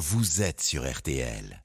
vous êtes sur RTL.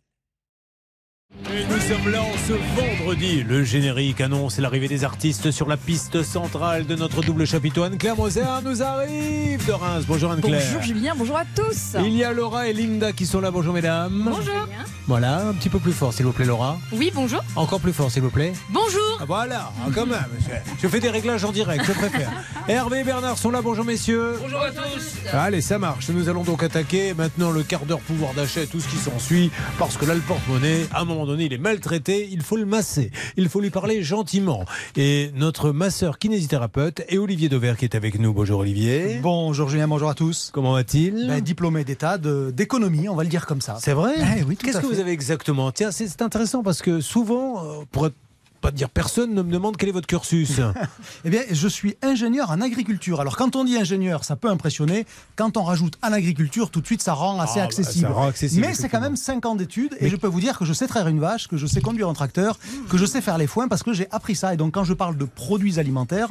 Et nous sommes là en ce vendredi. Le générique annonce l'arrivée des artistes sur la piste centrale de notre double chapiteau. Anne-Claire Moser nous arrive de Reims. Bonjour Anne-Claire. Bonjour Julien, bonjour à tous. Il y a Laura et Linda qui sont là. Bonjour mesdames. Bonjour. Voilà, un petit peu plus fort s'il vous plaît Laura. Oui, bonjour. Encore plus fort s'il vous plaît. Bonjour. Ah, voilà, ah, quand même. Je- Je fais des réglages en direct, je préfère. Hervé et Bernard sont là. Bonjour messieurs. Bonjour à tous. Allez, ça marche. Nous allons donc attaquer maintenant le quart d'heure pouvoir d'achat et tout ce qui s'ensuit. Parce que là, le porte-monnaie, à un moment donné, il est maltraité. Il faut le masser. Il faut lui parler gentiment. Et notre masseur kinésithérapeute est Olivier Dauvert qui est avec nous. Bonjour Olivier. Bonjour Julien, bonjour à tous. Comment va-t-il? Ben, diplômé d'État d'économie, on va le dire comme ça. C'est vrai? Eh oui, Qu'est-ce que vous avez exactement? Tiens, c'est c'est intéressant parce que souvent, euh, pour être- pas dire personne ne me demande quel est votre cursus. Eh bien, je suis ingénieur en agriculture. Alors, quand on dit ingénieur, ça peut impressionner. Quand on rajoute en agriculture, tout de suite, ça rend assez Ah, bah, accessible. ça rend accessible, Mais c'est quand même 5 ans d'études et je peux vous dire que je sais traire une vache, que je sais conduire un tracteur, que je sais faire les foins parce que j'ai appris ça. Et donc, quand je parle de produits alimentaires,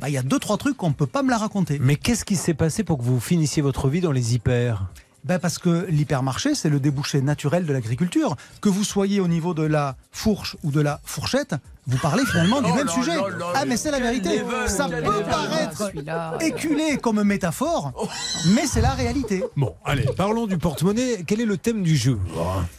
bah, il y a deux, trois trucs qu'on ne peut pas me la raconter. Mais qu'est-ce qui s'est passé pour que vous finissiez votre vie dans les hyper? Ben parce que l'hypermarché, c'est le débouché naturel de l'agriculture. Que vous soyez au niveau de la fourche ou de la fourchette, vous parlez finalement du Oh même là sujet. là là ah, mais c'est la vérité. Ça peut paraître éculé comme métaphore, mais c'est la réalité. Bon, allez, parlons du porte-monnaie. Quel est le thème du jour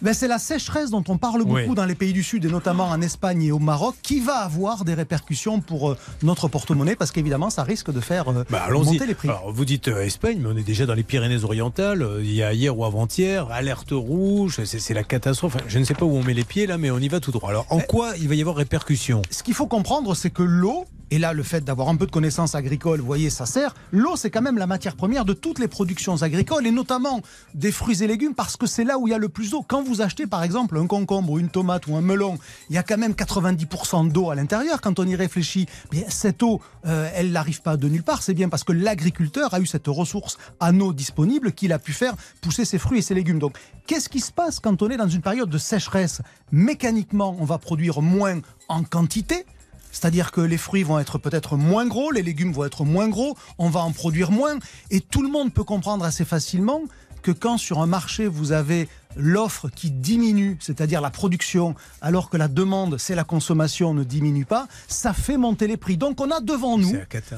Ben, c'est la sécheresse dont on parle beaucoup Oui. dans les pays du Sud et notamment en Espagne et au Maroc qui va avoir des répercussions pour euh, notre porte-monnaie parce qu'évidemment ça risque de faire euh, Bah, allons-y. monter les prix. Alors, vous dites euh, Espagne, mais on est déjà dans les Pyrénées-Orientales. Il y a hier ou avant-hier, alerte rouge, c'est la catastrophe. Enfin, je ne sais pas où on met les pieds là, mais on y va tout droit. Alors, en Eh. quoi il va y avoir ce qu'il faut comprendre, c'est que l'eau, et là le fait d'avoir un peu de connaissances agricoles, vous voyez, ça sert, l'eau c'est quand même la matière première de toutes les productions agricoles, et notamment des fruits et légumes, parce que c'est là où il y a le plus d'eau. Quand vous achetez par exemple un concombre ou une tomate ou un melon, il y a quand même 90% d'eau à l'intérieur. Quand on y réfléchit, bien, cette eau, euh, elle n'arrive pas de nulle part, c'est bien parce que l'agriculteur a eu cette ressource en eau disponible qu'il a pu faire pousser ses fruits et ses légumes. Donc, qu'est-ce qui se passe quand on est dans une période de sécheresse? Mécaniquement, on va produire moins en quantité. C'est-à-dire que les fruits vont être peut-être moins gros, les légumes vont être moins gros, on va en produire moins. Et tout le monde peut comprendre assez facilement que quand sur un marché vous avez l'offre qui diminue, c'est-à-dire la production, alors que la demande, c'est la consommation, ne diminue pas, ça fait monter les prix. Donc on a devant nous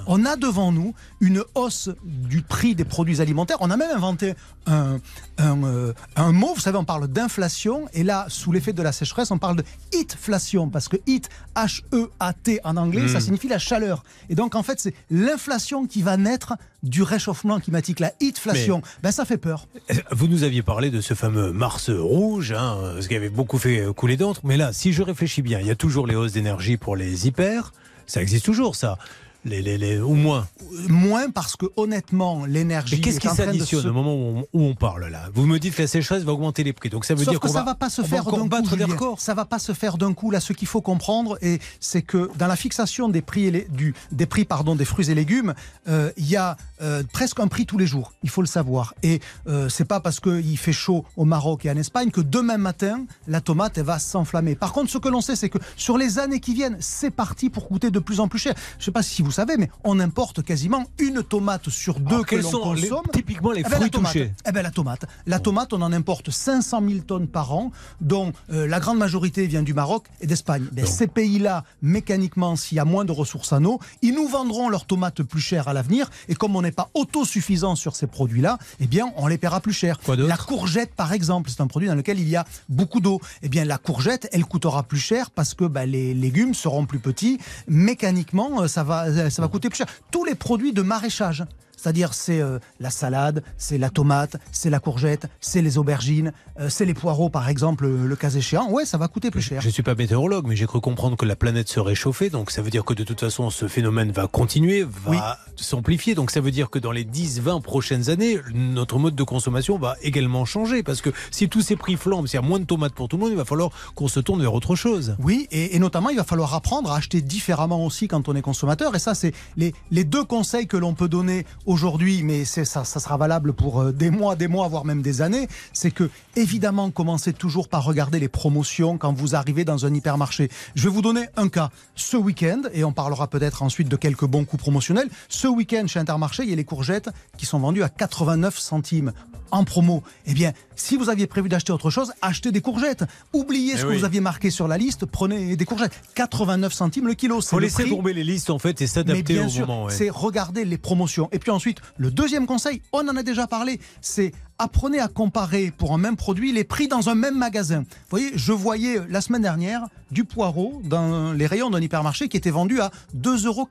on a devant nous une hausse du prix des produits alimentaires. On a même inventé un, un, euh, un mot, vous savez, on parle d'inflation, et là, sous l'effet de la sécheresse, on parle de hitflation, parce que hit, H-E-A-T en anglais, ça signifie la chaleur. Et donc, en fait, c'est l'inflation qui va naître du réchauffement climatique, la hitflation. Ben, ça fait peur. Vous nous aviez parlé de ce fameux Mars rouge, hein, ce qui avait beaucoup fait euh, couler d'encre. Mais là, si je réfléchis bien, il y a toujours les hausses d'énergie pour les hyper. Ça existe toujours, ça. Les, les, les, ou moins. Moins parce que, honnêtement, l'énergie. Mais qu'est-ce est qui s'additionne se- au moment où on, où on parle là? Vous me dites que la sécheresse va augmenter les prix. Donc ça veut Sauf dire que ça va, va pas se faire d'un battre coup. des records. Ça va pas se faire d'un coup. Là, ce qu'il faut comprendre, et c'est que dans la fixation des prix, et les- du, des prix pardon, des fruits et légumes, euh, il y a euh, presque un prix tous les jours. Il faut le savoir. Et euh, c'est pas parce qu'il fait chaud au Maroc et en Espagne que demain matin la tomate elle va s'enflammer. Par contre, ce que l'on sait, c'est que sur les années qui viennent, c'est parti pour coûter de plus en plus cher. Je sais pas si vous savez, mais on importe quasiment une tomate sur deux Alors, que l'on sont les- consomme. typiquement les Eh ben, fruits touchés Eh ben, la tomate. La tomate, on en importe 500 000 tonnes par an, dont euh, la grande majorité vient du Maroc et d'Espagne. Ben, ces pays-là, mécaniquement, s'il y a moins de ressources en eau, ils nous vendront leurs tomates plus chères à l'avenir. Et comme on n'est pas autosuffisant sur ces produits-là, eh bien, on les paiera plus cher. La courgette, par exemple, c'est un produit dans lequel il y a beaucoup d'eau. Eh bien, la courgette, elle coûtera plus cher parce que ben, les légumes seront plus petits. Mécaniquement, euh, ça va, ça va coûter plus cher. Tous les produits de maraîchage. C'est-à-dire, c'est euh, la salade, c'est la tomate, c'est la courgette, c'est les aubergines, euh, c'est les poireaux, par exemple, le, le cas échéant. Ouais, ça va coûter plus cher. Je ne suis pas météorologue, mais j'ai cru comprendre que la planète se réchauffait. Donc ça veut dire que de toute façon, ce phénomène va continuer, va Oui. s'amplifier. Donc ça veut dire que dans les 10-20 prochaines années, notre mode de consommation va également changer. Parce que si tous ces prix flambent, s'il y a moins de tomates pour tout le monde, il va falloir qu'on se tourne vers autre chose. Oui, et, et notamment, il va falloir apprendre à acheter différemment aussi quand on est consommateur. Et ça, c'est les, les deux conseils que l'on peut donner aujourd'hui, mais ça sera valable pour euh, des mois, des mois, voire même des années. C'est que, évidemment, commencez toujours par regarder les promotions quand vous arrivez dans un hypermarché. Je vais vous donner un cas. Ce week-end, et on parlera peut-être ensuite de quelques bons coups promotionnels, ce week-end chez Intermarché, il y a les courgettes qui sont vendues à 89 centimes en promo. Eh bien, Si vous aviez prévu d'acheter autre chose, achetez des courgettes. Oubliez Eh ce que vous aviez marqué sur la liste, prenez des courgettes. 89 centimes le kilo. c'est faut laisser prix. tomber les listes en fait et s'adapter au sûr, moment. ouais. c'est regarder les promotions. Et puis ensuite, le deuxième conseil, on en a déjà parlé, c'est apprenez à comparer pour un même produit les prix dans un même magasin. Vous voyez, je voyais la semaine dernière du poireau dans les rayons d'un hypermarché qui était vendu à 2,99 euros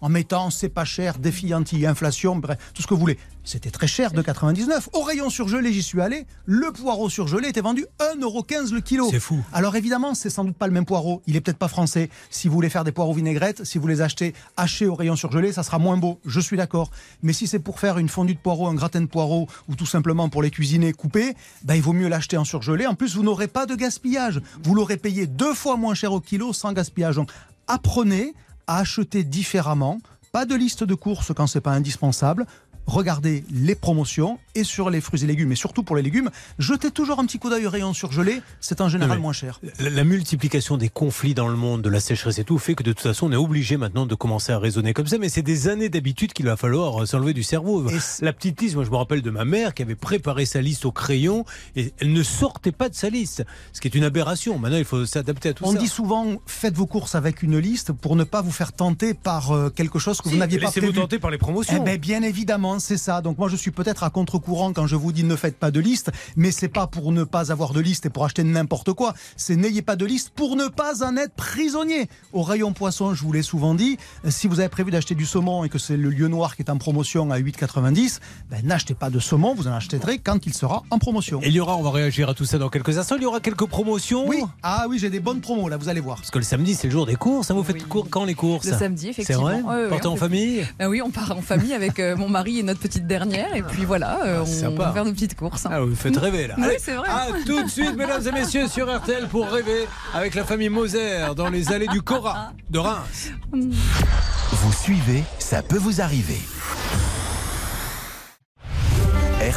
en mettant c'est pas cher, défi anti-inflation, bref, tout ce que vous voulez. C'était très cher de 99. Au rayon surgelé, j'y suis allé. Le poireau surgelé était vendu 1,15€ le kilo. C'est fou. Alors évidemment, c'est sans doute pas le même poireau. Il est peut-être pas français. Si vous voulez faire des poireaux vinaigrettes, si vous les achetez hachés au rayon surgelé, ça sera moins beau. Je suis d'accord. Mais si c'est pour faire une fondue de poireaux, un gratin de poireaux ou tout simplement pour les cuisiner coupés, ben, il vaut mieux l'acheter en surgelé. En plus, vous n'aurez pas de gaspillage. Vous l'aurez payé deux fois moins cher au kilo sans gaspillage. Donc, apprenez à acheter différemment. Pas de liste de courses quand c'est pas indispensable. Regardez les promotions et sur les fruits et légumes, et surtout pour les légumes, jetez toujours un petit coup d'œil au rayon surgelé, c'est en général moins cher. La, la multiplication des conflits dans le monde, de la sécheresse et tout, fait que de toute façon, on est obligé maintenant de commencer à raisonner comme ça. Mais c'est des années d'habitude qu'il va falloir euh, s'enlever du cerveau. Et La petite liste, moi je me rappelle de ma mère qui avait préparé sa liste au crayon et elle ne sortait pas de sa liste. Ce qui est une aberration. Maintenant, il faut s'adapter à tout On ça. dit souvent, faites vos courses avec une liste pour ne pas vous faire tenter par euh, quelque chose que vous n'aviez pas Laissez-vous prévu. tenter par les promotions. Eh ben, bien évidemment, c'est ça. Donc moi, je suis peut-être à contre-courant quand je vous dis ne faites pas de liste, mais c'est pas pour ne pas avoir de liste et pour acheter n'importe quoi. C'est n'ayez pas de liste pour ne pas en être prisonnier. Au rayon poisson, je vous l'ai souvent dit, euh, si vous avez prévu d'acheter du saumon et que c'est le lieu noir qui est en promotion à 8,90, ben, n'achetez pas de saumon, vous en achèterez quand il sera en promotion. Et il y aura, on va réagir à tout ça dans quelques instants, il y aura quelques promotions. Oui, ah oui, j'ai des bonnes promos là, vous allez voir. Parce que le samedi, c'est le jour des courses. hein. Vous faites Oui. cours quand les courses Le samedi, C'est effectivement. vrai Ouais, ouais, Partez en fait- famille Ben oui, on part en famille avec euh, mon mari et notre petite dernière. Et puis voilà, euh, Ah, on sympa. va faire nos petites courses. Ah, vous me faites rêver là. Oui, c'est vrai. À tout de suite, mesdames et messieurs, sur RTL pour rêver avec la famille Moser dans les allées du Cora de Reims. Vous suivez, ça peut vous arriver.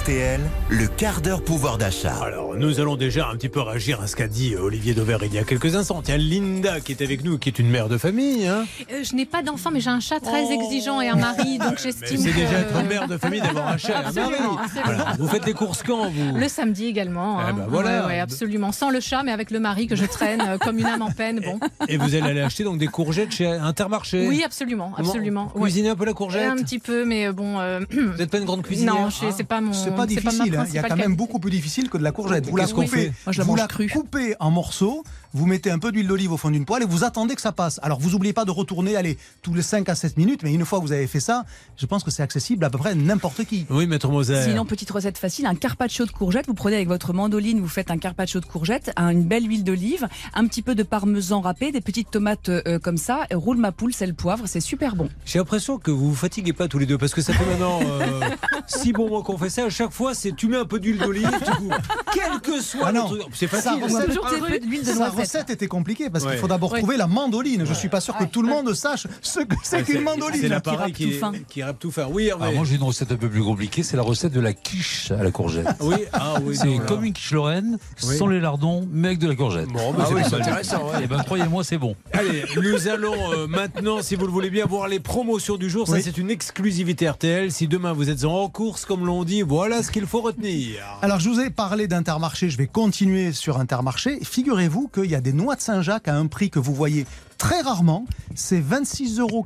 RTL, le quart d'heure pouvoir d'achat. Alors, nous allons déjà un petit peu réagir à ce qu'a dit Olivier Dauvert il y a quelques instants. Tiens, Linda qui est avec nous, qui est une mère de famille. Hein. Euh, je n'ai pas d'enfant, mais j'ai un chat très Oh. exigeant et un mari, donc j'estime. c'est déjà être mère de famille d'avoir un chat et un mari. Voilà. Vous faites les courses quand vous? Le samedi également. Eh hein. ben voilà. Ouais, ouais, absolument. Sans le chat, mais avec le mari que je traîne euh, comme une âme en peine. Bon. Et vous allez aller acheter donc des courgettes chez Intermarché Oui, absolument, absolument. Vous Ouais. Cuisinez un peu la courgette? Un petit peu, mais euh, bon. euh, Vous n'êtes pas une grande cuisinière non, Ah. c'est pas mon. C'est pas difficile, hein. il y a quand même beaucoup plus difficile que de la courgette. Vous la coupez, vous la coupez en morceaux, vous mettez un peu d'huile d'olive au fond d'une poêle et vous attendez que ça passe. Alors vous n'oubliez pas de retourner, allez, tous les 5 à 7 minutes, mais une fois que vous avez fait ça, je pense que c'est accessible à peu près n'importe qui. Oui, maître Moser. Sinon, petite recette facile, un carpaccio de courgettes. Vous prenez avec votre mandoline, vous faites un carpaccio de courgettes, un- une belle huile d'olive, un petit peu de parmesan râpé, des petites tomates euh, comme ça, et roule ma poule, sel, poivre, c'est super bon. J'ai l'impression que vous vous fatiguez pas tous les deux parce que ça fait maintenant euh, six bons mois qu'on fait ça. À chaque fois, c'est tu mets un peu d'huile d'olive. Quel que soit Ah le non. truc. C'est Ça facile. de noisette. Recette était compliquée parce Ouais. qu'il faut d'abord Ouais. trouver la mandoline. Je suis pas sûr que tout le monde sache ce que c'est qu'une C'est mandoline. l'appareil rappe qui, tout fin. qui rappe tout fin. Oui, Hervé. Alors moi j'ai une recette un peu plus compliquée, c'est la recette de la quiche à la courgette. Oui, ah oui. C'est comme une quiche lorraine, Oui. sans les lardons, mais avec de la courgette. Bon, bah, Ah c'est oui, c'est intéressant. Et ben croyez-moi, c'est bon. Allez, nous allons euh, maintenant, si vous le voulez bien, voir les promotions du jour. Ça, c'est une exclusivité RTL. Si demain vous êtes en course, comme l'on dit, voilà ce qu'il faut retenir. Alors, je vous ai parlé d'Intermarché, je vais continuer sur Intermarché. Figurez-vous qu'il y a des noix de Saint-Jacques à un prix que vous voyez très rarement. C'est 26,90 euros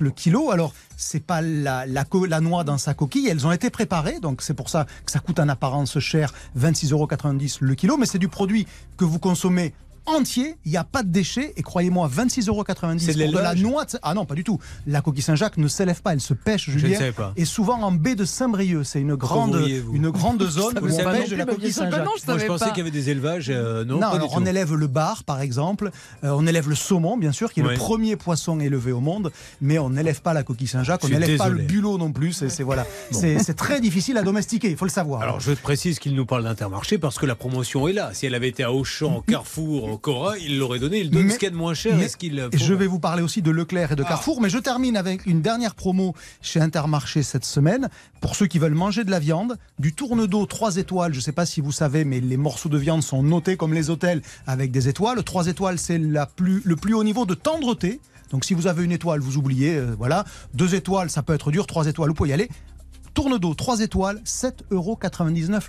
le kilo. Alors, c'est pas la, la noix dans sa coquille, elles ont été préparées, donc c'est pour ça que ça coûte en apparence cher, 26,90 euros le kilo, mais c'est du produit que vous consommez entier, il n'y a pas de déchets, et croyez-moi, 26,90 euros C'est de pour de la noix. de- Ah non, pas du tout. La coquille Saint-Jacques ne s'élève pas, elle se pêche, Je ne Julien. savais pas. Et souvent en baie de Saint-Brieuc, c'est une grande, une grande zone où on pêche de la coquille Saint-Jacques. non, je Moi, je savais pensais qu'il y avait des élevages. euh, non, Non, pas alors du on tout. élève le bar, par exemple. Euh, on élève le saumon, bien sûr, qui est le premier poisson élevé au monde. Mais on n'élève pas la coquille Saint-Jacques. On n'élève pas le bulot non plus. C'est c'est- voilà. C'est c'est très difficile à domestiquer. Il faut le savoir. Alors, je précise qu'il nous parle d'Intermarché parce que la promotion est là. Si elle avait été à Auchan, au Carrefour, au Cora, il l'aurait donné. Il donne Mais- ce qu'il y a de moins cher qu'il je vais vous parler aussi de Leclerc et de Ah. Carrefour, mais je termine avec une dernière promo chez Intermarché cette semaine. Pour ceux qui veulent manger de la viande, du tourne d'eau 3 étoiles, je ne sais pas si vous savez, mais les morceaux de viande sont notés comme les hôtels avec des étoiles. 3 étoiles, c'est la plus, le plus haut niveau de tendreté. Donc si vous avez une étoile, vous oubliez, euh, voilà. Deux étoiles, ça peut être dur. Trois étoiles, vous pouvez y aller. Tourne d'eau, 3 étoiles, 7,99 euros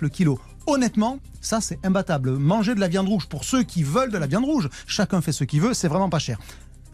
le kilo. Honnêtement, ça c'est imbattable. Manger de la viande rouge pour ceux qui veulent de la viande rouge. Chacun fait ce qu'il veut, c'est vraiment pas cher.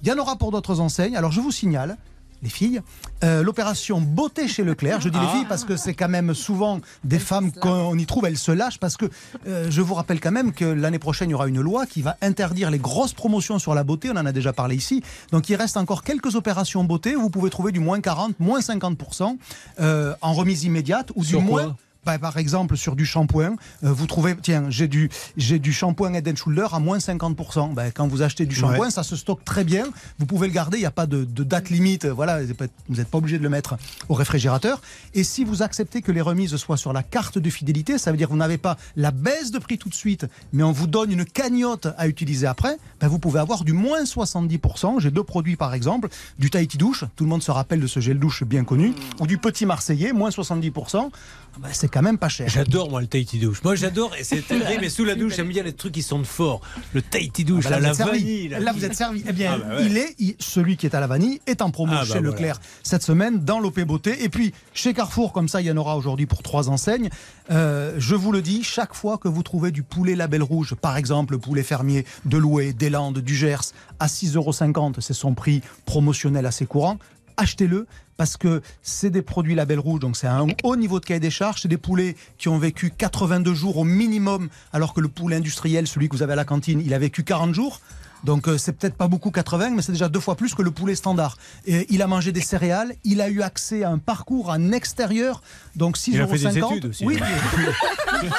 Il y en aura pour d'autres enseignes. Alors je vous signale, les filles, euh, l'opération beauté chez Leclerc. Je dis les filles parce que c'est quand même souvent des femmes qu'on y trouve, elles se lâchent parce que euh, je vous rappelle quand même que l'année prochaine, il y aura une loi qui va interdire les grosses promotions sur la beauté. On en a déjà parlé ici. Donc il reste encore quelques opérations beauté. Vous pouvez trouver du moins 40, moins 50% euh, en remise immédiate ou du Sur quoi? moins. Bah, par exemple, sur du shampoing, euh, vous trouvez, tiens, j'ai du, j'ai du shampoing Head Shoulder à moins 50%. Bah, quand vous achetez du shampoing, ça se stocke très bien. Vous pouvez le garder, il n'y a pas de, de date limite. Voilà, vous n'êtes pas obligé de le mettre au réfrigérateur. Et si vous acceptez que les remises soient sur la carte de fidélité, ça veut dire que vous n'avez pas la baisse de prix tout de suite, mais on vous donne une cagnotte à utiliser après, bah, vous pouvez avoir du moins 70%. J'ai deux produits par exemple, du Tahiti douche, tout le monde se rappelle de ce gel douche bien connu, ou du petit Marseillais, moins 70%. Bah, c'est quand même pas cher. J'adore moi le Tahiti douche. Moi j'adore et c'est terrible. Mais sous la douche, j'aime bien les trucs qui sentent fort. Le Tahiti douche, Ah bah là, la vanille. là. Là, vous êtes servi. Eh bien, Ah bah ouais. il est, il- celui qui est à la vanille est en promo Ah chez voilà. Leclerc cette semaine dans l'OP Beauté. Et puis, chez Carrefour, comme ça, il y en aura aujourd'hui pour trois enseignes. Euh, je vous le dis, chaque fois que vous trouvez du poulet label rouge, par exemple, le poulet fermier de Loué, des Landes, du Gers, à 6,50 euros, c'est son prix promotionnel assez courant. Achetez-le parce que c'est des produits label rouge, donc c'est un haut niveau de cahier des charges. C'est des poulets qui ont vécu 82 jours au minimum, alors que le poulet industriel, celui que vous avez à la cantine, il a vécu 40 jours. Donc euh, c'est peut-être pas beaucoup 80, mais c'est déjà deux fois plus que le poulet standard. Et il a mangé des céréales, il a eu accès à un parcours en extérieur, donc 6,50 Il a fait des euros. études aussi. Oui.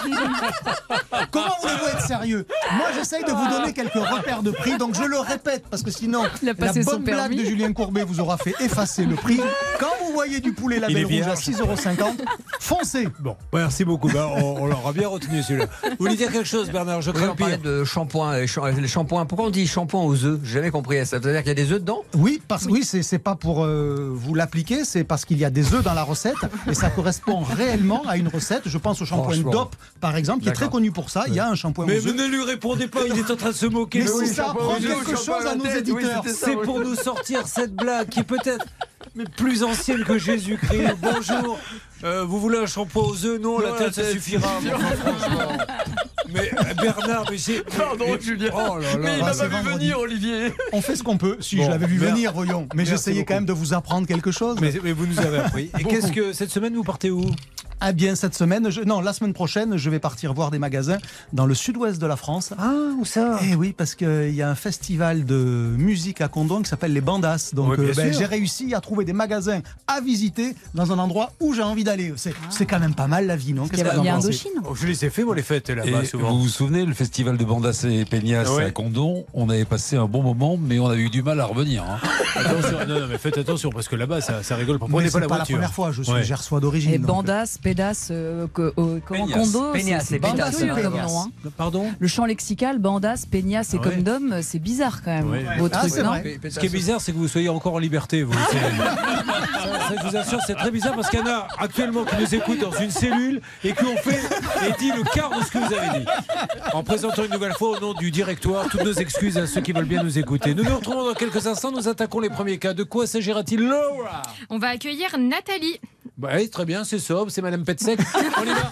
Comment voulez-vous être sérieux? Moi j'essaye de vous donner quelques repères de prix, donc je le répète parce que sinon la bonne blague permis. de Julien Courbet vous aura fait effacer le prix. Quand vous voyez du poulet label rouge à vierge. 6,50 euros, foncez. Bon, merci beaucoup. Bah, on on l'aura bien retenu celui-là. Vous voulez dire quelque chose, Bernard? Je parlait pire. de shampoing. Les shampoings. Pourquoi on dit shampoing aux œufs J'ai jamais compris ça. C'est-à-dire qu'il y a des œufs dedans? Oui, parce oui, c'est c'est pas pour euh, vous l'appliquer, c'est parce qu'il y a des œufs dans la recette et ça correspond réellement à une recette. Je pense au shampoing. DOP par exemple, qui est très connu pour ça. Il y a un shampoing Mais aux vous œufs. ne lui répondez pas, il est en train de se moquer. Mais si ça apprend quelque chose à nos éditeurs. C'est pour nous sortir cette blague qui est peut-être mais plus ancienne que Jésus-Christ. Bonjour. Euh, vous voulez un shampoing aux œufs? Non, la tête, ça suffira. Mais franchement. Mais euh, Bernard, mais c'est. Pardon, mais- Julien. Oh là là. il m'a pas vu venir, Olivier. On fait ce qu'on peut. Si Bon, je l'avais vu venir, voyons. Mais j'essayais quand même de vous apprendre quelque chose. Mais, mais vous nous avez appris. Et qu'est-ce que cette semaine vous partez où? Ah bien, cette semaine, je- non, la semaine prochaine, je vais partir voir des magasins dans le sud-ouest de la France. Ah, où ça? Eh oui, parce qu'il y a un festival de musique à Condon qui s'appelle les Bandas. Donc Ouais, euh, ben, j'ai réussi à trouver des magasins à visiter dans un endroit où j'ai envie d'aller. C'est c'est quand même pas mal la vie, non? Il y a, il y a Indochine. Oh, Je les ai fait, moi, les fêtes Et là-bas, souvent. vous vous souvenez, le festival de Bandas et Peñas Ouais. à Condon, on avait passé un bon moment, mais on avait eu du mal à revenir. hein. Attention, non, non, mais faites attention parce que là-bas, ça, ça rigole pas. C'est pas pas, la la voiture. première fois, je suis Ouais. gersois d'origine. Et donc, Bandas, Pédas, euh, que- euh, Peñas. C'est c'est comme nom. hein. Pardon? Le champ lexical, Bandas, Peñas et Ah comme d'homme, c'est bizarre quand même. Ah. Ce qui est bizarre, c'est que vous soyez encore en liberté, vous. Ça, je vous assure, c'est très bizarre parce qu'il y en a actuellement qui nous écoutent dans une cellule et qui ont fait et dit le quart de ce que vous avez dit. En présentant une nouvelle fois au nom du directoire, toutes nos excuses à ceux qui veulent bien nous écouter. Nous nous retrouvons dans quelques instants. Nous attaquons les premiers cas. De quoi s'agira-t-il, Laura? On va accueillir Nathalie. Bah, oui, Très bien, c'est sobre, c'est Madame Petsec. On y va.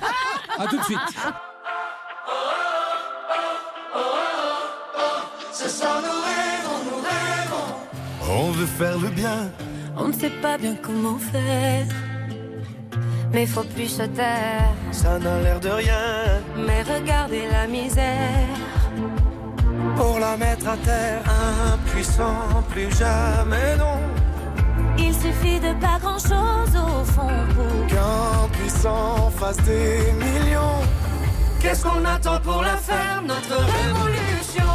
À tout de suite. On veut faire le bien, On ne sait pas bien comment faire. Mais faut plus se taire. ça n'a l'air de rien. Mais regardez la misère. Pour la mettre à terre, impuissant, plus jamais non. Il suffit de pas grand chose au fond pour Qu'un puissant fasse des millions. Qu'est-ce qu'on attend pour la faire, notre révolution?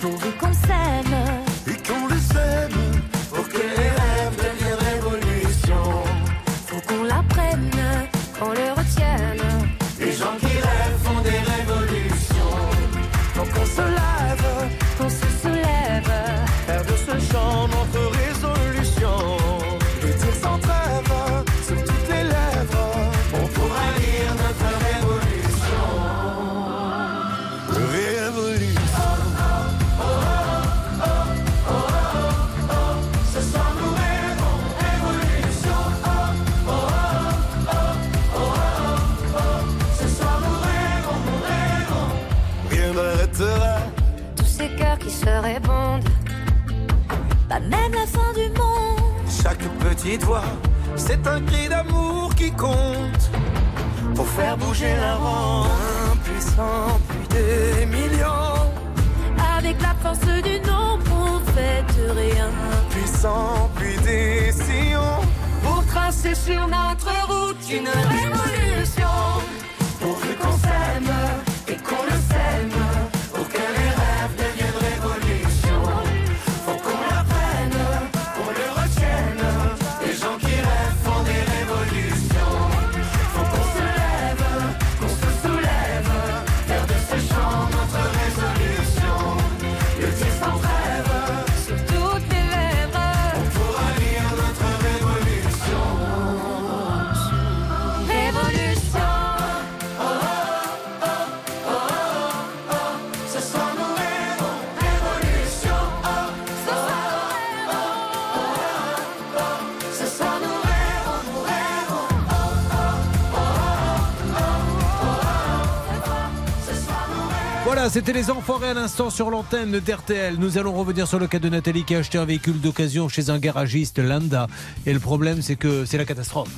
Pourvu qu'on s'aime. Pas même la fin du monde. Chaque petite voix, c'est un cri d'amour qui compte. Pour faire bouger la ronde, impuissant, plus des millions. Avec la force du nombre, on fait rien. Puissant, puis des sillons. Pour tracer sur notre route une révolution. Pourvu qu'on s'aime et qu'on le sème. Voilà, c'était les enfoirés à l'instant sur l'antenne d'RTL. Nous allons revenir sur le cas de Nathalie qui a acheté un véhicule d'occasion chez un garagiste Landa. Et le problème, c'est que c'est la catastrophe.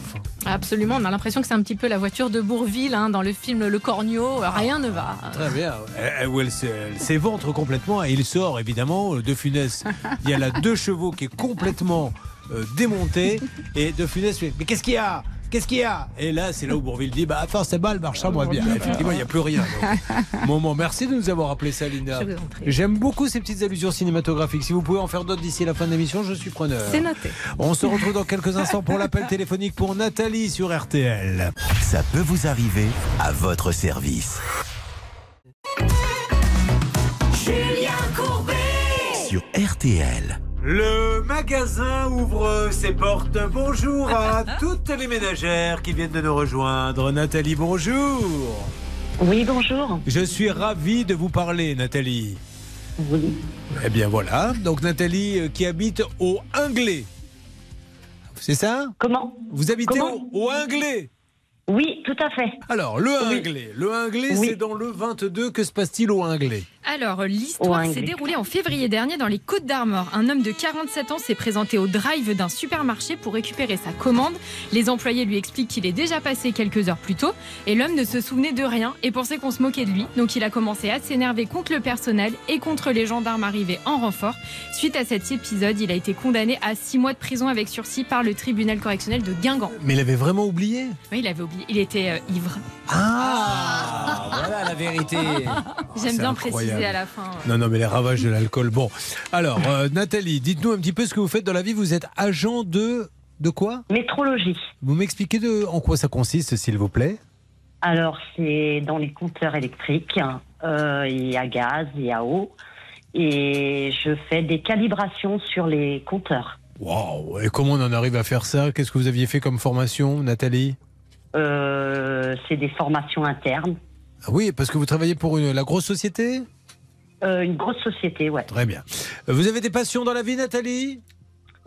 Absolument, on a l'impression que c'est un petit peu la voiture de Bourville hein, dans le film Le Cornio. Rien ne va. Très bien. Elle, elle- elle s'é- elle s'éventre complètement et il sort évidemment de Funès. Il y a là deux chevaux qui est complètement euh, démonté et de Funès Mais qu'est-ce qu'il y a? Qu'est-ce qu'il y a? Et là, c'est là où Bourville dit Bah, force, c'est balle, marche ça, moi bien. Effectivement, il n'y a plus rien. donc. Moment, merci de nous avoir appelé ça, Linda. J'aime beaucoup ces petites allusions cinématographiques. Si vous pouvez en faire d'autres d'ici la fin de l'émission, je suis preneur. C'est noté. On se retrouve dans quelques instants pour l'appel téléphonique pour Nathalie sur RTL. Ça peut vous arriver à votre service. Julien Courbet. Sur RTL. Le magasin ouvre ses portes. Bonjour à toutes les ménagères qui viennent de nous rejoindre. Nathalie, bonjour. Oui, bonjour. Je suis ravi de vous parler, Nathalie. Oui. Eh bien voilà, donc Nathalie euh, qui habite au Inglé. C'est ça? Comment? Vous habitez Comment? au, au Inglé Oui, tout à fait. Alors, le Oui. Inglé. Le Inglé, Oui. c'est dans le 22. Que se passe-t-il au Inglé Alors, l'histoire s'est oui. déroulée en février dernier dans les Côtes d'Armor. Un homme de 47 ans s'est présenté au drive d'un supermarché pour récupérer sa commande. Les employés lui expliquent qu'il est déjà passé quelques heures plus tôt et l'homme ne se souvenait de rien et pensait qu'on se moquait de lui. Donc il a commencé à s'énerver contre le personnel et contre les gendarmes arrivés en renfort. Suite à cet épisode, il a été condamné à 6 mois de prison avec sursis par le tribunal correctionnel de Guingamp. Mais il avait vraiment oublié? Oui, il avait oublié, il était euh, ivre. Ah Voilà la vérité. J'aime bien incroyable. préciser à la fin. Non, non, mais les ravages de l'alcool. Bon, alors, euh, Nathalie, dites-nous un petit peu ce que vous faites dans la vie. Vous êtes agent de... De quoi? Métrologie. Vous m'expliquez de en quoi ça consiste, s'il vous plaît? Alors, c'est dans les compteurs électriques euh, et à gaz et à eau. Et je fais des calibrations sur les compteurs. Waouh Et comment on en arrive à faire ça? Qu'est-ce que vous aviez fait comme formation, Nathalie? C'est des formations internes. Ah Oui, parce que vous travaillez pour une, la grosse société? Euh, une grosse société, ouais. Très bien. Euh, Vous avez des passions dans la vie, Nathalie?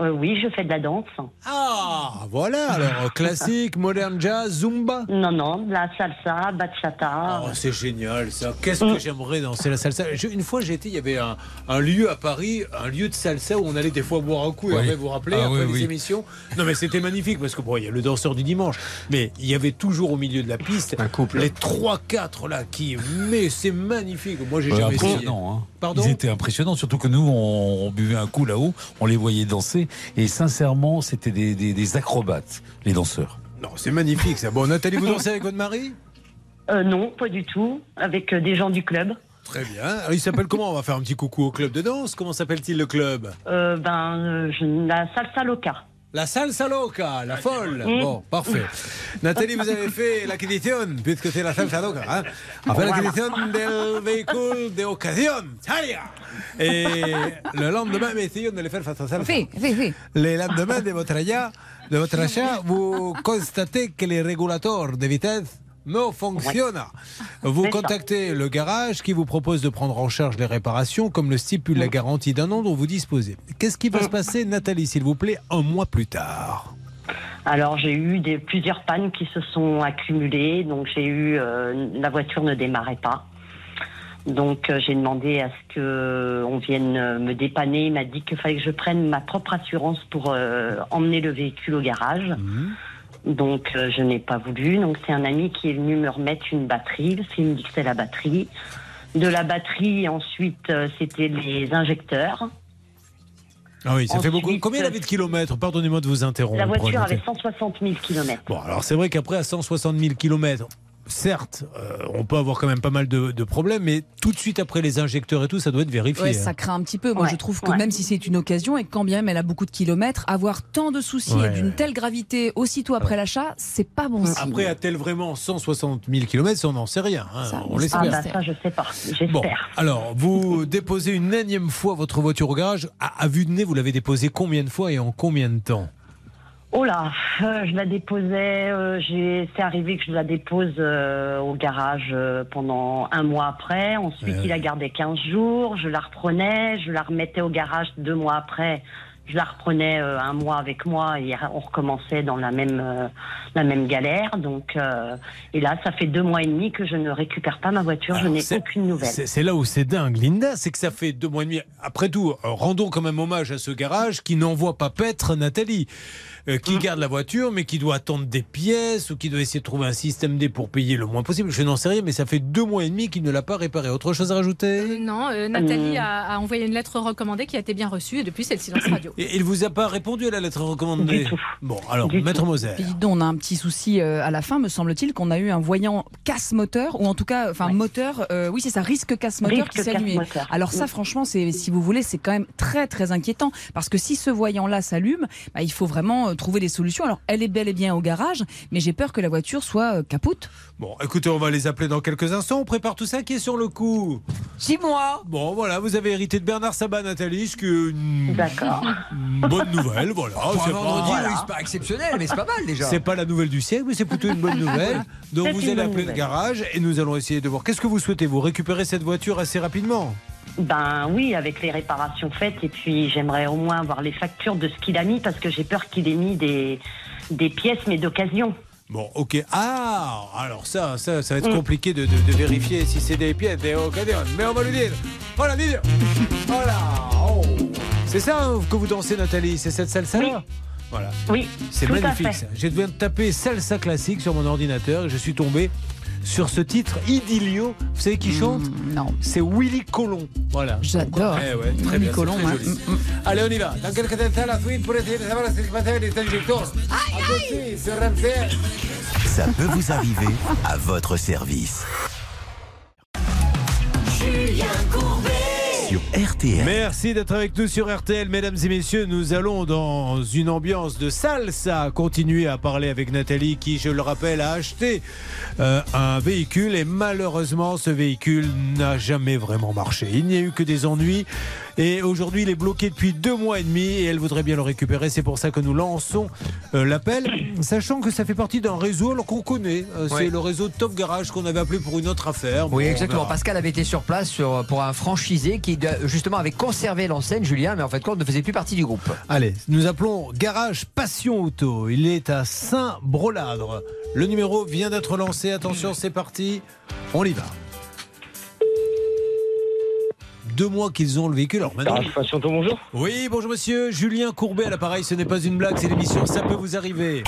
Euh, oui, je fais de la danse. Ah, voilà. Alors, euh, classique, moderne jazz, zumba Non, non, la salsa, bachata. Oh, c'est génial ça. Qu'est-ce que j'aimerais danser la salsa? Je- une fois j'ai été, il y avait un, un lieu à Paris, un lieu de salsa où on allait des fois boire un coup. Et après, vous vous rappelez, Ah, après oui, les oui. émissions. Non mais c'était magnifique parce que bon, il y a le danseur du dimanche, mais il y avait toujours au milieu de la piste Un couple. les trois quatre là qui. Mais c'est magnifique. Moi j'ai Ouais, jamais essayé. impressionnant. hein. Pardon Ils étaient impressionnants, surtout que nous, on, on buvait un coup là-haut, on les voyait danser, et sincèrement, c'était des, des- des acrobates, les danseurs. Non, c'est magnifique ça. Bon, Nathalie, vous dansez avec votre mari? Euh, non, pas du tout. Avec euh, des gens du club. Très bien. Alors, il s'appelle comment? On va faire un petit coucou au club de danse. Comment s'appelle-t-il le club? Euh, ben, euh, la salsa loca. La salsa loca, la folle. Mm. Bon, parfait. Nathalie, vous avez fait l'acquisition, puisque c'est la salsa loca. Hein a fait l'acquisition del véhicule de occasion. Salia. Et le lendemain, mais essayons de le faire face à salsa. Oui, oui, oui. Le lendemain de votre achat, de votre achat, vous constatez que les régulateurs de vitesse ne fonctionnent. Vous ça. contactez le garage qui vous propose de prendre en charge les réparations comme le stipule la garantie d'un an dont vous disposez. Qu'est-ce qui va se passer, Nathalie, s'il vous plaît, un mois plus tard? Alors j'ai eu des, plusieurs pannes qui se sont accumulées, donc j'ai eu euh, la voiture ne démarrait pas. Donc euh, j'ai demandé à ce que on vienne euh, me dépanner. Il m'a dit qu'il fallait que je prenne ma propre assurance pour euh, emmener le véhicule au garage. Donc euh, je n'ai pas voulu. Donc c'est un ami qui est venu me remettre une batterie. parce qu'il me dit que c'est la batterie. De la batterie, ensuite euh, c'était les injecteurs. Ah oui, ça fait beaucoup. Combien il avait de kilomètres? Pardonnez-moi de vous interrompre. La voiture avait 160 000 km. Bon, alors c'est vrai qu'après, à 160 000 km, certes, euh, on peut avoir quand même pas mal de, de problèmes, mais tout de suite après les injecteurs et tout, ça doit être vérifié. Ouais, hein. ça craint un petit peu. Moi, Ouais, je trouve que ouais. même si c'est une occasion et quand bien même elle a beaucoup de kilomètres, avoir tant de soucis Ouais, et d'une ouais. telle gravité aussitôt après l'achat, c'est pas bon signe. Après, a-t-elle vraiment 160 000 km Ça, on n'en sait rien. hein, Ça, on on l'espère. Ah bah ça, je sais pas. J'espère. Bon, alors, vous déposez une énième fois votre voiture au garage. À, à vue de nez, vous l'avez déposée combien de fois et en combien de temps? Oh là, euh, je la déposais. euh, j'ai- c'est arrivé que je la dépose euh, au garage euh, pendant un mois après. Ensuite, il la gardait 15 jours. Je la reprenais, je la remettais au garage deux mois après. Je la reprenais euh, un mois avec moi et on recommençait dans la même euh, la même galère. Donc euh, et là, ça fait deux mois et demi que je ne récupère pas ma voiture. je n'ai aucune nouvelle. C'est là où c'est dingue, Linda, c'est que ça fait deux mois et demi. Après tout, rendons quand même hommage à ce garage qui n'envoie pas paître Nathalie, euh, Mmh. qui garde la voiture, mais qui doit attendre des pièces ou qui doit essayer de trouver un système D pour payer le moins possible. Je n'en sais rien, mais ça fait deux mois et demi qu'il ne l'a pas réparé. Autre chose à rajouter? Euh, non, euh, Nathalie Euh. a, a envoyé une lettre recommandée qui a été bien reçue et depuis c'est le silence radio. Et il vous a pas répondu à la lettre recommandée? Du tout. Bon, alors, Du Maître. Moser. On a un petit souci euh, à la fin, me semble-t-il, qu'on a eu un voyant casse-moteur, ou en tout cas, enfin, Ouais. moteur, euh, oui, c'est ça, risque casse-moteur qui s'est allumé. Alors ça, Oui. franchement, c'est, si vous voulez, c'est quand même très, très inquiétant, parce que si ce voyant-là s'allume, bah, il faut vraiment euh, trouver des solutions. Alors, elle est bel et bien au garage, mais j'ai peur que la voiture soit euh, capoute. Bon, écoutez, on va les appeler dans quelques instants. On prépare tout ça. Qui est sur le coup Six mois Bon, voilà, vous avez hérité de Bernard Sabat, Nathalie, ce qui est une, D'accord. bonne nouvelle. Voilà, Pour un c'est vendredi, oui, c'est pas exceptionnel, mais c'est pas mal déjà. c'est pas la nouvelle du siècle, mais c'est plutôt une bonne nouvelle. Donc vous allez appeler le garage et nous allons essayer de voir. Qu'est-ce que vous souhaitez Vous récupérer cette voiture assez rapidement? Ben oui, avec les réparations faites. Et puis j'aimerais au moins avoir les factures de ce qu'il a mis parce que j'ai peur qu'il ait mis des, des pièces, mais d'occasion. Bon, ok. Ah, alors ça, ça, ça va être Mm. compliqué de, de- de vérifier si c'est des pièces, des occasions. Mais on va lui dire. Voilà, dis Voilà. Oh. C'est ça hein, que vous dansez, Nathalie C'est cette salsa-là Oui. Voilà. Oui, C'est magnifique ça. J'ai dû taper salsa classique sur mon ordinateur et je suis tombé sur ce titre Idilio. Vous savez qui chante Mm, Non. C'est Willy Colon. Voilà. J'adore. Eh ouais, très Willy bien, Colon, très hein. joli. Mm, mm. Allez, on y va. Dans quelques instants, la suite pour essayer de savoir ce qui avec les injecteurs. Sur RMC. Ça peut vous arriver à votre service. Merci d'être avec nous sur RTL, mesdames et messieurs. Nous allons dans une ambiance de salsa continuer à parler avec Nathalie qui, je le rappelle, a acheté euh, un véhicule et malheureusement ce véhicule n'a jamais vraiment marché. Il n'y a eu que des ennuis et aujourd'hui il est bloqué depuis deux mois et demi et elle voudrait bien le récupérer. C'est pour ça que nous lançons euh, l'appel, sachant que ça fait partie d'un réseau alors qu'on connaît. Euh, C'est Ouais. le réseau Top Garage qu'on avait appelé pour une autre affaire. Bon, Oui, exactement. Pascal avait été sur place sur- pour un franchisé qui justement avait conservé l'enseigne, Julien, mais en fait, compte ne faisait plus partie du groupe. Allez, nous appelons Garage Passion Auto. Il est à Saint-Broladre. Le numéro vient d'être lancé. Attention, c'est parti. On y va. Deux mois qu'ils ont le véhicule. Alors maintenant. Auto, bonjour. Oui, bonjour monsieur. Julien Courbet à l'appareil. Ce n'est pas une blague, c'est l'émission. Ça peut vous arriver.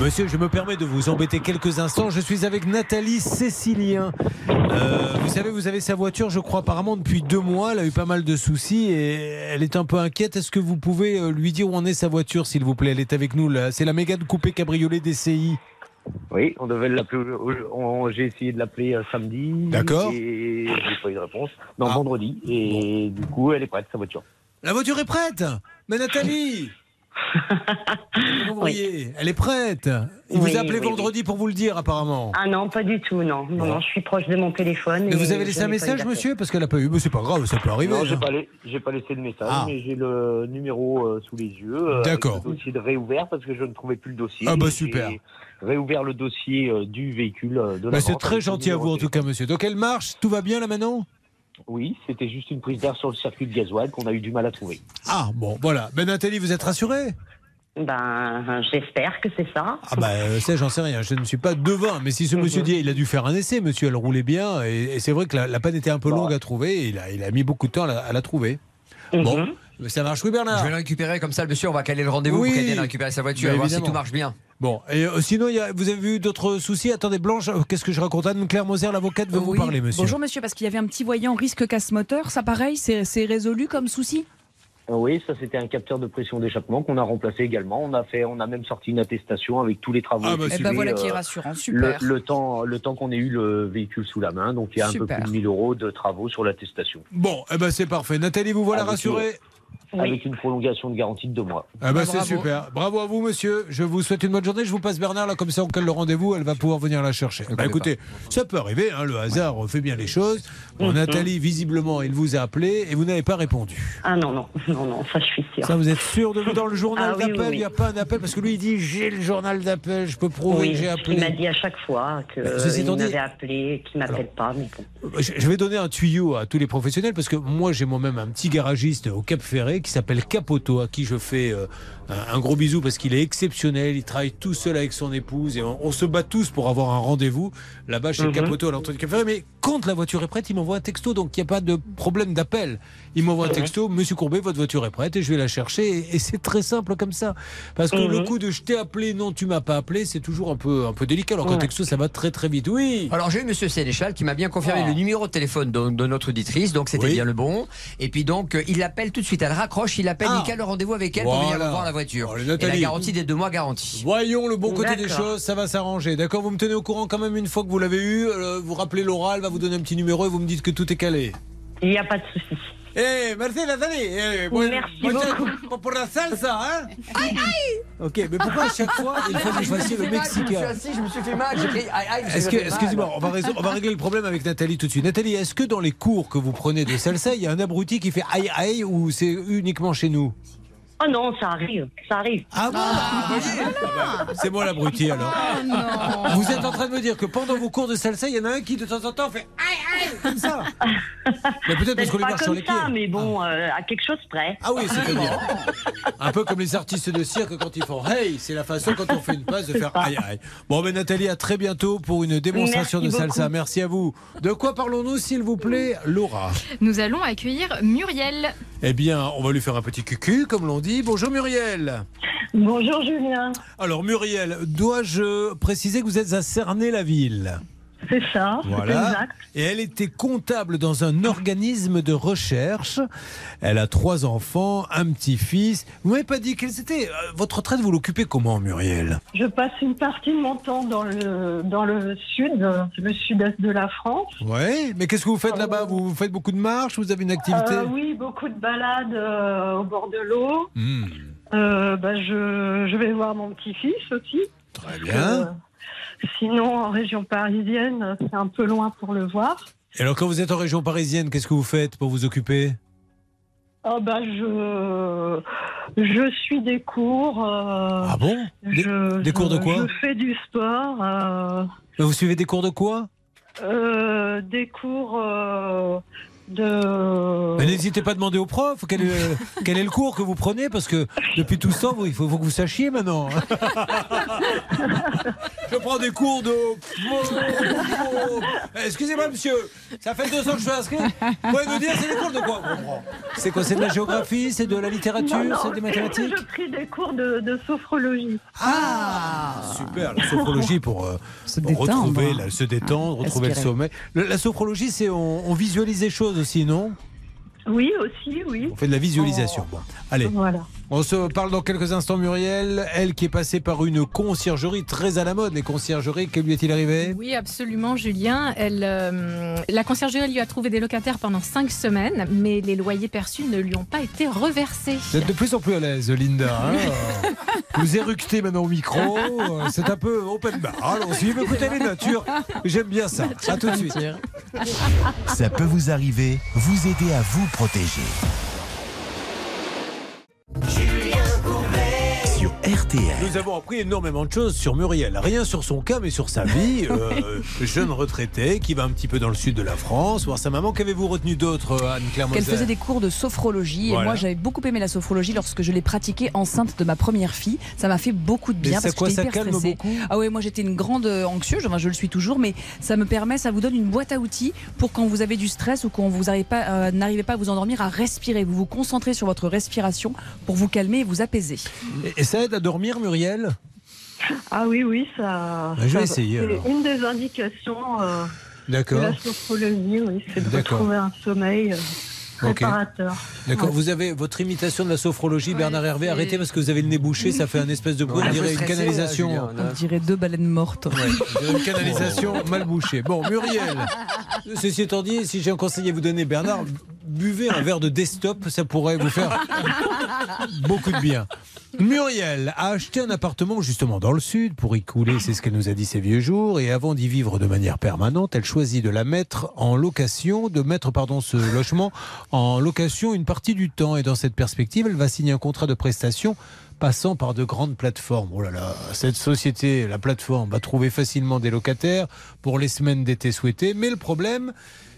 Monsieur, je me permets de vous embêter quelques instants. Je suis avec Nathalie Cécilien. Euh, vous savez, vous avez sa voiture, je crois, apparemment depuis deux mois. Elle a eu pas mal de soucis et elle est un peu inquiète. Est-ce que vous pouvez euh, lui dire où en est sa voiture, s'il vous plaît? Elle est avec nous là. C'est la Mégane coupé cabriolet DCI. Oui, on devait l'appeler. J'ai essayé de l'appeler euh, samedi. D'accord. Et j'ai pas eu de réponse. Non, Ah. vendredi. Et du coup, elle est prête, sa voiture. La voiture est prête Mais Nathalie vous voyez Elle est prête Il Oui, vous a appelé oui, vendredi pour vous le dire, apparemment. Ah non, pas du tout, non. Non, non, je suis proche de mon téléphone. Mais et vous avez laissé un message, monsieur? Parce qu'elle n'a pas eu. Mais c'est pas grave, ça peut arriver. non, j'ai hein. pas, la- pas laissé de message, Ah. mais j'ai le numéro euh, sous les yeux. euh, D'accord. Le dossier de réouvert parce que je ne trouvais plus le dossier. Ah bah, super. Réouvert le dossier euh, du véhicule euh, de la Bah, c'est très gentil à vous en tout cas, monsieur. Donc elle marche, tout va bien là maintenant? Oui, c'était juste une prise d'air sur le circuit de gasoil qu'on a eu du mal à trouver. Ah bon, voilà. Ben Nathalie, vous êtes rassurée? Ben, j'espère que c'est ça. Ah bah euh, ça j'en sais rien, je ne suis pas devin, mais si ce monsieur Mhm. dit il a dû faire un essai, monsieur, elle roulait bien, et, et c'est vrai que la, la panne était un peu longue à trouver, et il a, il a mis beaucoup de temps à la, à la trouver. Bon, Mhm. Mais ça marche oui Je Bernard vais le récupérer comme ça, le monsieur, on va caler le rendez-vous Oui. pour qu'elle vienne récupérer sa voiture et voir si tout marche bien. Bon, et euh, sinon, il y a- vous avez vu d'autres soucis? Attendez, Blanche, euh, qu'est-ce que je raconte? Anne-Claire Moser, l'avocate, veut vous Oui. parler, monsieur. Bonjour monsieur, parce qu'il y avait un petit voyant risque casse-moteur, ça pareil, c'est résolu comme souci? Oui, ça c'était un capteur de pression d'échappement qu'on a remplacé également. On a fait, on a même sorti une attestation avec tous les travaux. Ah, bah, Eh ben effectués, voilà qui est euh, rassurant, le, super. le temps, le temps qu'on ait eu le véhicule sous la main, donc il y a un peu plus de 1000 euros de travaux sur l'attestation, Bon, eh ben c'est parfait. Nathalie, vous voilà Avec rassurée? Avec une prolongation de garantie de deux mois. Ah bah, Bah, c'est bravo. super. Bravo à vous, monsieur. Je vous souhaite une bonne journée. Je vous passe Bernard, là, comme ça, on cale le rendez-vous. Elle va pouvoir venir la chercher. Bah, écoutez, ça peut arriver. hein, le hasard fait bien les choses. Bon, Nathalie, visiblement, il vous a appelé et vous n'avez pas répondu. Ah non, non, non, non, ça je suis sûre. Ça, vous êtes sûr de vous dans le journal Ah oui, oui, d'appel Il oui. n'y a pas un appel? Parce que lui, il dit j'ai le journal d'appel, je peux prouver Oui, que j'ai il m'a appelé. dit à chaque fois Bah, qu'il étant dit- m'avait appelé, qu'il m'appelle pas, mais bon. Je je vais donner un tuyau à tous les professionnels parce que moi j'ai moi-même un petit garagiste au Cap Ferré qui s'appelle Capoto à qui je fais euh, un, un gros bisou parce qu'il est exceptionnel, il travaille tout seul avec son épouse et on, on se bat tous pour avoir un rendez-vous là-bas chez Mhm. Capoto à l'entrée du Cap Ferré mais quand la voiture est prête il m'envoie un texto donc il n'y a pas de problème d'appel il m'envoie un texto Monsieur Courbet votre voiture est prête et je vais la chercher et, et c'est très simple comme ça parce que le Mhm. coup de je t'ai appelé non tu m'as pas appelé c'est toujours un peu un peu délicat alors qu'un Ouais. texto ça va très très vite oui Alors j'ai eu Monsieur Sénéchal qui m'a bien confirmé Oh. le numéro de téléphone de, de notre auditrice, donc c'était Oui. bien le bon. Et puis donc euh, il l'appelle tout de suite, elle raccroche, il appelle, Ah. il cale le rendez-vous avec elle pour venir voir la voiture. Allez, Et la garantie des deux mois garantie. Voyons le bon côté des choses, ça va s'arranger. D'accord, vous me tenez au courant quand même une fois que vous l'avez eu. euh, vous rappelez Laura, elle va vous donner un petit numéro et vous me dites que tout est calé. Il n'y a pas de souci. Eh, merci Nathalie. Eh, Merci beaucoup. Pour la salsa, hein Ok, mais pourquoi à chaque fois il faut que vous fassiez le Je me suis mexicain assis, je me suis fait mal, j'ai crié aïe aïe. je excusez-moi, on on va régler le problème avec Nathalie tout de suite. Nathalie, est-ce que dans les cours que vous prenez de salsa, il y a un abruti qui fait aïe aïe ou c'est uniquement chez nous? Oh non, ça arrive, ça arrive. Ah bon Ah bah, C'est moi l'abruti alors. Vous êtes en train de me dire que pendant vos cours de salsa, il y en a un qui de temps en temps fait aïe aïe comme ça. Mais peut-être parce qu'on pas marche sur comme les pieds. ça, mais bon, euh, à quelque chose près. Ah oui, c'est-à-dire. Un peu comme les artistes de cirque quand ils font hey, c'est la façon quand on fait une passe de faire aïe aïe. Bon, ben Nathalie, à très bientôt pour une démonstration Merci de salsa. Merci à vous. De quoi parlons-nous, s'il vous plaît, Laura? Nous allons accueillir Muriel. Eh bien, on va lui faire un petit cucu, comme l'on dit. Bonjour Muriel. Bonjour Julien. Alors Muriel, dois-je préciser que vous êtes à Cernay-la-Ville? C'est ça, Voilà. exact. Et elle était comptable dans un organisme de recherche. Elle a trois enfants, un petit-fils. Vous m'avez pas dit quelle c'était. Euh, Votre retraite, vous l'occupez comment, Muriel? Je passe une partie de mon temps dans le, dans le sud, euh, le sud-est de la France. Ouais, mais qu'est-ce que vous faites là-bas? Vous faites beaucoup de marches Vous avez une activité? Euh, oui, beaucoup de balades euh, au bord de l'eau. Hmm, Euh, bah, je, je vais voir mon petit-fils aussi. Très Euh, bien. Sinon, en région parisienne, c'est un peu loin pour le voir. Et alors, quand vous êtes en région parisienne, qu'est-ce que vous faites pour vous occuper? Oh, bah, je, je suis des cours. euh, Ah bon? Des, je- des cours de quoi? Je fais du sport. euh, Vous suivez des cours de quoi? Euh, des cours de. N'hésitez pas à demander au prof quel est, quel est le cours que vous prenez, parce que depuis tout ce temps, vous- il faut, faut que vous sachiez maintenant. je prends des cours de. Excusez-moi, monsieur, ça fait deux ans que je suis inscrit. Vous pouvez nous dire, c'est des cours de quoi? On comprend C'est quoi C'est de la géographie C'est de la littérature C'est des mathématiques? Je pris des cours de, de sophrologie. Ah Super, la sophrologie pour, euh, pour détendre. retrouver, la- se détendre, retrouver le sommeil. Le- la sophrologie, c'est on, on visualise les choses aussi, non? Oui, aussi, oui. On fait de la visualisation. Bon, allez. Voilà. On se parle dans quelques instants, Muriel. Elle qui est passée par une conciergerie très à la mode, les conciergeries. Que lui est-il arrivé? Oui, absolument, Julien. Elle, euh, la conciergerie lui a trouvé des locataires pendant cinq semaines, mais les loyers perçus ne lui ont pas été reversés. Vous êtes de plus en plus à l'aise, Linda. hein vous éructez maintenant au micro. euh, C'est un peu open bar. Allons-y, mais écoutez les natures. J'aime bien ça. À tout de suite. Ça peut vous arriver, vous aider à vous protéger. RTL. Nous avons appris énormément de choses sur Muriel. Rien sur son cas, mais sur sa vie. Euh, jeune retraité qui va un petit peu dans le sud de la France, voir sa maman. Qu'avez-vous retenu d'autre, Anne-Claire Qu'elle faisait des cours de sophrologie. Voilà. Et moi, j'avais beaucoup aimé la sophrologie lorsque je l'ai pratiquée enceinte de ma première fille. Ça m'a fait beaucoup de bien parce que quoi, j'étais ça hyper calme stressée. beaucoup Ah ouais, moi j'étais une grande euh, anxieuse, enfin, je le suis toujours, mais ça me permet, ça vous donne une boîte à outils pour quand vous avez du stress ou quand vous n'arrivez pas, euh, pas à vous endormir, à respirer. Vous vous concentrez sur votre respiration pour vous calmer et vous apaiser. Et, et ça aide à dormir, Muriel Ah oui, oui, ça. Bah, je vais ça- essayer, c'est. Une des indications euh, de D'accord. la sophrologie, oui, c'est de D'accord. retrouver un sommeil euh. D'accord. Ouais. Vous avez votre imitation de la sophrologie, Bernard Hervé. Arrêtez parce que vous avez le nez bouché, ça fait un espèce de bruit. On Ouais, dirait un une canalisation. là, Julien, On dirait deux baleines mortes. Une canalisation mal bouchée. Bon, Muriel, ceci étant dit, si j'ai un conseil à vous donner, Bernard, buvez un verre de desktop, ça pourrait vous faire beaucoup de bien. Muriel a acheté un appartement justement dans le sud pour y couler, c'est ce qu'elle nous a dit ses vieux jours, et avant d'y vivre de manière permanente, elle choisit de la mettre en location, de mettre pardon ce logement en location une partie du temps. Et dans cette perspective, elle va signer un contrat de prestation passant par de grandes plateformes. Oh là là, cette société, la plateforme, va trouver facilement des locataires pour les semaines d'été souhaitées. Mais le problème,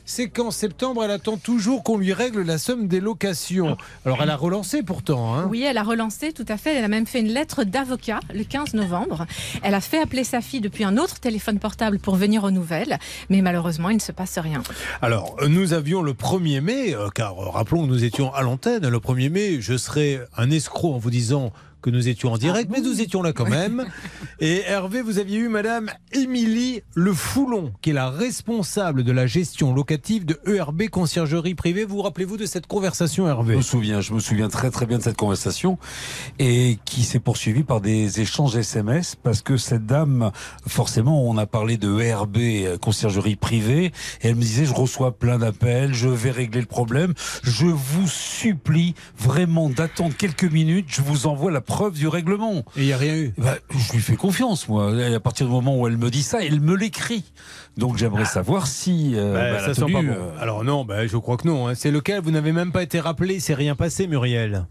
c'est qu'en septembre, elle attend toujours qu'on lui règle la somme des locations. Alors elle a relancé pourtant. Hein. Oui, elle a relancé, tout à fait. Elle a même fait une lettre d'avocat le 15 novembre. Elle a fait appeler sa fille depuis un autre téléphone portable pour venir aux nouvelles, mais malheureusement, il ne se passe rien. Alors, nous avions le 1er mai, euh, car euh, rappelons que nous étions à l'antenne. Le 1er mai, je serais un escroc en vous disant que nous étions en direct, mais nous étions là quand même. Et Hervé, vous aviez eu Madame Émilie Le Foulon, qui est la responsable de la gestion locative de ERB Conciergerie Privée. Vous vous rappelez-vous de cette conversation, Je Hervé me souviens, je me souviens très très bien de cette conversation et qui s'est poursuivie par des échanges SMS parce que cette dame, forcément, on a parlé de ERB, conciergerie privée, et elle me disait je reçois plein d'appels, je vais régler le problème, je vous supplie vraiment d'attendre quelques minutes, je vous envoie la preuve du règlement. Et il n'y a rien eu Bah, je lui fais confiance, moi. Et à partir du moment où elle me dit ça, elle me l'écrit. Donc j'aimerais savoir si euh, Bah, bah, ça sent pas bon. euh, Alors non, bah, je crois que non. hein. C'est lequel? Vous n'avez même pas été rappelé, c'est rien passé, Muriel.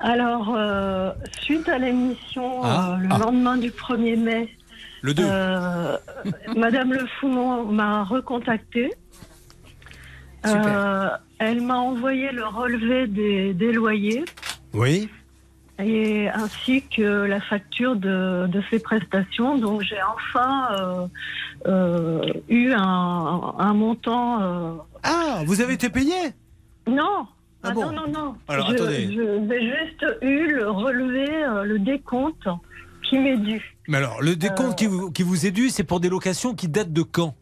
Alors, euh, suite à l'émission Ah, euh, le ah. lendemain du 1er mai, Le 2. euh, Madame Le Foulon m'a recontacté. Euh, elle m'a envoyé le relevé des, des loyers Oui et ainsi que la facture de, de ses prestations. Donc j'ai enfin euh, euh, eu un, un montant. euh, Ah, vous avez été payé? Non. Ah Ah bon non, non, non. Alors, je, attendez. je- J'ai juste eu le relevé, euh, le décompte qui m'est dû. Mais alors, le décompte qui, vous, qui vous est dû, c'est pour des locations qui datent de quand?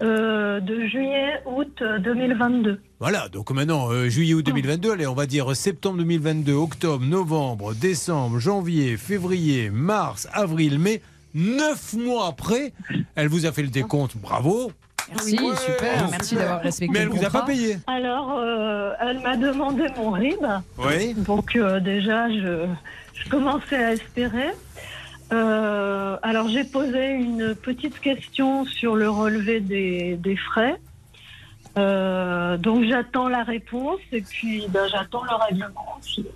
Euh, de juillet, août euh, 2022. Voilà, donc maintenant, euh, juillet ou 2022, allez, on va dire septembre 2022, octobre, novembre, décembre, janvier, février, mars, avril, mai. Neuf mois après, elle vous a fait le décompte. Bravo. Merci, super. Merci d'avoir respecté Mais elle le vous a pas payé. Alors, euh, elle m'a demandé mon RIB. Oui. Donc euh, déjà, je, je commençais à espérer. Euh, alors j'ai posé une petite question sur le relevé des, des frais. Euh, donc j'attends la réponse et puis ben, j'attends le règlement aussi.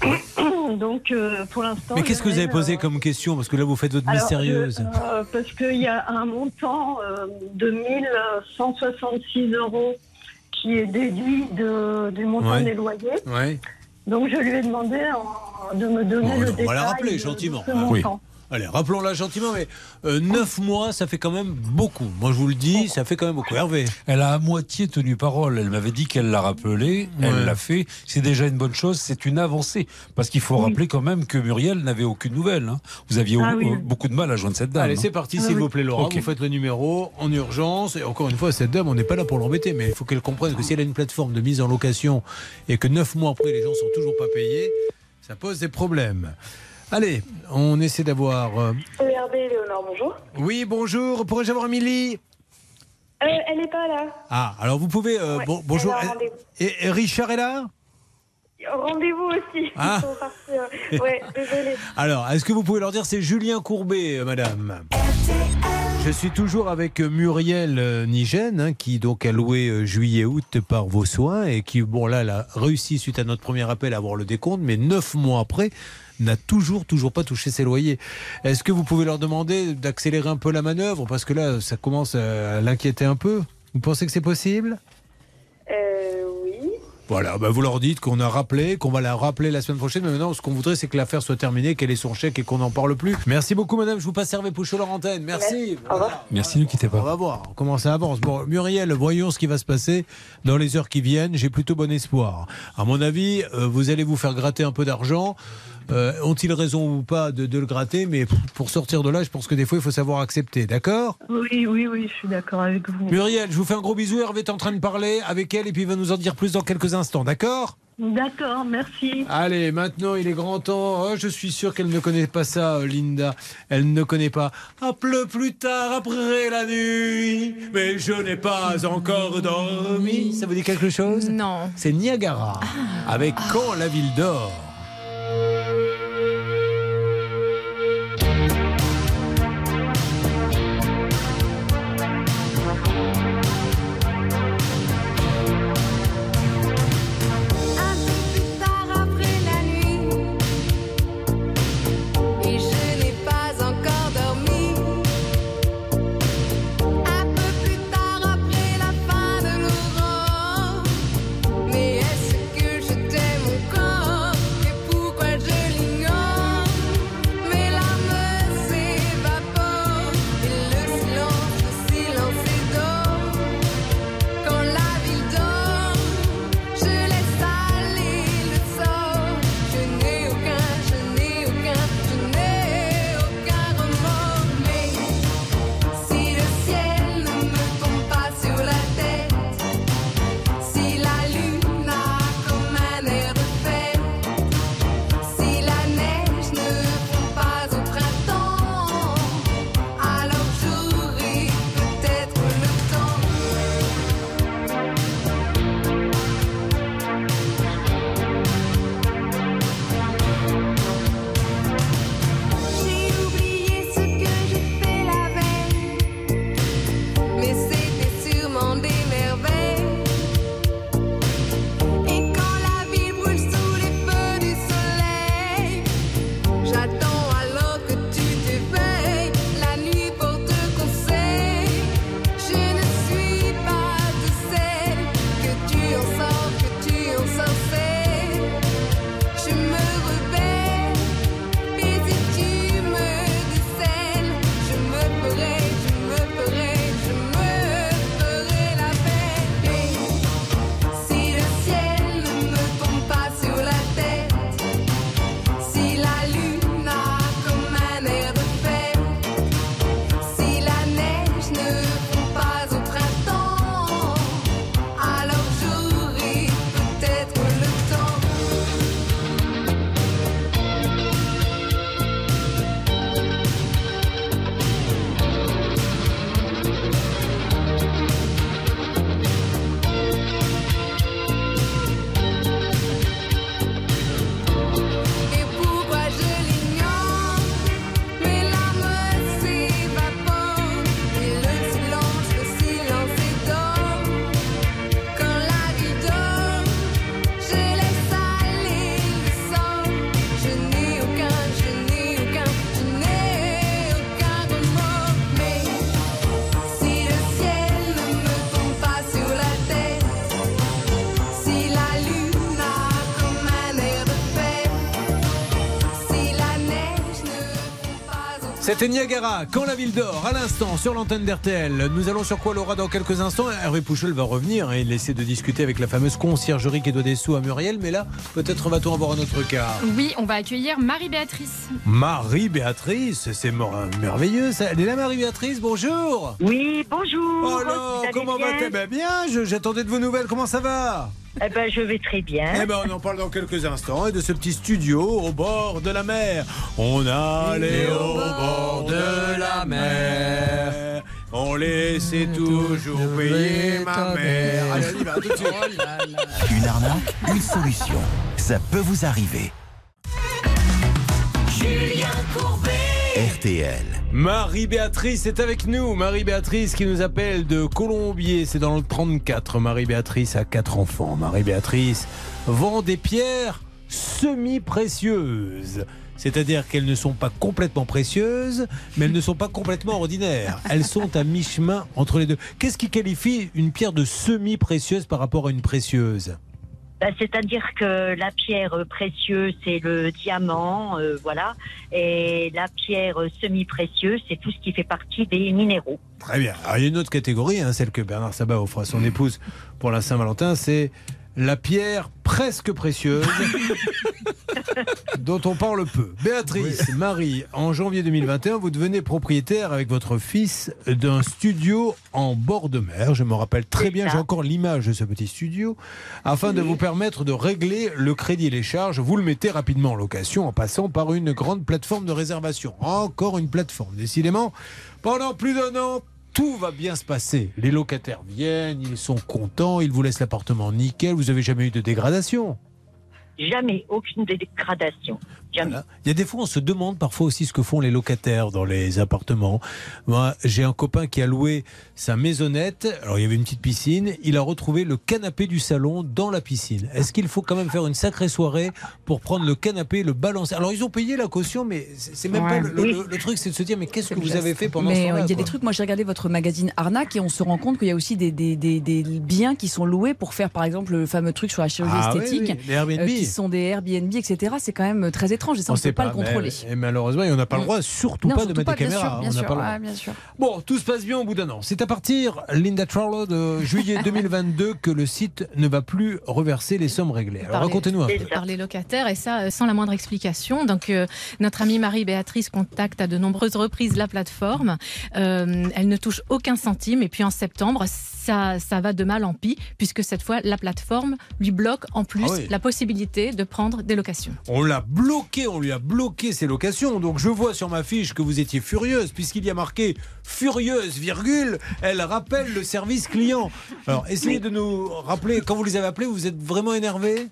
donc euh, pour l'instant. Mais qu'est-ce que vous avez posé euh, comme question? Parce que là, vous faites votre alors, mystérieuse. euh, parce qu'il y a un montant de 1166 euros qui est déduit de, du montant Ouais. des loyers. Ouais. Donc je lui ai demandé en- de me donner Bon, le on détail. va la rappeler gentiment. oui. montant. Allez, rappelons-la gentiment, mais euh, neuf mois, ça fait quand même beaucoup. Moi, je vous le dis, ça fait quand même beaucoup. Hervé. Elle a à moitié tenu parole. Elle m'avait dit qu'elle l'a rappelé. Ouais. Elle l'a fait. C'est déjà une bonne chose. C'est une avancée. Parce qu'il faut rappeler quand même que Muriel n'avait aucune nouvelle. hein. Vous aviez Ah au- oui. euh, beaucoup de mal à joindre cette dame. Allez, hein. c'est parti, s'il vous plaît, Laura. Ok. Vous faites le numéro en urgence. Et encore une fois, cette dame, on n'est pas là pour l'embêter, mais il faut qu'elle comprenne que si elle a une plateforme de mise en location et que neuf mois après, les gens sont toujours pas payés, ça pose des problèmes. Allez, on essaie d'avoir. euh, ERB Léonore, bonjour. Oui, bonjour. Pourrais-je avoir Émilie Euh, elle n'est pas là. Ah, alors vous pouvez. euh, Ouais, bon- bonjour. Et, et Richard est là? Rendez-vous aussi. Ah. Ils sont partis, Ouais, désolé. Alors, est-ce que vous pouvez leur dire c'est Julien Courbet, madame? Je suis toujours avec Muriel Nigène, hein, qui donc a loué euh, juillet-août par vos soins et qui, bon là, elle a réussi suite à notre premier appel à avoir le décompte, mais neuf mois après, n'a toujours, toujours pas touché ses loyers. Est-ce que vous pouvez leur demander d'accélérer un peu la manœuvre? Parce que là, ça commence à l'inquiéter un peu. Vous pensez que c'est possible? Euh, oui. Voilà, bah vous leur dites qu'on a rappelé, qu'on va la rappeler la semaine prochaine, mais maintenant ce qu'on voudrait c'est que l'affaire soit terminée, qu'elle ait son chèque et qu'on n'en parle plus. Merci beaucoup madame, je vous passe Hervé Pouchot leur antenne. Merci. Voilà. Merci, ne quittez On pas. va voir comment ça avance. Bon, Muriel, voyons ce qui va se passer dans les heures qui viennent. J'ai plutôt bon espoir. À mon avis, euh, vous allez vous faire gratter un peu d'argent. Euh, Ont-ils raison ou pas de, de le gratter Mais pour sortir de là, je pense que des fois, il faut savoir accepter. D'accord? Oui, oui, oui, je suis d'accord avec vous. Muriel, je vous fais un gros bisou. Hervé est en train de parler avec elle et puis il va nous en dire plus dans quelques instants. D'accord? D'accord, merci. Allez, maintenant il est grand temps. Oh, je suis sûr qu'elle ne connaît pas ça, euh, Linda. Elle ne connaît pas. Appelle plus tard après la nuit, mais je n'ai pas encore dormi. Ça vous dit quelque chose? Non. C'est Niagara avec Quand la ville dort. Un C'était Niagara, quand la ville dort, à l'instant, sur l'antenne d'RTL. Nous allons sur quoi Laura dans quelques instants? Hervé Pouchel va revenir et il essaie de discuter avec la fameuse conciergerie qui doit des sous à Muriel, mais là, peut-être va-t-on avoir un autre cas. Oui, on va accueillir Marie-Béatrice. Marie-Béatrice, c'est merveilleux ça. Elle est là, Marie-Béatrice, bonjour Oui, bonjour. Oh alors, comment bien? Va-t-elle Ben Bien, je- j'attendais de vos nouvelles, comment ça va? Eh ben, je vais très bien. Eh ben, on en parle dans quelques instants et de ce petit studio au bord de la mer. On allait au bord de la mer. On laissait toujours payer ma mère. Allez, on y va, tout de suite. Une arnaque, une solution. Ça peut vous arriver. Julien Courbet. RTL. Marie-Béatrice est avec nous. Marie-Béatrice qui nous appelle de Colombier. C'est dans le 34. Marie-Béatrice a quatre enfants. Marie-Béatrice vend des pierres semi-précieuses. C'est-à-dire qu'elles ne sont pas complètement précieuses, mais elles ne sont pas complètement ordinaires. Elles sont à mi-chemin entre les deux. Qu'est-ce qui qualifie une pierre de semi-précieuse par rapport à une précieuse? Bah, C'est-à-dire que la pierre euh, précieuse, c'est le diamant, euh, voilà. Et la pierre euh, semi-précieuse, c'est tout ce qui fait partie des minéraux. Très bien. Alors, il y a une autre catégorie, hein, celle que Bernard Sabat offre à son épouse pour la Saint-Valentin, c'est la pierre presque précieuse dont on parle peu. Béatrice, Marie, en janvier 2021, vous devenez propriétaire avec votre fils d'un studio en bord de mer. Je me rappelle très bien, j'ai encore l'image de ce petit studio. Afin de vous permettre de régler le crédit et les charges, vous le mettez rapidement en location en passant par une grande plateforme de réservation. Encore une plateforme. Décidément, pendant plus d'un an, tout va bien se passer. Les locataires viennent, ils sont contents, ils vous laissent l'appartement nickel, vous avez jamais eu de dégradation? Jamais, aucune dégradation. Voilà. Il y a des fois, on se demande parfois aussi ce que font les locataires dans les appartements. Moi, j'ai un copain qui a loué sa maisonnette. Alors, il y avait une petite piscine. Il a retrouvé le canapé du salon dans la piscine. Est-ce qu'il faut quand même faire une sacrée soirée pour prendre le canapé, le balancer? Alors, ils ont payé la caution, mais c'est même Ouais. pas le, le- Oui. le- le truc, c'est de se dire, mais qu'est-ce que vous geste. avez fait pendant Mais ce euh, temps-là il y a quoi des trucs, moi j'ai regardé votre magazine Arnaque et on se rend compte qu'il y a aussi des, des, des, biens qui sont loués pour faire par exemple le fameux truc sur la chirurgie Ah esthétique, oui, les Airbnb. qui sont des Airbnb, etc. C'est quand même très étrange et ça on ne peut pas, le contrôler. mais- et malheureusement, on n'a pas le droit, surtout Non, pas de mettre des bien caméras. sûr, bien on sûr, bien sûr. Bon, tout se passe bien au bout d'un an. C'est à partir, Linda Trollo, de juillet 2022 que le site ne va plus reverser les sommes réglées. Alors racontez-nous un peu. par les locataires et ça euh, sans la moindre explication. Donc euh, notre amie Marie-Béatrice contacte à de nombreuses reprises la plateforme. Euh, elle ne touche aucun centime et puis en septembre ça, ça va de mal en pis puisque cette fois la plateforme lui bloque en plus Ah oui. la possibilité de prendre des locations. On l'a bloqué, on lui a bloqué ses locations. Donc je vois sur ma fiche que vous étiez furieuse, puisqu'il y a marqué furieuse, virgule, elle rappelle le service client. Alors essayez de nous rappeler, quand vous les avez appelés, vous êtes vraiment énervé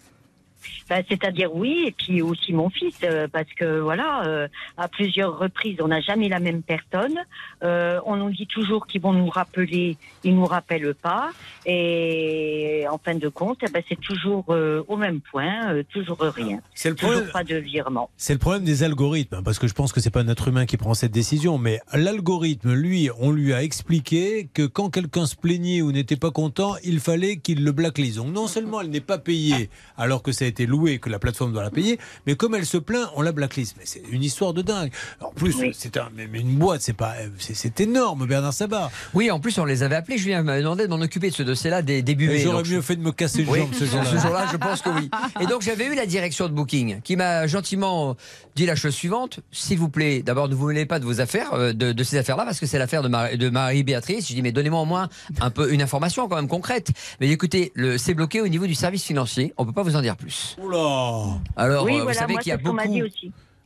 Bah, C'est-à-dire oui, et puis aussi mon fils, euh, parce que voilà, euh, à plusieurs reprises, on n'a jamais la même personne. Euh, on nous dit toujours qu'ils vont nous rappeler, ils nous rappellent pas. Et en fin de compte, eh ben, c'est toujours au même point, toujours rien. C'est le toujours problème. pas de virement. C'est le problème des algorithmes, hein, parce que je pense que c'est pas un être humain qui prend cette décision, mais l'algorithme, lui, on lui a expliqué que quand quelqu'un se plaignait ou n'était pas content, il fallait qu'il le blacklist. Donc non seulement elle n'est pas payée alors que ça a été loué, que la plateforme doit la payer, mais comme elle se plaint, on la blacklist. Mais c'est une histoire de dingue. En plus, c'est un, une boîte, c'est pas, c'est- énorme, Bernard Sabat. Oui, en plus, on les avait appelés. Julien m'avait demandé de m'en occuper de ce dossier-là des débuts. J'aurais mieux fait de me casser le Oui, jambe ce jour-là. Ce jour-là, je pense que oui. Et donc, j'avais eu la direction de Booking qui m'a gentiment dit la chose suivante. S'il vous plaît, d'abord, ne vous mêlez pas de vos affaires, euh, de, de ces affaires-là, parce que c'est l'affaire de, Marie- de Marie-Béatrice. Je dis, mais donnez-moi au moins un peu une information quand même concrète. Mais écoutez, c'est bloqué au niveau du service financier. On peut pas vous en dire plus. Oula Alors, oui, euh, vous voilà, savez qu'il y a beaucoup.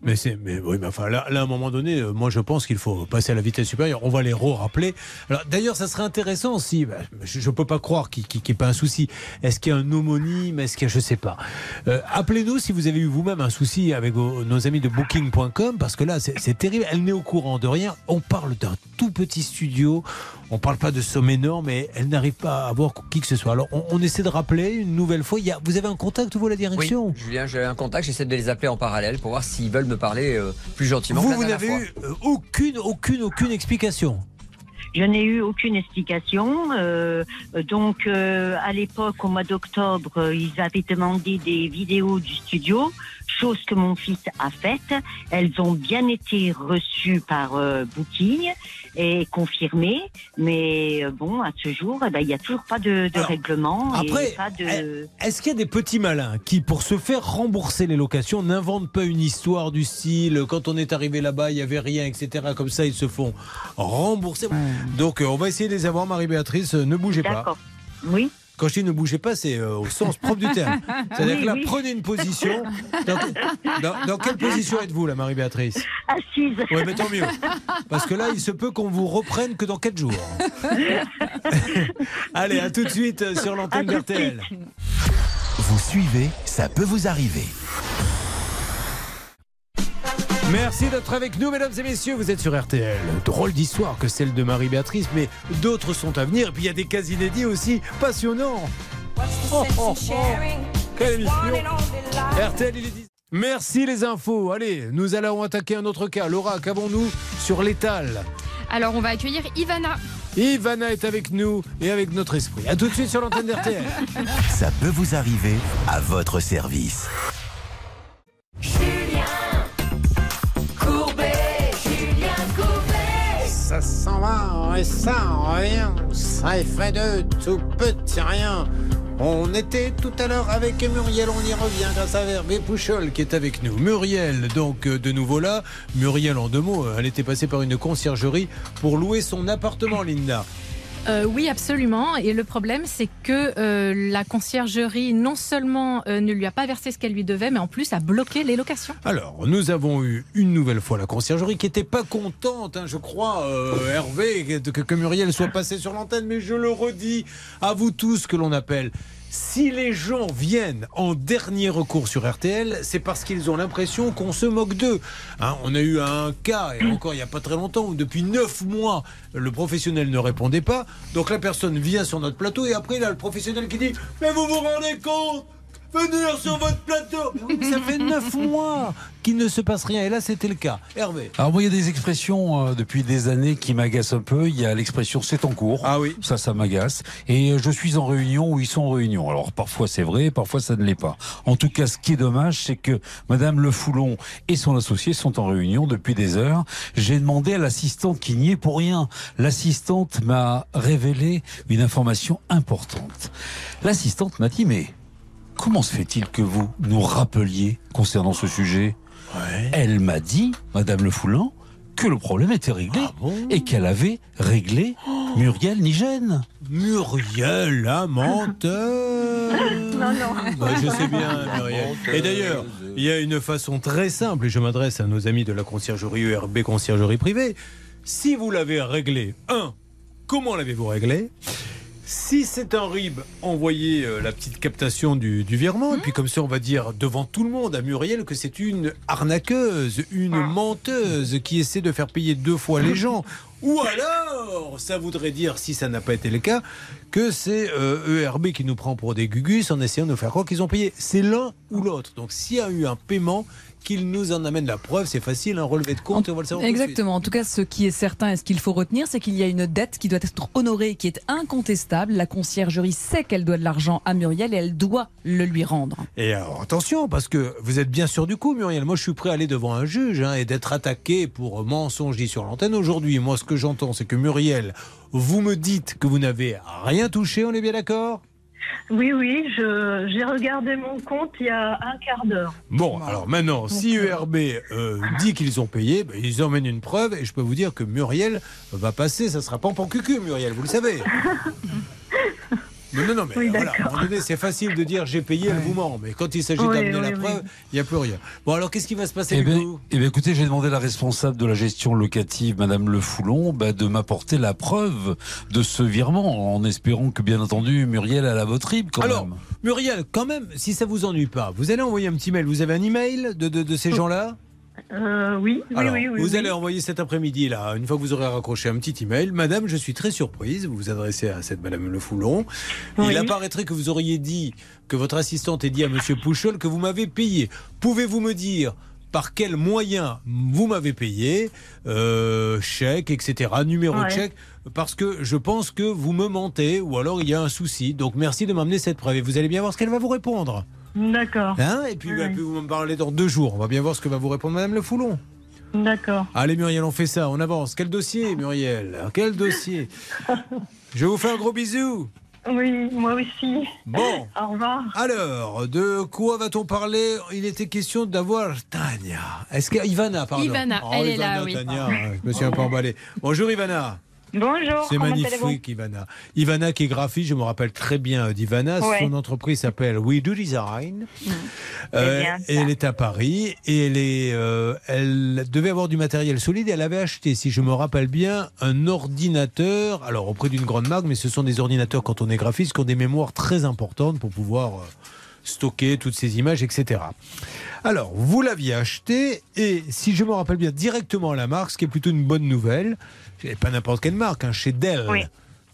Mais c'est, mais oui, mais enfin là, là, à un moment donné, euh, moi je pense qu'il faut passer à la vitesse supérieure. On va les rappeler. Alors d'ailleurs, ça serait intéressant si, bah, je, je peux pas croire qu'il n'y ait pas un souci. Est-ce qu'il y a un homonyme? Est-ce qu'il y a, je sais pas. Euh, appelez-nous si vous avez eu vous-même un souci avec vos- nos amis de Booking.com parce que là, c'est terrible. Elle n'est au courant de rien. On parle d'un tout petit studio. On parle pas de somme énorme, mais elle n'arrive pas à avoir qui que ce soit. Alors on, on essaie de rappeler une nouvelle fois. Il y a, vous avez un contact vous la direction Oui, Julien, j'ai un contact, j'essaie de les appeler en parallèle pour voir s'ils veulent me parler euh, plus gentiment. Vous, vous n'avez eu euh, aucune, aucune, aucune explication. Je n'ai eu aucune explication. euh, donc, euh, à l'époque, au mois d'octobre, euh, ils avaient demandé des vidéos du studio, chose que mon fils a faite. Elles ont bien été reçues par euh, Booking et confirmées. Mais euh, bon, à ce jour, eh ben, il n'y a toujours pas de, de règlement après, de. Est-ce qu'il y a des petits malins qui, pour se faire rembourser les locations, n'inventent pas une histoire du style quand on est arrivé là-bas, il n'y avait rien, etc. Comme ça, ils se font rembourser? Donc, euh, on va essayer de les avoir, Marie-Béatrice. euh, Ne bougez pas. D'accord. Oui. Quand je dis ne bougez pas, c'est euh, au sens propre du terme. C'est-à-dire Oui, que là, oui. prenez une position. Dans, dans- dans quelle position êtes-vous, là, Marie-Béatrice? Assise. Oui, mais tant mieux. Parce que là, il se peut qu'on vous reprenne que dans 4 jours. Allez, à tout de suite sur l'antenne d'RTL. Vous suivez, ça peut vous arriver. Merci d'être avec nous, mesdames et messieurs. Vous êtes sur RTL. Drôle d'histoire que celle de Marie-Béatrice, mais d'autres sont à venir. Et puis il y a des cas inédits aussi passionnants. Oh, oh, oh. Quelle émission RTL, il est 10. Merci les infos. Allez, nous allons attaquer un autre cas. Laura, qu'avons-nous sur l'étal? Alors, on va accueillir Ivana. Ivana est avec nous et avec notre esprit. A tout de suite sur l'antenne d'RTL. Ça peut vous arriver à votre service. Courbet, Ça s'en va et ça revient. Ça est fait de tout petit rien. On était tout à l'heure avec Muriel, on y revient grâce à Hervé Pouchol qui est avec nous. Muriel, donc euh, de nouveau là. Muriel, en deux mots, euh, elle était passée par une conciergerie pour louer son appartement, Linda. Euh, oui, absolument. Et le problème, c'est que euh, la conciergerie, non seulement euh, ne lui a pas versé ce qu'elle lui devait, mais en plus a bloqué les locations. Alors, nous avons eu une nouvelle fois la conciergerie qui n'était pas contente, hein, je crois, Hervé, que, que Muriel soit passée sur l'antenne, mais je le redis à vous tous que l'on appelle. Si les gens viennent en dernier recours sur RTL, c'est parce qu'ils ont l'impression qu'on se moque d'eux. Hein, on a eu un cas, et encore il n'y a pas très longtemps, où depuis neuf mois, le professionnel ne répondait pas. Donc la personne vient sur notre plateau, et après, il a le professionnel qui dit Mais vous vous rendez compte? Venir sur votre plateau Mais oui, mais Ça fait neuf mois qu'il ne se passe rien, et là, c'était le cas. Hervé Alors moi, il y a des expressions euh, depuis des années qui m'agacent un peu. Il y a l'expression c'est en cours. Ah oui. Ça, ça m'agace. Et euh, je suis en réunion où ils sont en réunion. Alors parfois c'est vrai, parfois ça ne l'est pas. En tout cas, ce qui est dommage, c'est que Madame Le Foulon et son associé sont en réunion depuis des heures. J'ai demandé à l'assistante qui n'y est pour rien. L'assistante m'a révélé une information importante. L'assistante m'a dit mais comment se fait-il que vous nous rappeliez concernant ce sujet Elle m'a dit, Madame Le Foulon, que le problème était réglé et qu'elle avait réglé Muriel Nigène. Muriel, la menteur Non, non. Bah, je sais bien, Muriel. Et d'ailleurs, il y a une façon très simple, et je m'adresse à nos amis de la conciergerie ERB, conciergerie privée. Si vous l'avez réglé, un, comment l'avez-vous réglé? Si c'est un RIB, envoyez euh, la petite captation du, du virement. Et puis comme ça, on va dire devant tout le monde à Muriel que c'est une arnaqueuse, une menteuse qui essaie de faire payer deux fois les gens. Ou alors, ça voudrait dire, si ça n'a pas été le cas, que c'est euh, ERB qui nous prend pour des gugus en essayant de nous faire croire qu'ils ont payé. C'est l'un ou l'autre. Donc s'il y a eu un paiement, qu'il nous en amène la preuve, c'est facile, un relevé de compte, et on va le savoir tout de suite. Exactement. En tout cas, ce qui est certain et ce qu'il faut retenir, c'est qu'il y a une dette qui doit être honorée, qui est incontestable. La conciergerie sait qu'elle doit de l'argent à Muriel et elle doit le lui rendre. Et alors attention, parce que vous êtes bien sûr du coup, Muriel. Moi, je suis prêt à aller devant un juge hein, et d'être attaqué pour mensonge dit sur l'antenne. Aujourd'hui, moi, ce que j'entends, c'est que Muriel, vous me dites que vous n'avez rien touché, on est bien d'accord? Oui, oui, j'ai regardé mon compte il y a un quart d'heure. Bon, alors maintenant, si ERB euh, dit qu'ils ont payé, ben, ils emmènent une preuve et je peux vous dire que Muriel va passer, ça sera pas en cucu, Muriel, vous le savez. Non, non, non, mais Oui, voilà, à un d'accord. moment donné, c'est facile de dire j'ai payé, elle vous ment. Mais quand il s'agit Oui, d'amener oui, la oui. preuve, il n'y a plus rien. Bon, alors qu'est-ce qui va se passer Eh bien, eh bien, écoutez, j'ai demandé à la responsable de la gestion locative, Madame Le Foulon, bah, de m'apporter la preuve de ce virement, en espérant que, bien entendu, Muriel a la votre RIB quand Alors, même. Muriel, quand même, si ça vous ennuie pas, vous allez envoyer un petit mail. Vous avez un email de, de, de ces gens-là? Euh, oui, oui, Alors, oui, oui. vous oui. allez envoyer cet après-midi, là, une fois que vous aurez raccroché un petit email. Madame, je suis très surprise. Vous vous adressez à cette Madame Le Foulon. Oui. Il apparaîtrait que vous auriez dit, que votre assistante ait dit à Monsieur Pouchol que vous m'avez payé. Pouvez-vous me dire par quels moyens vous m'avez payé euh, Chèque, etc. Numéro de chèque Parce que je pense que vous me mentez ou alors il y a un souci. Donc merci de m'amener cette preuve. Et vous allez bien voir ce qu'elle va vous répondre. D'accord. Hein Et puis, bah, puis vous me parlez dans deux jours. On va bien voir ce que va vous répondre Madame Le Foulon. D'accord. Allez Muriel, on fait ça, on avance. Quel dossier Muriel? Quel dossier? Je vous fais un gros bisou. Oui, moi aussi. Bon. Au revoir. Alors, de quoi va-t-on parler? Il était question d'avoir Tania. Est-ce que Ivana, pardon? Ivana, elle est là, Ivana, oui. Tania, hein, je me suis un peu emballé. Bonjour Ivana. Bonjour, C'est magnifique, Ivana. Ivana qui est graphiste, je me rappelle très bien d'Ivana. Ouais. Son entreprise s'appelle We Do Design. Euh, et ça. elle est à Paris et elle, est, euh, elle devait avoir du matériel solide. Et elle avait acheté, si je me rappelle bien, un ordinateur, alors auprès d'une grande marque, mais ce sont des ordinateurs quand on est graphiste qui ont des mémoires très importantes pour pouvoir euh, stocker toutes ces images, etc. Alors, vous l'aviez acheté et si je me rappelle bien, directement à la marque, ce qui est plutôt une bonne nouvelle, et pas n'importe quelle marque, hein, chez Dell. Oui.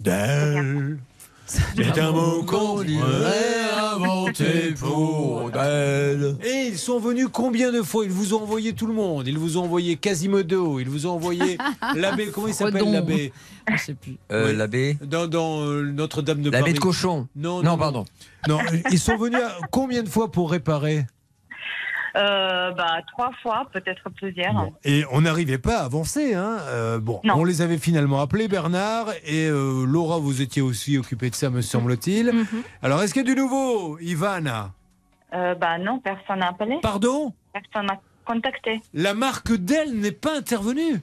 Dell. C'est un mot qu'on dirait inventé pour Del. Et ils sont venus combien de fois? Ils vous ont envoyé tout le monde. Ils vous ont envoyé Quasimodo. Ils vous ont envoyé l'abbé. Comment il s'appelle l'abbé? Je sais plus. Euh. L'abbé Dans, dans, euh, Notre-Dame de L'abbé Paris. de cochon. Non, Non, pardon. Non, ils sont venus à- combien de fois pour réparer? Euh, bah, trois fois, peut-être plusieurs. Et on n'arrivait pas à avancer. Hein. Euh, bon, Non. on les avait finalement appelés, Bernard. Et euh, Laura, vous étiez aussi occupée de ça, me semble-t-il. Mhm. Alors, est-ce qu'il y a du nouveau, Ivana? Euh, bah non, personne n'a appelé. Pardon? Personne m'a contacté. La marque Dell n'est pas intervenue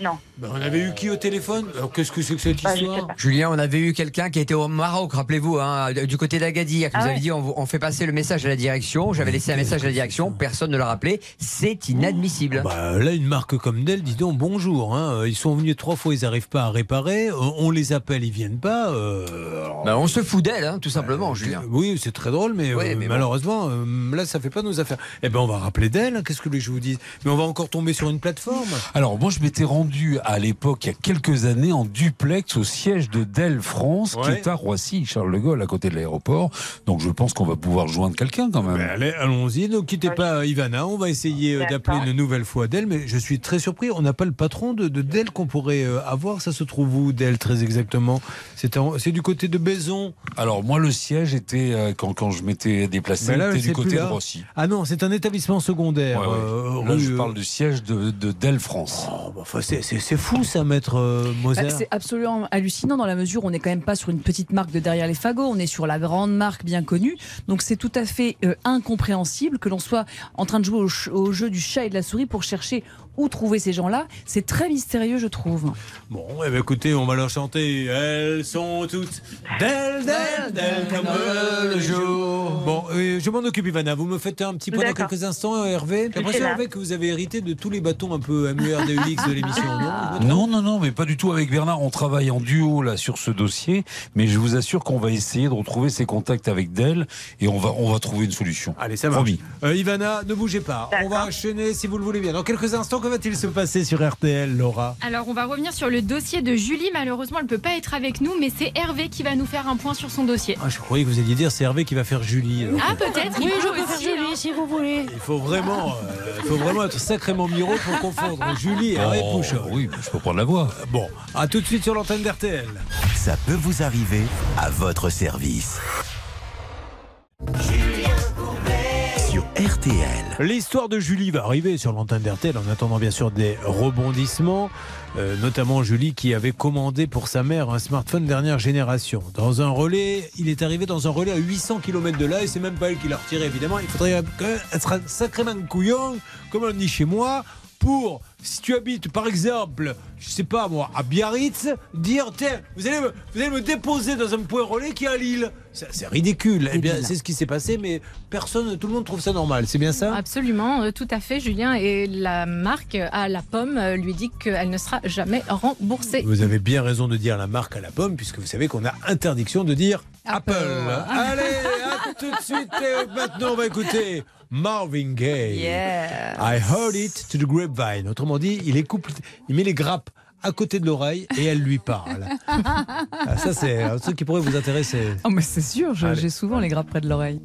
Non. Ben, On avait eu qui au téléphone? Alors, Qu'est-ce que c'est que cette Bah, histoire? Julien, on avait eu quelqu'un qui était au Maroc, rappelez-vous, hein, du côté d'Agadir, qui Ah nous ouais. avait dit on, fait passer le message à la direction. J'avais laissé un message à la direction, personne ne l'a rappelé. C'est inadmissible. Bah, là, une marque comme Dell, dis donc bonjour. hein. Ils sont venus trois fois, ils n'arrivent pas à réparer. Euh, On les appelle, ils viennent pas. euh, alors- Bah, on se fout d'elle, hein, tout simplement, Julien. Oui, c'est très drôle, mais, Oui, euh, mais bon. malheureusement, euh, là, ça fait pas nos affaires. Eh ben, on va rappeler Dell. hein, Qu'est-ce que les je vous dis Mais on va encore tomber sur une plateforme. Alors moi je m'étais rendu à l'époque, il y a quelques années, en duplex au siège de Dell France, qui est à Roissy, Charles de Gaulle, à côté de l'aéroport. Donc je pense qu'on va pouvoir joindre quelqu'un quand même. Ben, allez, allons-y. Ne quittez pas Ivana. On va essayer euh, d'appeler une nouvelle fois Dell. Mais je suis très surpris. On n'a pas le patron de, de Dell qu'on pourrait euh, avoir. Ça se trouve où, Dell, très exactement? C'est en- c'est du côté de Baison. Alors moi le siège était, euh, quand, quand je m'étais déplacé, Ben là, était c'est du côté de. Roissy. Ah non, c'est un établissement secondaire. Ouais, ouais. euh, Là rue, je euh, parle du siège de, de Dell France. oh, bah, c'est- fou, ça, maître euh, Moser. Bah, c'est absolument hallucinant dans la mesure où on n'est quand même pas sur une petite marque de derrière les fagots, on est sur la grande marque bien connue. Donc c'est tout à fait euh, incompréhensible que l'on soit en train de jouer au jeu du chat et de la souris pour chercher où trouver ces gens-là. C'est très mystérieux, je trouve. Bon, eh ben, écoutez, on va leur chanter. Elles sont toutes Dell, Dell, Dell, comme le jour. Bon, euh, je m'en occupe, Ivana. Vous me faites un petit point dans quelques instants, euh, Hervé. J'ai Je l'impression. Hervé, que vous avez hérité de tous les bâtons un peu MURDUX de l'émission, non Non, non, non, mais pas du tout. Avec Bernard, on travaille en duo là sur ce dossier, mais je vous assure qu'on va essayer de retrouver ses contacts avec Dell et on va, on va trouver une solution. Allez, ça marche. Promis. Euh, Ivana, ne bougez pas. On va enchaîner si vous le voulez bien. Dans quelques instants, que va-t-il se passer sur RTL, Laura Alors, on va revenir sur le dossier de Julie. Malheureusement, elle ne peut pas être avec nous, mais c'est Hervé qui va nous faire un point sur son dossier. ah, Je croyais que vous alliez dire c'est Hervé qui va faire Julie. Alors, Ah, peut-être. Oui, je peux faire Julie si vous voulez. Il faut vraiment, euh, il faut vraiment être sacrément miro pour confondre Julie et Hervé Oh, Pouchol. oui, je peux prendre la voix. Bon, à tout de suite sur l'antenne d'RTL. Ça peut vous arriver à votre service. RTL. L'histoire de Julie va arriver sur l'antenne d'RTL en attendant bien sûr des rebondissements. Euh, notamment Julie qui avait commandé pour sa mère un smartphone dernière génération. Dans un relais, il est arrivé dans un relais à 800 km de là et c'est même pas elle qui l'a retiré évidemment. Il faudrait être sacrément couillon, comme on dit chez moi, pour, si tu habites par exemple, je sais pas moi, à Biarritz, dire tiens, vous allez me, vous allez me déposer dans un point relais qui est à Lille. C'est ridicule. Eh bien, c'est ce qui s'est passé, mais personne, tout le monde trouve ça normal. C'est bien ça? Absolument, euh, tout à fait, Julien. Et la marque à la pomme euh, lui dit qu'elle ne sera jamais remboursée. Vous avez bien raison de dire la marque à la pomme, puisque vous savez qu'on a interdiction de dire Apple. Allez, à tout de suite. Et maintenant, on va écouter Marvin Gaye. Yeah. I heard it to the grapevine. Autrement dit, il, écoute, il met les grappes à côté de l'oreille et elle lui parle. Ah, ça, c'est un truc qui pourrait vous intéresser. Oh, mais c'est sûr, j'ai souvent les grappes près de l'oreille.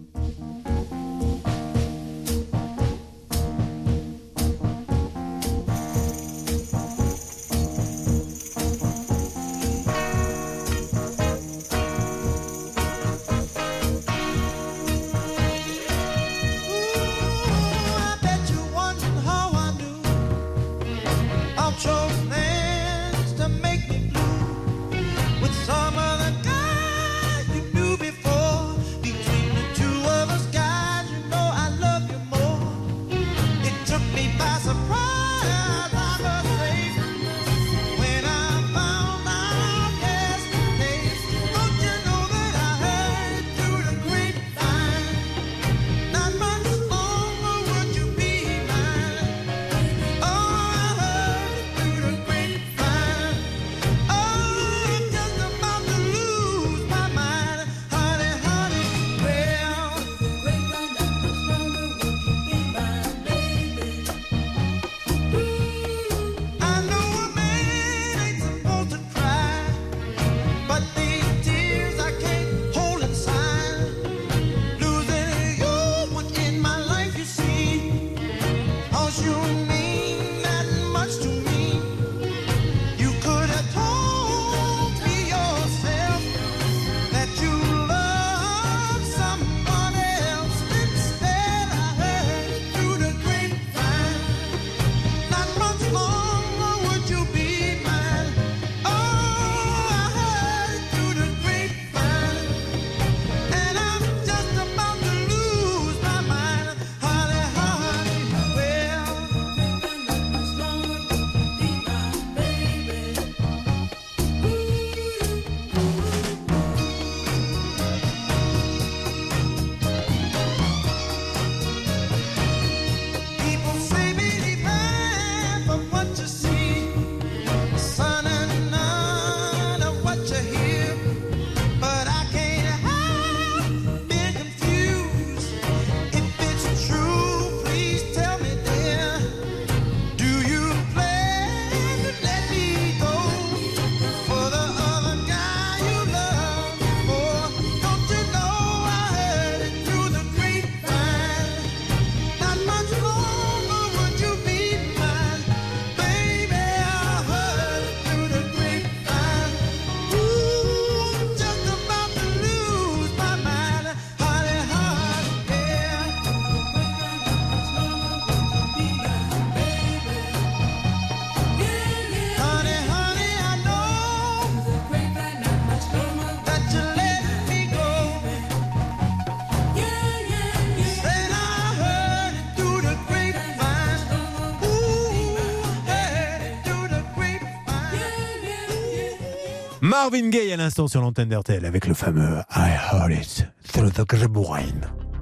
Marvin Gaye à l'instant sur l'antenne d'RTL avec le fameux I Heard It Through the Grabourain.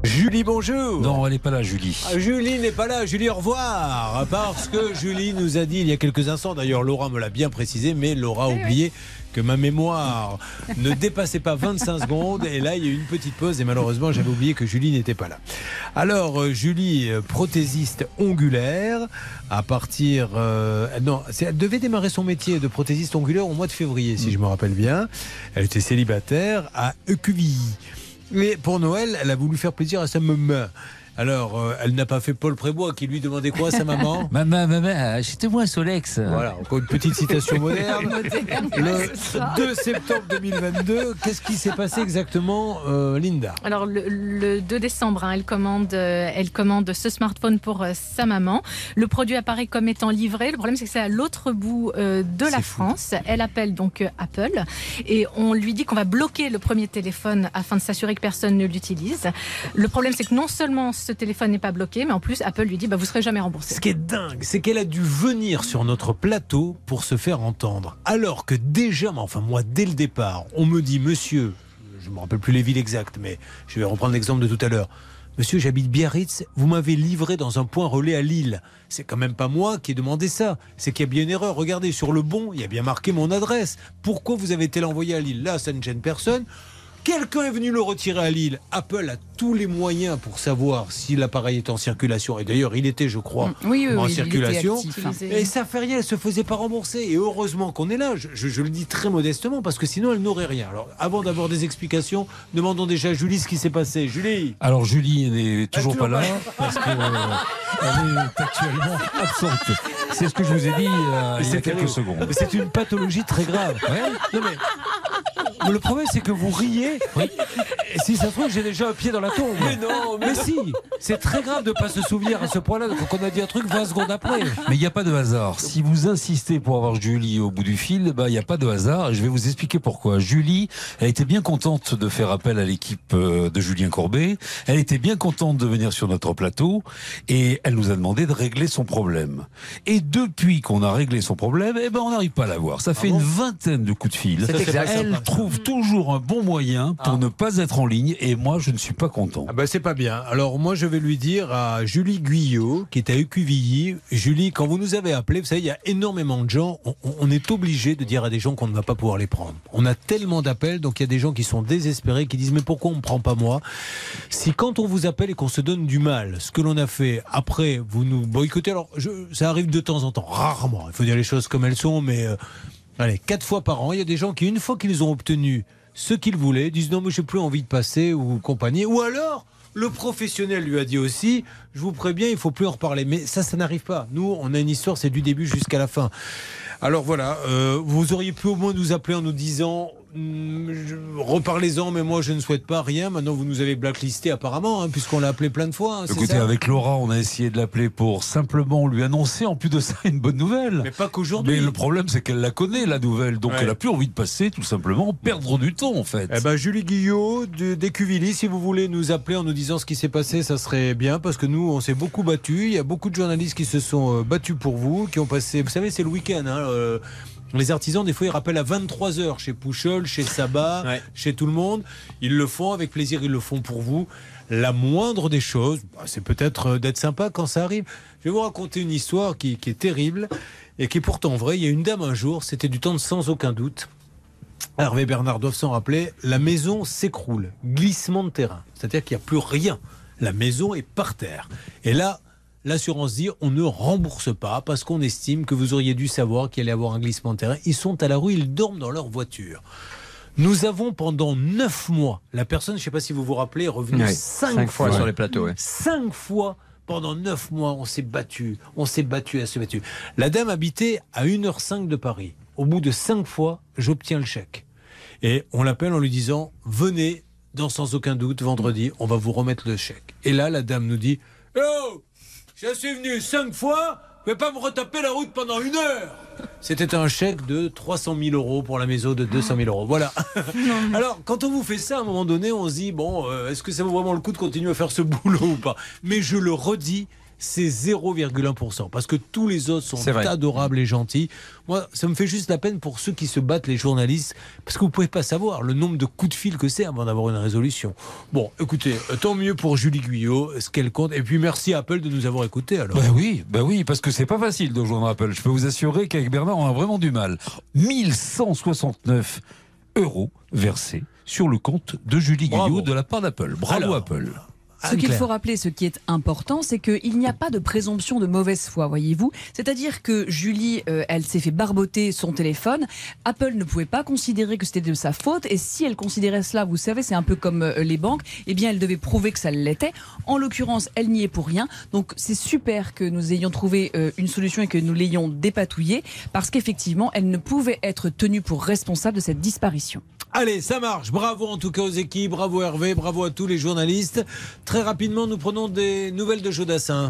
Julie, bonjour. Non, elle n'est pas là, Julie. Ah, Julie n'est pas là. Julie, au revoir. Parce que Julie nous a dit il y a quelques instants, d'ailleurs Laura me l'a bien précisé, mais Laura a oublié que ma mémoire ne dépassait pas 25 secondes. Et là, il y a eu une petite pause et malheureusement, j'avais oublié que Julie n'était pas là. Alors, euh, Julie, euh, prothésiste ongulaire, à partir... euh, non, elle devait démarrer son métier de prothésiste ongulaire au mois de février, si je me rappelle bien. Elle était célibataire à EQVI. Mais pour Noël, elle a voulu faire plaisir à sa maman. Alors, euh, elle n'a pas fait Paul Prébois qui lui demandait quoi à sa maman Maman, maman, achetez-moi Solex. Voilà, encore une petite citation moderne. Le 2 septembre 2022, qu'est-ce qui s'est passé exactement, euh, Linda? Alors le, le 2 décembre, hein, elle, commande, euh, elle commande ce smartphone pour euh, sa maman. Le produit apparaît comme étant livré. Le problème c'est que c'est à l'autre bout euh, de la France. Elle appelle donc euh, Apple et on lui dit qu'on va bloquer le premier téléphone afin de s'assurer que personne ne l'utilise. Le problème c'est que non seulement ce téléphone n'est pas bloqué, mais en plus Apple lui dit bah, vous serez jamais remboursé. Ce qui est dingue, c'est qu'elle a dû venir sur notre plateau pour se faire entendre. Alors que déjà, enfin moi, dès le départ, on me dit, monsieur, je ne me rappelle plus les villes exactes, mais je vais reprendre l'exemple de tout à l'heure. Monsieur, j'habite Biarritz, vous m'avez livré dans un point relais à Lille. C'est quand même pas moi qui ai demandé ça. C'est qu'il y a bien une erreur. Regardez, sur le bon, il y a bien marqué mon adresse. Pourquoi vous avez été l'envoyer à Lille? Là, ça ne gêne personne. Quelqu'un est venu le retirer à Lille. Apple a tous les moyens pour savoir si l'appareil est en circulation. Et d'ailleurs, il était, je crois, Mm. Oui, oui, en oui, circulation. actif, hein. Et ça fait rien, elle se faisait pas rembourser. Et heureusement qu'on est là. Je, je- je le dis très modestement parce que sinon elle n'aurait rien. Alors, avant d'avoir des explications, demandons déjà à Julie ce qui s'est passé. Julie. Alors Julie n'est toujours toujours pas là pas. parce qu'elle est actuellement absente. C'est ce que je vous ai dit euh, il y a C'est quelques secondes. C'est une pathologie très grave. Non, mais- mais le problème, c'est que vous riez. Et si ça se trouve, j'ai déjà un pied dans la tombe. Mais non, mais si. C'est très grave de ne pas se souvenir à ce point-là quand on a dit un truc 20 secondes après. Mais il n'y a pas de hasard. Si vous insistez pour avoir Julie au bout du fil, bah, il n'y a pas de hasard. Je vais vous expliquer pourquoi. Julie, elle était bien contente de faire appel à l'équipe euh, de Julien Courbet. Elle était bien contente de venir sur notre plateau. Et elle nous a demandé de régler son problème. Et depuis qu'on a réglé son problème, eh ben, on n'arrive pas à la voir. Ça fait une vingtaine de coups de fil. C'est exact. Elle trouve toujours un bon moyen pour ne pas être en ligne. Et moi, je ne suis pas content. Ah bah c'est pas bien. Alors moi je vais lui dire à Julie Guyot qui est à Écuvilly, Julie quand vous nous avez appelé, vous savez il y a énormément de gens, on, on est obligé de dire à des gens qu'on ne va pas pouvoir les prendre. On a tellement d'appels donc il y a des gens qui sont désespérés qui disent mais pourquoi on me prend pas moi? Si quand on vous appelle et qu'on se donne du mal, ce que l'on a fait après vous nous boycottez alors je- ça arrive de temps en temps, rarement. Il faut dire les choses comme elles sont mais euh, allez, quatre fois par an, il y a des gens qui une fois qu'ils ont obtenu ce qu'ils voulaient, disent non, mais j'ai plus envie de passer ou compagnie. Ou alors, le professionnel lui a dit aussi, je vous préviens, il faut plus en reparler. Mais ça, ça n'arrive pas. Nous, on a une histoire, c'est du début jusqu'à la fin. Alors voilà, euh, vous auriez pu au moins nous appeler en nous disant, reparlez-en, mais moi je ne souhaite pas rien. Maintenant, vous nous avez blacklisté apparemment, hein, puisqu'on l'a appelé plein de fois. hein, Écoutez, ça avec Laura, on a essayé de l'appeler pour simplement lui annoncer en plus de ça une bonne nouvelle. Mais pas qu'aujourd'hui. Mais le problème, c'est qu'elle la connaît, la nouvelle. Donc Ouais. elle a plus envie de passer, tout simplement, perdre du temps, en fait. Eh ben, Julie Guillot de- d'Écuvilly, si vous voulez nous appeler en nous disant ce qui s'est passé, ça serait bien parce que nous, on s'est beaucoup battus. Il y a beaucoup de journalistes qui se sont euh, battus pour vous, qui ont passé. Vous savez, c'est le week-end. hein, euh, les artisans, des fois, ils rappellent à 23h chez Pouchol, chez Sabat, chez tout le monde. Ils le font avec plaisir, ils le font pour vous. La moindre des choses, bah, c'est peut-être euh, d'être sympa quand ça arrive. Je vais vous raconter une histoire qui, qui est terrible et qui est pourtant vraie. Il y a une dame un jour, c'était du temps de sans aucun doute. Hervé et Bernard doivent s'en rappeler, la maison s'écroule, glissement de terrain. C'est-à-dire qu'il n'y a plus rien. La maison est par terre. Et là, l'assurance dit on ne rembourse pas parce qu'on estime que vous auriez dû savoir qu'il allait y avoir un glissement de terrain. Ils sont à la rue, ils dorment dans leur voiture. Nous avons pendant neuf mois, la personne, je ne sais pas si vous vous rappelez, est revenue Ouais, cinq, cinq fois sur les plateaux, ouais. Cinq fois pendant neuf mois, on s'est battu, on s'est battu, on s'est battu. La dame habitait à 1h05 de Paris. Au bout de cinq fois, j'obtiens le chèque. Et on l'appelle en lui disant Venez dans sans aucun doute vendredi, on va vous remettre le chèque. Et là, la dame nous dit Oh Je suis venu cinq fois, vous pouvez pas me retaper la route pendant une heure C'était un chèque de 300 000 euros pour la maison de 200 000 euros. Voilà. Alors, quand on vous fait ça, à un moment donné, on se dit Bon, euh, est-ce que ça vaut vraiment le coup de continuer à faire ce boulot ou pas? Mais je le redis, c'est 0,1%. Parce que tous les autres sont adorables et gentils. Moi, ça me fait juste la peine pour ceux qui se battent, les journalistes, parce que vous pouvez pas savoir le nombre de coups de fil que c'est avant d'avoir une résolution. Bon, écoutez, euh, tant mieux pour Julie Guyot, ce qu'elle compte. Et puis merci à Apple de nous avoir écoutés alors. Bah oui, bah oui, parce que c'est pas facile de joindre Apple. Je peux vous assurer qu'avec Bernard, on a vraiment du mal. 1169 euros versés sur le compte de Julie Bravo. Guyot de la part d'Apple. Bravo Alors, Apple. Ce qu'il faut rappeler, ce qui est important, c'est qu'il n'y a pas de présomption de mauvaise foi, voyez-vous. C'est-à-dire que Julie, euh, elle s'est fait barboter son téléphone. Apple ne pouvait pas considérer que c'était de sa faute. Et si elle considérait cela, vous savez, c'est un peu comme euh, les banques, eh bien, elle devait prouver que ça l'était. En l'occurrence, elle n'y est pour rien. Donc, c'est super que nous ayons trouvé euh, une solution et que nous l'ayons dépatouillée, parce qu'effectivement, elle ne pouvait être tenue pour responsable de cette disparition. Allez, ça marche. Bravo en tout cas aux équipes, bravo Hervé, bravo à tous les journalistes. Très rapidement, nous prenons des nouvelles de Jodassin.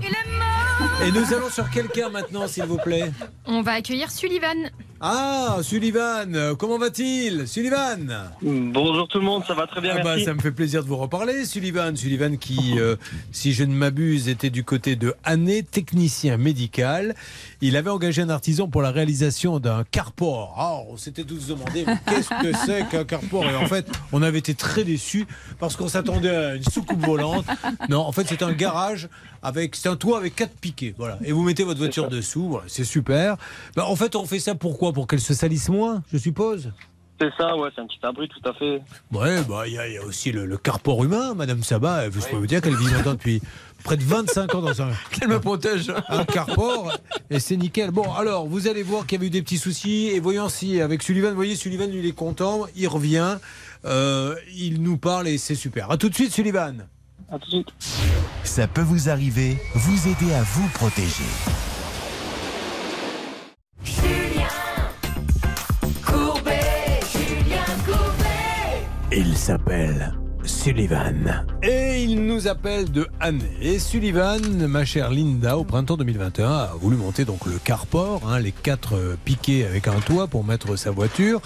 Et nous allons sur quelqu'un maintenant, s'il vous plaît? On va accueillir Sullivan. Ah, Sullivan, euh, comment va-t-il Sullivan Bonjour tout le monde, ça va très bien, Ah bah, ça me fait plaisir de vous reparler, Sullivan. Sullivan qui, euh, si je ne m'abuse, était du côté de Année, technicien médical. Il avait engagé un artisan pour la réalisation d'un carport. Ah, on s'était tous demandé, qu'est-ce que c'est qu'un carport Et en fait, on avait été très déçus parce qu'on s'attendait à une soucoupe volante. Non, en fait, c'est un garage avec, c'est un toit avec quatre piquets. Voilà. Et vous mettez votre voiture dessous. Voilà, c'est super. Bah, en fait, on fait ça pourquoi Pour qu'elle se salisse moins, je suppose? C'est ça, ouais, c'est un petit abri, tout à fait. Ouais, bah il y, a- il y a aussi le, le carport humain, Madame Sabat. Je peux vous dire qu'elle vit maintenant depuis près de 25 ans dans un. Qu'elle me protège. Un carport et c'est nickel. Bon, alors vous allez voir qu'il y avait eu des petits soucis et voyons si avec Sullivan, vous voyez Sullivan, lui, il est content, il revient, euh, il nous parle et c'est super. À tout de suite, Sullivan. À tout de suite. Ça peut vous arriver, vous aider à vous protéger. Courbet, Julien Courbet. Il s'appelle Sullivan. Et il nous appelle de Année. Et Sullivan, ma chère Linda, au printemps 2021, a voulu monter donc le carport, hein, les quatre piquets avec un toit pour mettre sa voiture,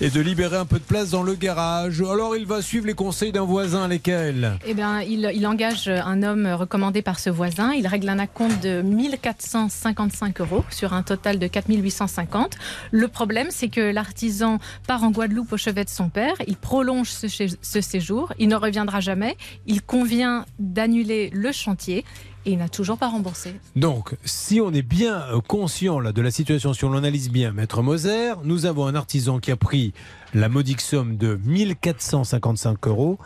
et de libérer un peu de place dans le garage. Alors il va suivre les conseils d'un voisin, lesquels? Eh bien, il, engage un homme recommandé par ce voisin. Il règle un acompte de 1455 euros sur un total de 4850. Le problème, c'est que l'artisan part en Guadeloupe au chevet de son père. Il prolonge ce, ce séjour. Il ne reviendra jamais. Il convient d'annuler le chantier il n'a toujours pas remboursé. Donc, si on est bien euh, conscient de la situation, si on l'analyse bien, Maître Moser, nous avons un artisan qui a pris la modique somme de 1455 euros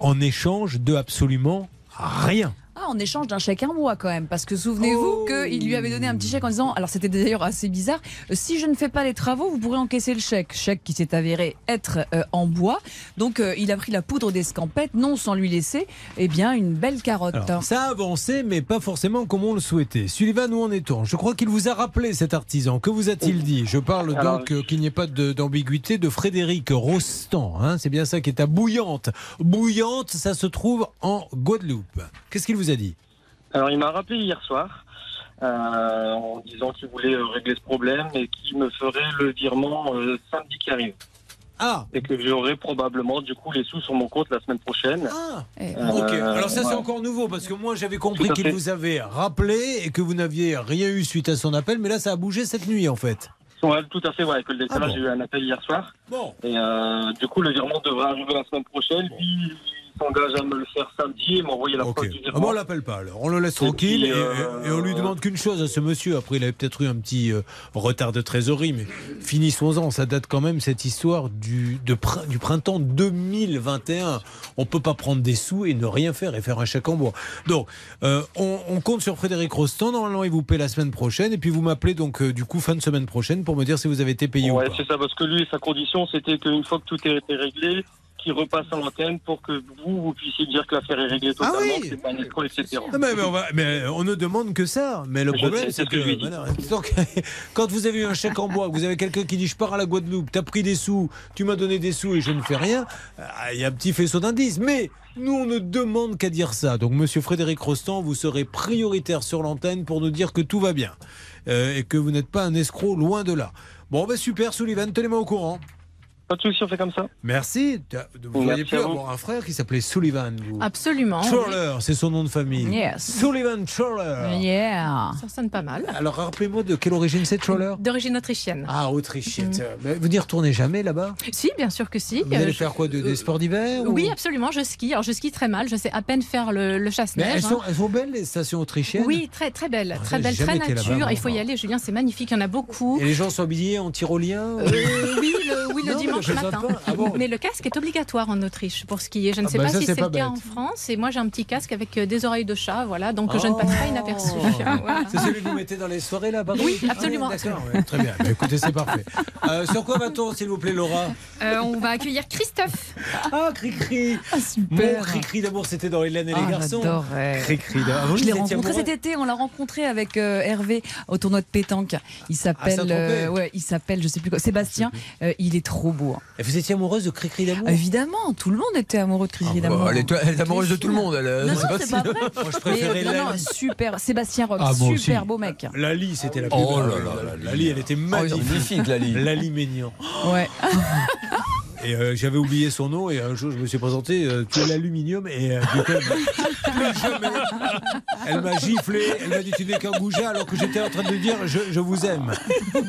en échange de absolument rien. Ah, en échange d'un chèque en bois quand même, parce que souvenez-vous qu'il lui avait donné un petit chèque en disant, alors c'était d'ailleurs assez bizarre, euh, si je ne fais pas les travaux, vous pourrez encaisser le chèque. Chèque qui s'est avéré être euh, en bois. Donc euh, il a pris la poudre d'escampette, non sans lui laisser, eh bien, une belle carotte. Alors, ça a avancé, mais pas forcément comme on le souhaitait. Sullivan, où en est-on? Je crois qu'il vous a rappelé cet artisan. Que vous a-t-il dit? Je parle Alors, donc euh, qu'il n'y ait pas de- d'ambiguïté de, Frédéric Rostand. hein. C'est bien ça qui est à Bouillante. Bouillante, ça se trouve en Guadeloupe. Qu'est-ce qu'il vous a dit Alors, il m'a rappelé hier soir euh, en disant qu'il voulait euh, régler ce problème et qu'il me ferait le virement euh, samedi qui arrive. Ah Et que j'aurai probablement, du coup, les sous sur mon compte la semaine prochaine. Ah Euh, Ok, alors ça c'est ouais. encore nouveau parce que moi j'avais compris qu'il vous avait rappelé et que vous n'aviez rien eu suite à son appel, mais là ça a bougé cette nuit en fait. Ouais, tout à fait, ouais, que le décalage, Ah bon. j'ai eu un appel hier soir. Bon. Et euh, du coup, le virement devrait arriver la semaine prochaine. S'engage à me le faire samedi et m'envoyer la preuve du Ah virement. on l'appelle pas alors, on le laisse tranquille et, euh, et- et on lui demande qu'une chose à ce monsieur. Après, il avait peut-être eu un petit euh, retard de trésorerie, mais finissons-en. Ça date quand même cette histoire du, de du printemps 2021. On peut pas prendre des sous et ne rien faire et faire un chèque en bois. Donc, euh, on, on compte sur Frédéric Rostand. Normalement, il vous paie la semaine prochaine et puis vous m'appelez donc euh, du coup fin de semaine prochaine pour me dire si vous avez été payé ou pas. c'est ça, parce que lui, sa condition, c'était qu'une fois que tout était réglé, repasse à l'antenne pour que vous, vous puissiez dire que l'affaire est réglée Ah totalement, que c'est pas un escroc, etc. Ah, mais, mais on va- mais on ne demande que ça. Mais le problème, c'est c'est ce que voilà, donc, quand vous avez eu un chèque en bois, vous avez quelqu'un qui dit je pars à la Guadeloupe, t'as pris des sous, tu m'as donné des sous et je ne fais rien, ah, il y a un petit faisceau d'indices. Mais nous, on ne demande qu'à dire ça. Donc, Monsieur Frédéric Rostand, vous serez prioritaire sur l'antenne pour nous dire que tout va bien euh, et que vous n'êtes pas un escroc loin de là. Bon, ben super, Sullivan, tenez-moi au courant. Pas de souci, on fait comme ça. Merci. Vous auriez pu avoir un frère qui s'appelait Sullivan. vous. Absolument. Troller, c'est son nom de famille. Yes. Sullivan Troller. Yeah. Ça sonne pas mal. Alors rappelez-moi de quelle origine c'est Troller? D'origine autrichienne. Ah, autrichienne. tiens. Mais Vous n'y retournez jamais là-bas? Si, bien sûr que si. Vous Euh, allez je- faire quoi de- Des sports d'hiver ou- Oui, absolument. Je skie. Alors, je skie très mal. Je sais à peine faire le, le Mais chasse-neige. elles hein. sont, elles sont belles les stations autrichiennes? Oui, très très belle, Ah, très j'ai belle, jamais très nature. Il faut y aller, Julien, c'est magnifique. Il y en a beaucoup. Et les gens sont habillés en tyrolien Euh, oui, le, oui, le Non, dimanche matin. Ah bon Mais le casque est obligatoire en Autriche pour skier. Je ne Ah sais bah pas ça, si c'est le cas en. France. Et moi, j'ai un petit casque avec euh, des oreilles de chat, voilà. Donc je ne passe pas inaperçu. Oh. Voilà. C'est celui que vous mettez dans les soirées là pardon Oui, absolument. Ah, D'accord, ouais, très bien. Bah, écoutez, c'est parfait. Euh, sur quoi va-t-on, s'il vous plaît, Laura Euh, on va accueillir Christophe. Ah, Cricri Mon Cricri d'amour, c'était dans Hélène et les Ah, garçons. Cricri d'amour. Je l'ai rencontré cet été, on l'a rencontré avec euh, Hervé au tournoi de pétanque. Il s'appelle, ouais, il s'appelle, je sais plus quoi, Sébastien. Euh, il est trop beau. Et vous étiez amoureuse de Cricri d'amour? Évidemment, tout le monde était amoureux de Cricri d'amour. Bah, elle, est, elle est amoureuse de tout le monde. Elle, Non, c'est non, pas c'est si- pas vrai. Moi, je préférais Mais, non, non, Lali. super. Sébastien Rock, Ah, super aussi. beau mec. Lali, c'était la plus Oh belle. là là là, Lali, elle était magnifique. magnifique, Lali. Lali Ménian. Ouais. Et euh, j'avais oublié son nom et un jour je me suis présenté, euh, tu es l'aluminium et euh, du coup, elle m'a- plus jamais. Elle m'a giflé, elle m'a dit tu n'es qu'un goujat alors que j'étais en train de lui dire je, je vous aime.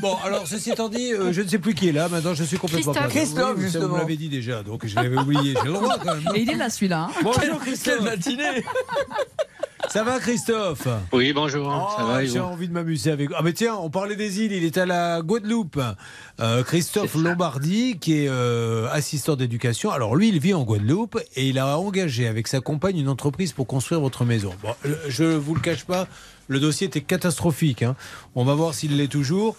Bon alors ceci étant dit, euh, je ne sais plus qui est là, maintenant je suis complètement Christophe. perdu. Christophe, Oui, justement. Vous l'avez dit déjà, donc je l'avais oublié, j'ai le droit quand même. Et il est là celui-là. hein. Bonjour Christophe. Quelle matinée Ça va Christophe Oui, bonjour. ça Oh, va, J'ai envie de m'amuser avec. Ah mais tiens, on parlait des îles. Il est à la Guadeloupe. Euh, Christophe Lombardi, qui est euh, assistant d'éducation. Alors lui, il vit en Guadeloupe et il a engagé avec sa compagne une entreprise pour construire votre maison. Bon, je vous le cache pas. Le dossier était catastrophique. hein. On va voir s'il l'est toujours.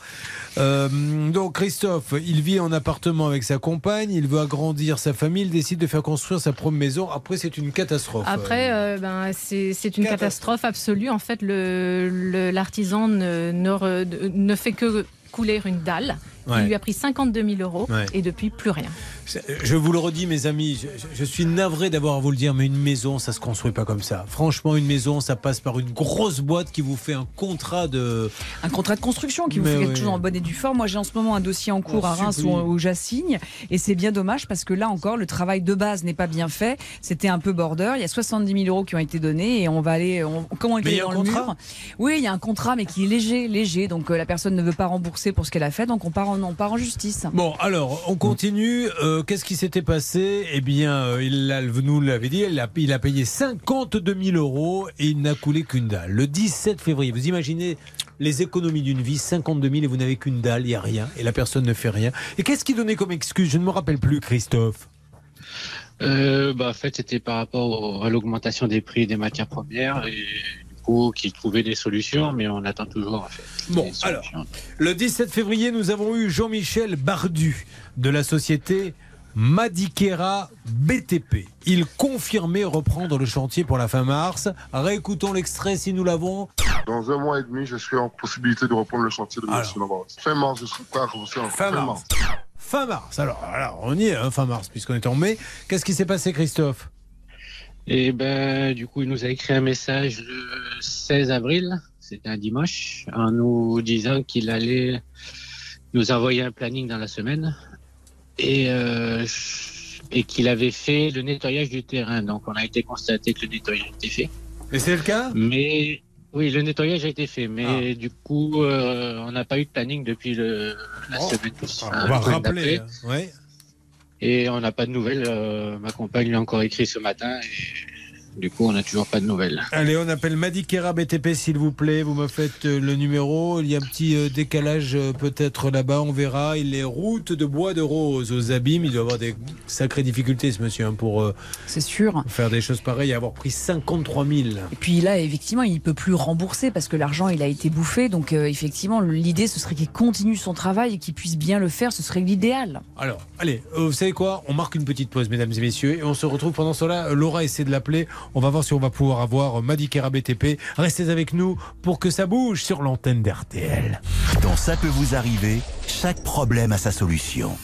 Euh, donc Christophe, il vit en appartement avec sa compagne. Il veut agrandir sa famille. Il décide de faire construire sa propre maison. Après, c'est une catastrophe. Après, euh, ben, c'est c'est une catastrophe absolue. En fait, le- le- l'artisan ne, ne, re- ne fait que couler une dalle. Ouais. Il lui a pris 52 000 euros Ouais. et depuis plus rien. Je vous le redis, mes amis, je, suis navré d'avoir à vous le dire, mais une maison, ça se construit pas comme ça. Franchement, une maison, ça passe par une grosse boîte qui vous fait un contrat de. Un contrat de construction qui vous Mais fait quelque oui. chose en bonne et due forme. Moi, j'ai en ce moment un dossier en cours Oh, à Reims où, j'assigne. Et c'est bien dommage parce que là encore, le travail de base n'est pas bien fait. C'était un peu border. Il y a 70 000 euros qui ont été donnés et on va aller. On, comment il dans le mur? Oui, il y a un contrat, mais qui est léger, léger. Donc euh, la personne ne veut pas rembourser pour ce qu'elle a fait. Donc on part en, on part en justice. Bon, alors, on continue. Euh, Qu'est-ce qui s'était passé? Eh bien, euh, il a, nous l'avez dit, il a, il a payé 52 000 euros et il n'a coulé qu'une dalle. Le 17 février, vous imaginez les économies d'une vie, 52 000 et vous n'avez qu'une dalle, il n'y a rien et la personne ne fait rien. Et qu'est-ce qui donnait comme excuse? Je ne me rappelle plus, Christophe. Euh, bah, en fait, c'était par rapport au- à l'augmentation des prix des matières premières et du coup, qu'ils trouvaient des solutions, mais on attend toujours, en fait. Bon, alors, le 17 février, nous avons eu Jean-Michel Bardu de la société Madikera BTP. Il confirmait reprendre le chantier pour la fin mars. Réécoutons l'extrait si nous l'avons. Dans un mois et demi, je serai en possibilité de reprendre le chantier de Lambert. Fin mars, je serai prêt à commencer en Fin mars. Fin mars. Alors, alors on y est, hein, fin mars, puisqu'on est en mai. Qu'est-ce qui s'est passé, Christophe? Et ben, du coup, il nous a écrit un message le 16 avril, c'était un dimanche, en nous disant qu'il allait nous envoyer un planning dans la semaine et, euh, et qu'il avait fait le nettoyage du terrain. Donc, on a été constaté que le nettoyage a été fait. Et c'est le cas? Mais oui, le nettoyage a été fait, Ah. mais du coup, euh, on n'a pas eu de planning depuis le, la Bon. semaine. On enfin, va la semaine rappeler. hein, ouais. Et on n'a pas de nouvelles. euh, ma compagne lui a encore écrit ce matin. Du coup, on n'a toujours pas de nouvelles. Allez, on appelle Madikera BTP, s'il vous plaît. Vous me faites euh, le numéro. Il y a un petit euh, décalage euh, peut-être là-bas, on verra. Il est route de Bois de Rose aux abîmes. Il doit avoir des sacrées difficultés, ce monsieur, hein, pour euh, C'est sûr. faire des choses pareilles et avoir pris 53 000. Et puis là, effectivement, il peut plus rembourser parce que l'argent, il a été bouffé. Donc, euh, effectivement, l'idée, ce serait qu'il continue son travail et qu'il puisse bien le faire. Ce serait l'idéal. Alors, allez, euh, vous savez quoi? On marque une petite pause, mesdames et messieurs, et on se retrouve pendant cela. Laura essaie de l'appeler. On va voir si on va pouvoir avoir Madikera BTP. Restez avec nous pour que ça bouge sur l'antenne d'RTL. Dans Ça peut vous arriver, chaque problème a sa solution.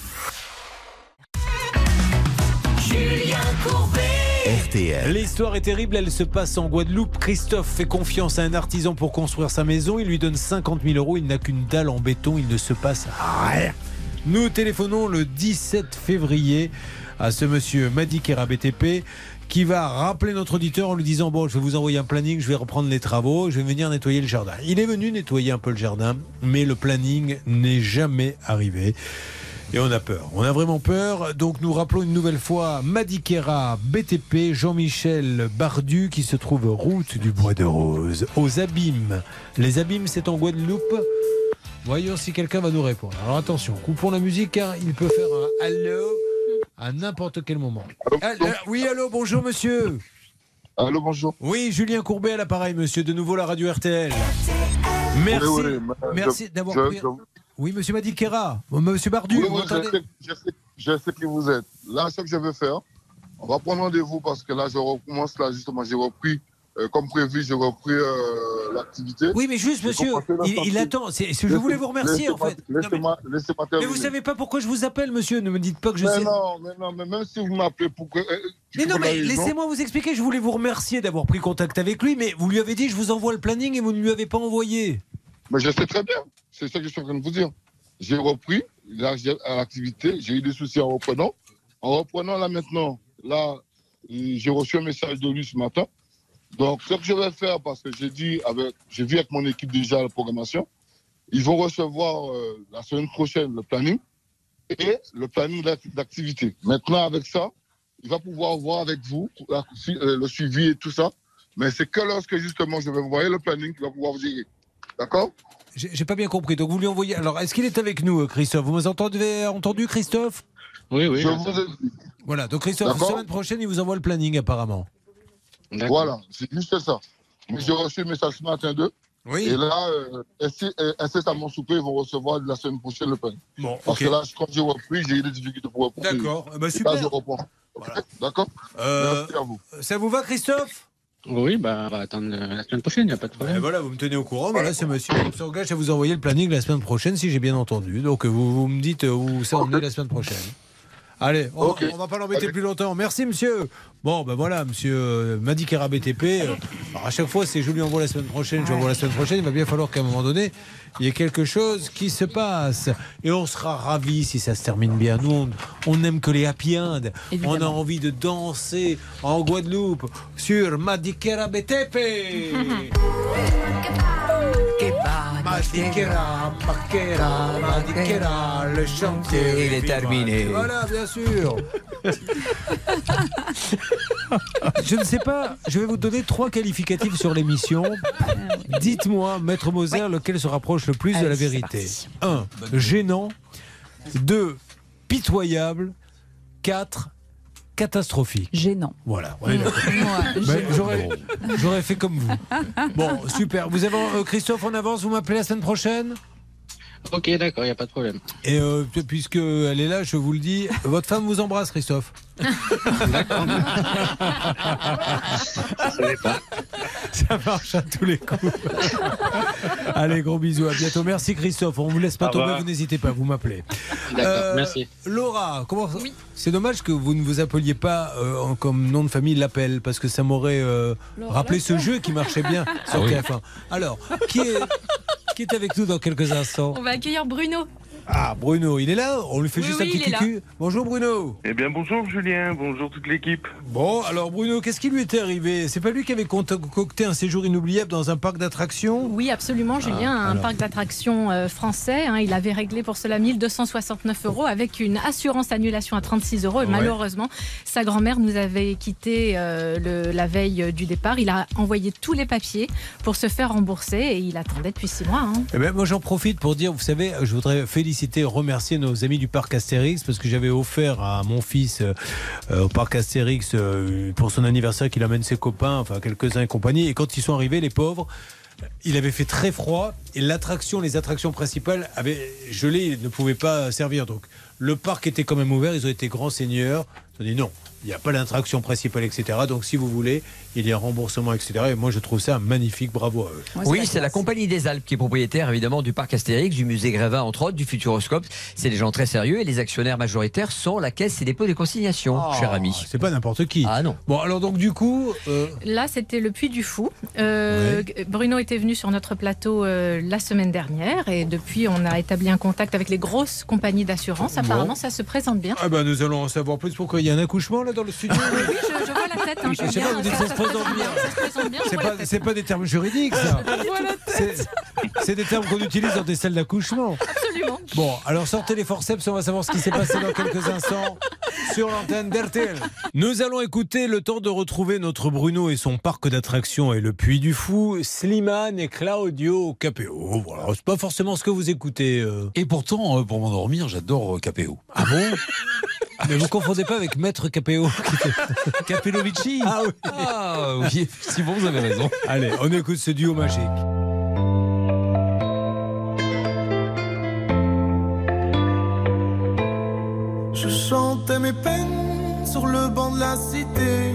Julien Courbet. RTL. L'histoire est terrible, elle se passe en Guadeloupe. Christophe fait confiance à un artisan pour construire sa maison. Il lui donne 50 000 euros. Il n'a qu'une dalle en béton. Il ne se passe rien. Nous téléphonons le 17 février à ce monsieur Madi Kera BTP qui va rappeler notre auditeur en lui disant bon je vais vous envoyer un planning, je vais reprendre les travaux, je vais venir nettoyer le jardin. Il est venu nettoyer un peu le jardin, mais le planning n'est jamais arrivé. Et on a peur, on a vraiment peur. Donc nous rappelons une nouvelle fois Madikera BTP, Jean-Michel Bardu qui se trouve route du Bois de Rose, aux Abîmes. Les Abîmes c'est en Guadeloupe. Voyons si quelqu'un va nous répondre. Alors attention, coupons la musique il peut faire un allô à n'importe quel moment. Allô, oui, allô, bonjour monsieur. Allô, bonjour. Oui, Julien Courbet à l'appareil, monsieur, de nouveau la radio RTL. Merci, Oui, oui, mais merci d'avoir pris- je- Oui, monsieur Madikera, monsieur Bardu, vous je, m'entendez sais, je, sais, je sais qui vous êtes. Là, ce que je veux faire, on va prendre rendez-vous parce que là, je recommence là, justement, j'ai repris, euh, comme prévu, j'ai repris euh, l'activité. Oui, mais juste, monsieur, il, attend. C'est- je voulais vous remercier, en fait. Non, mais- Mais vous savez pas pourquoi je vous appelle, monsieur. Ne me dites pas que je mais sais. non, mais non, mais même si vous m'appelez pour que. euh, Mais non, mais laissez-moi vous expliquer. Je voulais vous remercier d'avoir pris contact avec lui, mais vous lui avez dit je vous envoie le planning et vous ne lui avez pas envoyé. Mais je sais très bien. C'est ça que je suis en train de vous dire. J'ai repris là, j'ai- à l'activité. J'ai eu des soucis en reprenant. En reprenant là maintenant, là, j'ai reçu un message de lui ce matin. Donc, ce que je vais faire, parce que j'ai dit, avec, j'ai vu avec mon équipe déjà la programmation, ils vont recevoir euh, la semaine prochaine le planning et le planning d'ac- d'activité. Maintenant, avec ça, il va pouvoir voir avec vous la- euh, le suivi et tout ça. Mais c'est que lorsque justement je vais vous envoyer le planning qu'il va pouvoir vous gérer. D'accord? J'ai pas bien compris. Donc vous lui envoyez. Alors, est-ce qu'il est avec nous, euh, Christophe? Vous m'avez entendu, Christophe? Oui, oui. Je vous ai dit. Voilà. Donc Christophe, la semaine prochaine, il vous envoie le planning apparemment. Voilà, c'est juste ça. Mais j'ai reçu le message ce matin d'eux. Oui. Et là, euh, euh, incessamment sous peu, ils vont recevoir la semaine prochaine le planning. Bon, Parce que là, quand j'ai repris, j'ai eu des difficultés pour reprendre. D'accord. Eh Et super. Là, je reprends. D'accord Euh, Merci à vous. Ça vous va, Christophe? Oui, bah, on va attendre euh, la semaine prochaine, il n'y a pas de Eh problème. voilà, vous me tenez au courant. Voilà, ce monsieur il s'engage à vous envoyer le planning la semaine prochaine, si j'ai bien entendu. Donc euh, vous, vous me dites euh, où ça en est la semaine prochaine. Allez, on, Ok. on va pas l'embêter plus longtemps. Merci, monsieur. Bon, ben voilà, monsieur euh, Madi BTP. euh, alors à chaque fois, c'est je lui envoie la semaine prochaine, je lui envoie la semaine prochaine. Il va bien falloir qu'à un moment donné, il y ait quelque chose qui se passe. Et on sera ravis si ça se termine bien. Nous, on, n'aime que les happy end. On a envie de danser en Guadeloupe sur Madi Kera BTP. Madiquera, Paquera, Madiquera, le chantier. Il est terminé. Voilà, bien sûr. je ne sais pas, je vais vous donner trois qualificatifs sur l'émission. Dites-moi, Maître Moser, lequel se rapproche le plus de la vérité. 1. Gênant. 2. Pitoyable. 4. Catastrophique. Gênant. Voilà. ouais. Ouais, Ben, j'aurais fait comme vous. Bon, super. Vous avez euh, Christophe en avance, vous m'appelez la semaine prochaine? Ok, d'accord, il n'y a pas de problème. Et euh, puisque elle est là, je vous le dis, votre femme vous embrasse, Christophe. Ça marche à tous les coups. Allez, gros bisous, à bientôt. Merci Christophe. On vous laisse pas tomber, vous n'hésitez pas, vous m'appelez. D'accord, Euh, merci. Laura, comment C'est dommage que vous ne vous appeliez pas euh, comme nom de famille l'appel, parce que ça m'aurait euh, rappelé ce jeu qui marchait bien sur Ah oui. TF1. Alors, qui est, qui est avec nous dans quelques instants On va accueillir Bruno. Ah, Bruno, il est là On lui fait Oui, juste oui, un petit cucu. Bonjour Bruno. Eh bien, bonjour Julien, bonjour toute l'équipe. Bon, alors Bruno, qu'est-ce qui lui était arrivé C'est pas lui qui avait concocté un séjour inoubliable dans un parc d'attractions? Oui, absolument, Julien. Ah, un alors. parc d'attractions euh, français. hein, il avait réglé pour cela 1269 euros avec une assurance annulation à 36 euros. Et Ouais. malheureusement, sa grand-mère nous avait quitté euh, le- la veille du départ. Il a envoyé tous les papiers pour se faire rembourser et il attendait depuis six mois. hein. Eh ben, moi, j'en profite pour dire, vous savez, je voudrais féliciter, remercier nos amis du parc Astérix parce que j'avais offert à mon fils euh, euh, au parc Astérix euh, pour son anniversaire qu'il amène ses copains, enfin quelques-uns et compagnie. Et quand ils sont arrivés, les pauvres, il avait fait très froid et l'attraction, les attractions principales avaient gelé, ils ne pouvaient pas servir. Donc le parc était quand même ouvert, ils ont été grands seigneurs. On dit non, il n'y a pas l'attraction principale, etc. Donc si vous voulez, il y a un remboursement, etc. Et moi, je trouve ça magnifique. Bravo à eux. Oui, c'est la compagnie des Alpes qui est propriétaire évidemment du parc Astérix, du musée Grévin entre autres, du Futuroscope. C'est des gens très sérieux et les actionnaires majoritaires sont la Caisse et dépôt des consignations, cher ami. C'est pas n'importe qui. Ah non. Bon, alors donc du coup, euh, Là, c'était le Puy du Fou. Euh, Bruno était venu sur notre plateau euh, la semaine dernière et depuis, on a établi un contact avec les grosses compagnies d'assurance. Bon. Apparemment, ça se présente bien. ah ben, nous allons en savoir plus. Pourquoi? Il y a un accouchement là dans le studio Oui, je, je vois la tête. hein, Je sais pas, vous dites ça se présente bien. Ça se présente bien. je C'est pas, c'est pas des termes juridiques, ça. C'est- C'est des termes qu'on utilise dans des salles d'accouchement. Absolument. Bon, alors sortez les forceps, on va savoir ce qui s'est passé dans quelques instants sur l'antenne d'RTL. Nous allons écouter le temps de retrouver notre Bruno et son parc d'attractions et le Puy du Fou, Slimane et Claudio Capéo. Voilà, c'est pas forcément ce que vous écoutez. euh. Et pourtant, euh, pour m'endormir, j'adore euh, KPO. Ah bon? Mais vous confondez pas avec Maître Capéo Capellovici Ah oui. Ah oui, effectivement, vous avez raison. Allez, on écoute ce duo magique. Je chantais mes peines sur le banc de la cité.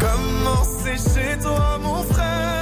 Comment c'est chez toi, mon frère?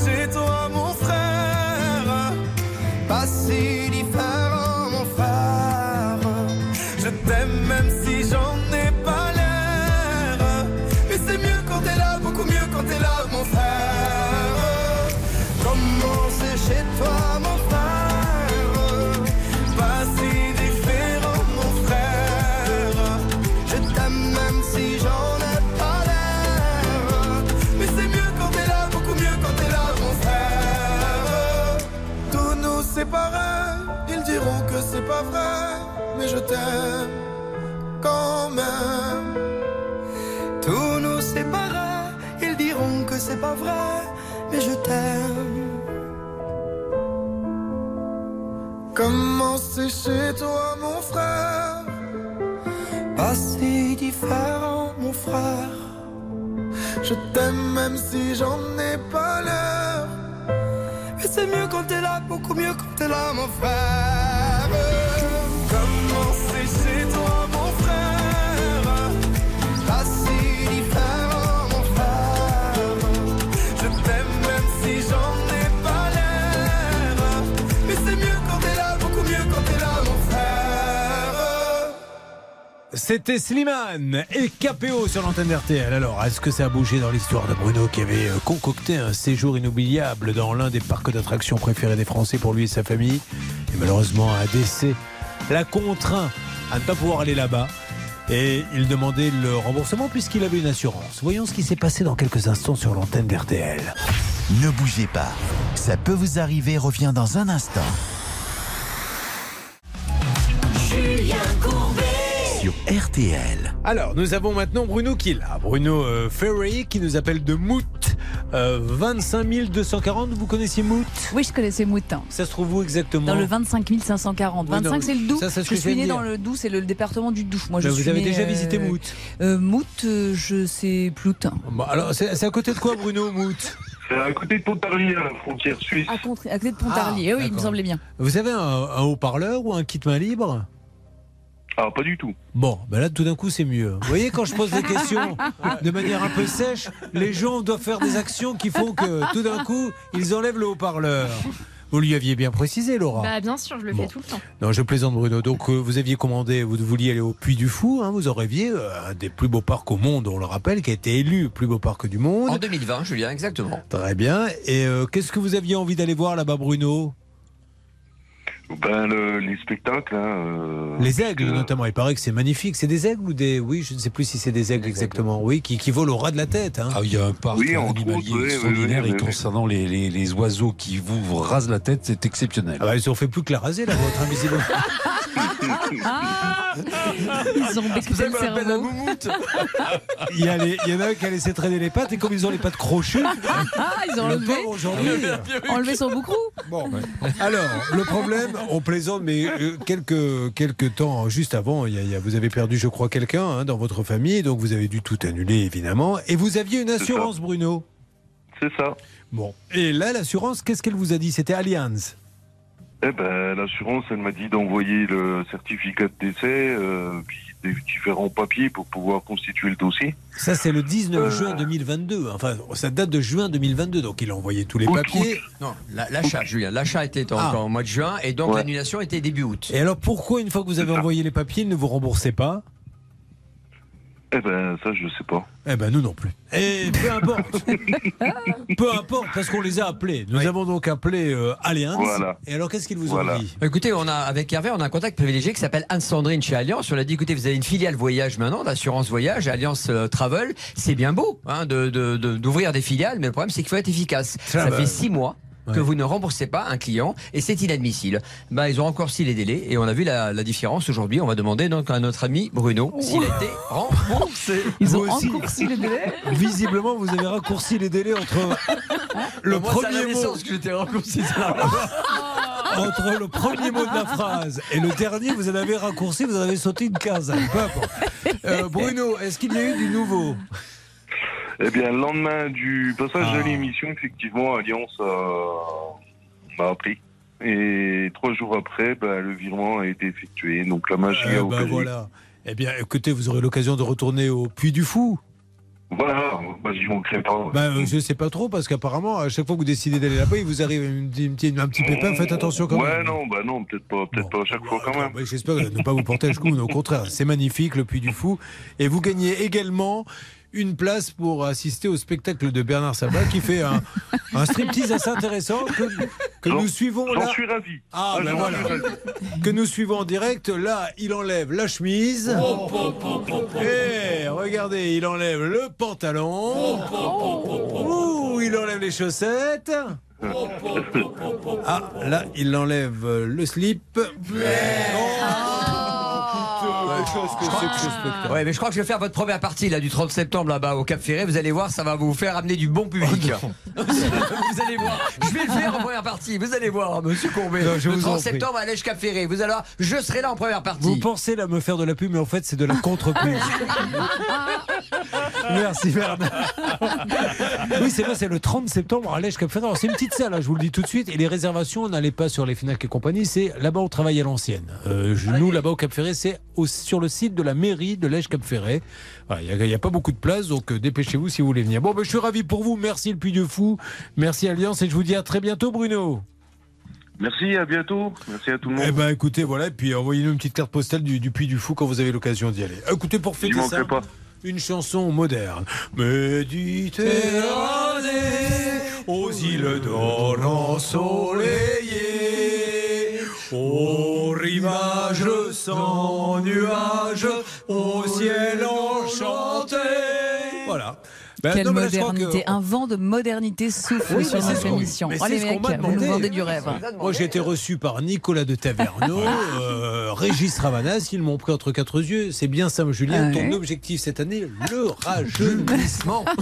c'est toi, diront que c'est pas vrai. Mais je t'aime quand même. Tous nous séparer, ils diront que c'est pas vrai. Mais je t'aime. Comment c'est chez toi, mon frère? Pas si différent, mon frère. Je t'aime même si j'en ai pas l'air. C'est mieux quand t'es là, beaucoup mieux quand t'es là, mon frère. Comment c'est C'était Slimane et KPO sur l'antenne d'RTL. Alors, est-ce que ça a bougé dans l'histoire de Bruno qui avait euh, concocté un séjour inoubliable dans l'un des parcs d'attractions préférés des Français pour lui et sa famille? Et malheureusement, un décès l'a contraint à ne pas pouvoir aller là-bas. Et il demandait le remboursement puisqu'il avait une assurance. Voyons ce qui s'est passé dans quelques instants sur l'antenne d'RTL. Ne bougez pas. Ça peut vous arriver revient dans un instant. Julien. Sur RTL. Alors, nous avons maintenant Bruno qui est là. Bruno euh, Ferry qui nous appelle de Mout Euh, 25 240, vous connaissiez Mout Oui, je connaissais Mout. hein. Ça se trouve où exactement? Dans le 25 540. Oui, 25, non, c'est le Doubs. ça, ce je que je suis né dans le Doubs, c'est le département du Doubs. Moi, je Ben, vous suis avez né, déjà euh, visité Mout euh, Mout, euh, je sais Plout. Bon, alors, c'est à côté de quoi, Bruno, Mout C'est à côté de Pontarlier, à la frontière suisse. À, contre- à côté de Pontarlier. Ah, oui, il me semblait bien. Vous avez un, un haut-parleur ou un kit main libre? Ah, pas du tout. Bon, ben là, tout d'un coup, c'est mieux. Vous voyez, quand je pose des questions de manière un peu sèche, les gens doivent faire des actions qui font que, tout d'un coup, ils enlèvent le haut-parleur. Vous lui aviez bien précisé, Laura. Bah, bien sûr, je le Bon. fais tout le temps. Non, je plaisante, Bruno. Donc, euh, vous aviez commandé, vous vouliez aller au Puy du Fou, hein, vous en rêviez, euh, un des plus beaux parcs au monde, on le rappelle, qui a été élu plus beau parc du monde. En 2020, Julien, exactement. Très bien. Et euh, qu'est-ce que vous aviez envie d'aller voir là-bas, Bruno? Ben, le- les spectacles. hein, euh, Les aigles, notamment. Il paraît que c'est magnifique. C'est des aigles ou des. Oui, je ne sais plus si c'est des aigles exactement. Oui, qui, qui volent au ras de la tête. hein. Ah, il y a un parc Oui, animalier oui, extraordinaire oui, oui, et oui. concernant les, les, les oiseaux qui vous rasent la tête, c'est exceptionnel. Ah bah, ils ont fait plus que la raser, là, votre invisible. Ils ont becqué le cerveau. il, y a les- il y en a un qui a laissé traîner les pattes et comme ils ont les pattes crochues, Ah, ils ont le enlevé, aujourd'hui. enlevé son boucrou. Bon, alors, le problème, on plaisante, mais euh, quelques, quelques temps juste avant, il y a- il y a- vous avez perdu, je crois, quelqu'un hein, dans votre famille, donc vous avez dû tout annuler, évidemment. Et vous aviez une assurance, Bruno C'est ça. Bon. Et là, l'assurance, qu'est-ce qu'elle vous a dit? C'était Allianz. Eh ben, l'assurance, elle m'a dit d'envoyer le certificat de décès, euh, puis des différents papiers pour pouvoir constituer le dossier. Ça, c'est le 19 Euh. juin 2022. Enfin, ça date de juin 2022, donc il a envoyé tous les Août, papiers. Non, la- l'achat, Julien. L'achat était en, Ah. en mois de juin et donc Ouais. l'annulation était début août. Et alors, pourquoi, une fois que vous avez envoyé les papiers, il ne vous remboursait pas? Eh ben, ça, je sais pas. Eh ben, nous non plus. Et peu importe. peu importe, parce qu'on les a appelés. Nous avons donc appelé euh, Allianz. Voilà. Et alors, qu'est-ce qu'ils vous Voilà. ont dit? Écoutez, on a avec Hervé, on a un contact privilégié qui s'appelle Anne-Sandrine chez Alliance. On a dit, écoutez, vous avez une filiale voyage maintenant, d'assurance voyage, Alliance euh, Travel. C'est bien beau hein, de- de- de- d'ouvrir des filiales, mais le problème c'est qu'il faut être efficace. Ça fait six mois. Que vous ne remboursez pas un client et c'est inadmissible. Bah, ils ont raccourci les délais et on a vu la, la différence aujourd'hui. On va demander donc à notre ami Bruno s'il a été remboursé. Ils ont raccourci le délai. Visiblement, vous avez raccourci les délais entre le Moi, premier mot. que j'étais raccourci. ça. Entre le premier mot de la phrase et le dernier, vous en avez raccourci, vous en avez sauté une case. Peu importe. Euh, Bruno, est-ce qu'il y a eu du nouveau? Eh bien, le lendemain du passage Ah. de l'émission, effectivement, Alliance a- m'a appris. Et trois jours après, bah, le virement a été effectué. Donc la magie Eh a ben opéré. voilà. Eh bien, écoutez, vous aurez l'occasion de retourner au Puy du Fou. Voilà, bah, j'y manquerai pas. Ben, euh, je sais pas trop, parce qu'apparemment, à chaque fois que vous décidez d'aller là-bas, il vous arrive une- une petite- un petit pépin, faites attention quand ouais, même. non, bah non, peut-être pas, peut-être pas à chaque fois quand même. Ben, J'espère ne pas vous porter le coup, mais au contraire, c'est magnifique, le Puy du Fou. Et vous gagnez également une place pour assister au spectacle de Bernard Sabat qui fait un, un striptease assez intéressant que, nous suivons là. suis ravi. Ah, ben voilà. Que nous suivons en direct. Là, il enlève la chemise. Et regardez, il enlève le pantalon. Ouh, il enlève les chaussettes. Ah, là, il enlève euh, le slip. Oh, qu'est-ce que c'est que ce spectacle Ouais, mais je crois que je vais faire votre première partie là du 30 septembre là-bas au Cap Ferré. Vous allez voir, ça va vous faire amener du bon public. Oh, vous allez voir. Je vais le faire en première partie. Vous allez voir, Monsieur Courbet. Non, je le vous en 30 prie. septembre à l'Èche Cap Ferré. Vous allez voir, je serai là en première partie. Vous pensez là me faire de la pub, mais en fait, c'est de la contre-pub. Merci Bernard. Oui, c'est vrai, c'est le 30 septembre à l'Èche Cap Ferré. Alors, C'est une petite salle, hein, je vous le dis tout de suite. Et les réservations, n'allez pas sur les Fnac et compagnie. C'est là-bas, on travaille à l'ancienne. Euh, je- nous, là-bas au Cap Ferré, c'est au- sur le site de la mairie de l'Èche Cap Ferré. Voilà, Il n'y a, pas beaucoup de place, donc euh, dépêchez-vous si vous voulez venir. Bon, ben, je suis ravi pour vous. Merci le Puy de Fou. Merci Alliance. Et je vous dis à très bientôt, Bruno. Merci, à bientôt. Merci à tout le monde. Eh ben écoutez, voilà, et puis envoyez-nous une petite carte postale du, du Puy du Fou quand vous avez l'occasion d'y aller. Écoutez, pour fêter ça, pas. une chanson moderne. Méditerranée, aux îles d'or ensoleillées, au rivage sans nuages, au ciel enchanté. Voilà. Ben, Quelle non, que- modernité, un vent de modernité souffle Oui, sur notre émission. qu'on mecs, m'a vous nous vendez du rêve. Moi, j'ai été reçu par Nicolas de Taverneau, euh, Régis Ravanas, ils m'ont pris entre quatre yeux. C'est bien ça, Julien. Ah Ton ouais. objectif cette année, le rajeunissement.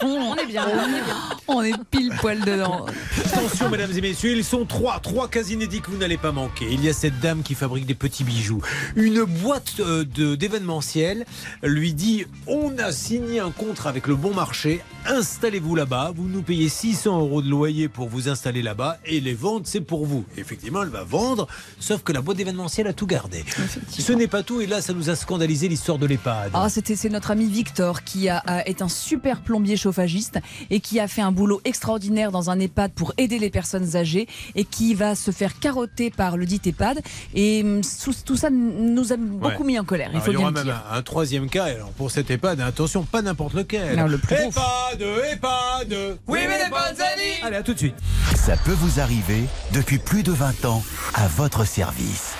Fond. On est bien, on est bien. On est pile poil dedans. Attention, mesdames et messieurs, ils sont trois, trois cas inédits que vous n'allez pas manquer. Il y a cette dame qui fabrique des petits bijoux. Une boîte euh, d'événementiel lui dit On a signé un contrat avec le bon marché, installez-vous là-bas, vous nous payez 600 euros de loyer pour vous installer là-bas et les ventes, c'est pour vous. Effectivement, elle va vendre, sauf que la boîte d'événementiel a tout gardé. Ce n'est pas tout, et là, ça nous a scandalisé l'histoire de l'EHPAD. Ah, c'était c'est notre ami Victor qui a, a- est un super plombier chauffagiste et qui a fait un boulot extraordinaire dans un EHPAD pour aider les personnes âgées et qui va se faire carotter par le dit EHPAD et hum, tout, ça nous a beaucoup Ouais. mis en colère. Il faut y bien aura le même un, un troisième cas. Alors pour cet EHPAD, attention, pas n'importe lequel. Non, le plus. EHPAD, EHPAD. Oui, mais les Panzani Allez, à tout de suite. Ça peut vous arriver depuis plus de 20 ans à votre service.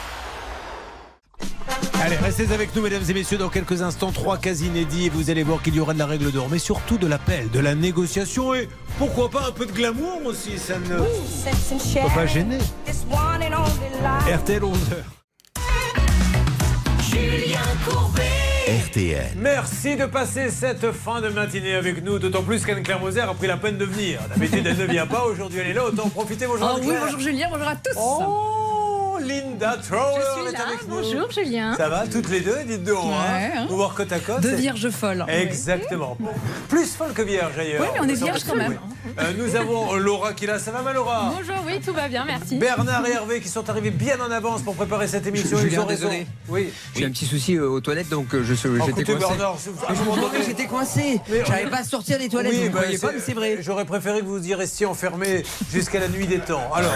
Allez, restez avec nous, mesdames et messieurs, dans quelques instants. Trois cas inédits et vous allez voir qu'il y aura de la règle d'or, mais surtout de l'appel, de la négociation et pourquoi pas un peu de glamour aussi. Ça ne peut pas gêner. RTL 11h. Julien Courbet. RTL. Merci de passer cette fin de matinée avec nous, d'autant plus qu'Anne-Claire Moser a pris la peine de venir. D'habitude, elle ne vient pas, aujourd'hui elle est là, autant en profiter. Bonjour Oh oui, bonjour Julien, bonjour à tous. Oh, Linda Trower Je suis est là. avec nous. Bonjour Julien. Ça va, toutes les deux, dites donc. Ouais, hein. hein. Vous voir côte à côte. Deux c'est- vierges folles. Exactement. Plus folle que vierge ailleurs. Oui, mais on est Ça, vierge quand même. Euh, nous avons Laura qui est là. Ça va, ma Laura? Bonjour, oui, tout va bien, merci. Bernard et Hervé qui sont arrivés bien en avance pour préparer cette émission. Ils Julien, ont raison. désolé. Oui. J'ai un petit souci euh, aux toilettes, donc euh, je suis- Oh, j'étais écoutez, coincé. Bernard, je vous que j'étais coincé. J'arrivais pas à sortir des toilettes. vous ne bah, pas, mais c'est vrai. J'aurais préféré que vous y restiez enfermés jusqu'à la nuit des temps. Alors,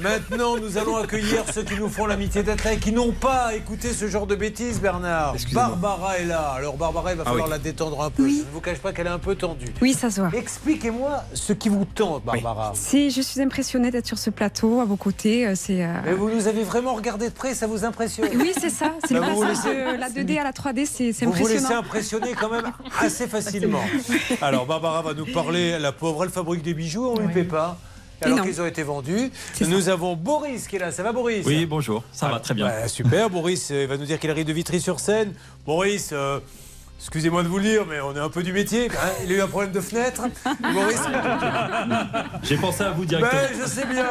maintenant, nous allons accueillir ceux qui nous font l'amitié d'être là et qui n'ont pas écouté ce genre de bêtises, Bernard. Barbara est là. Alors, Barbara, il va Ah falloir oui. la détendre un peu. Je ne vous cache pas qu'elle est un peu tendue. Oui, ça se voit. Expliquez-moi ce qui vous tente, Barbara. Si je suis impressionnée d'être sur ce plateau à vos côtés, euh, c'est. euh, Mais vous nous avez vraiment regardé de près, ça vous impressionne Oui, c'est ça. C'est le Bah, vous vous passage laissez- de la 2D à la 3D, c'est c'est Vous vous laissez impressionnant. impressionner quand même assez facilement. Alors Barbara va nous parler, la pauvre, elle fabrique des bijoux, on ne lui paie pas. Alors qu'ils ont été vendus. Ça. Nous avons Boris qui est là, ça va Boris Oui, bonjour, ça va très bien. Ouais, super, Boris euh, il va nous dire qu'il arrive de Vitry-sur-Seine. Boris, euh, excusez-moi de vous le dire, mais on est un peu du métier. hein. Il a eu un problème de fenêtre. Boris J'ai pensé à vous directement. Ben, je sais bien.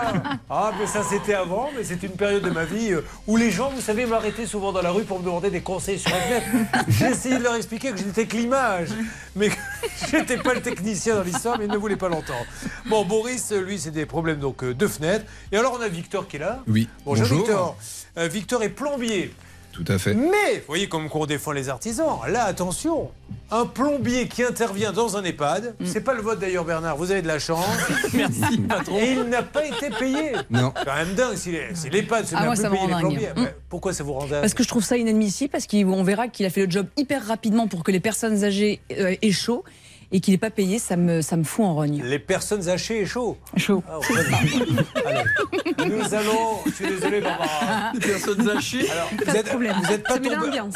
Ah, mais ça, c'était avant, mais c'est une période de ma vie euh, où les gens, vous savez, m'arrêtaient souvent dans la rue pour me demander des conseils sur Internet. J'ai essayé de leur expliquer que je n'étais que l'image, mais que j'étais pas le technicien dans l'histoire, mais ils ne voulaient pas l'entendre. Bon, Boris, lui, c'est des problèmes donc euh, de fenêtre. Et alors, on a Victor qui est là. Oui. Bonjour, Bonjour. Victor. Euh, Victor est plombier. Tout à fait. Mais, vous voyez comme on défend les artisans. Là, attention, un plombier qui intervient dans un EHPAD, c'est pas le vote d'ailleurs Bernard, vous avez de la chance. Merci, patron. Et il n'a pas été payé. Non. Quand même dingue, si l'EHPAD se met à plus payer les plombiers. Mm. mais Pourquoi ça vous rend dingue Parce que je trouve ça inadmissible, parce qu'on verra qu'il a fait le job hyper rapidement pour que les personnes âgées euh, aient chaud et qu'il n'est pas payé, ça me, ça me fout en rogne. Les personnes hachées et chaud. Chaud. Ah. Allez, nous allons. Je suis désolé, Barbara. Les personnes hachées. Alors, Pas de problème. vous êtes pas tombé,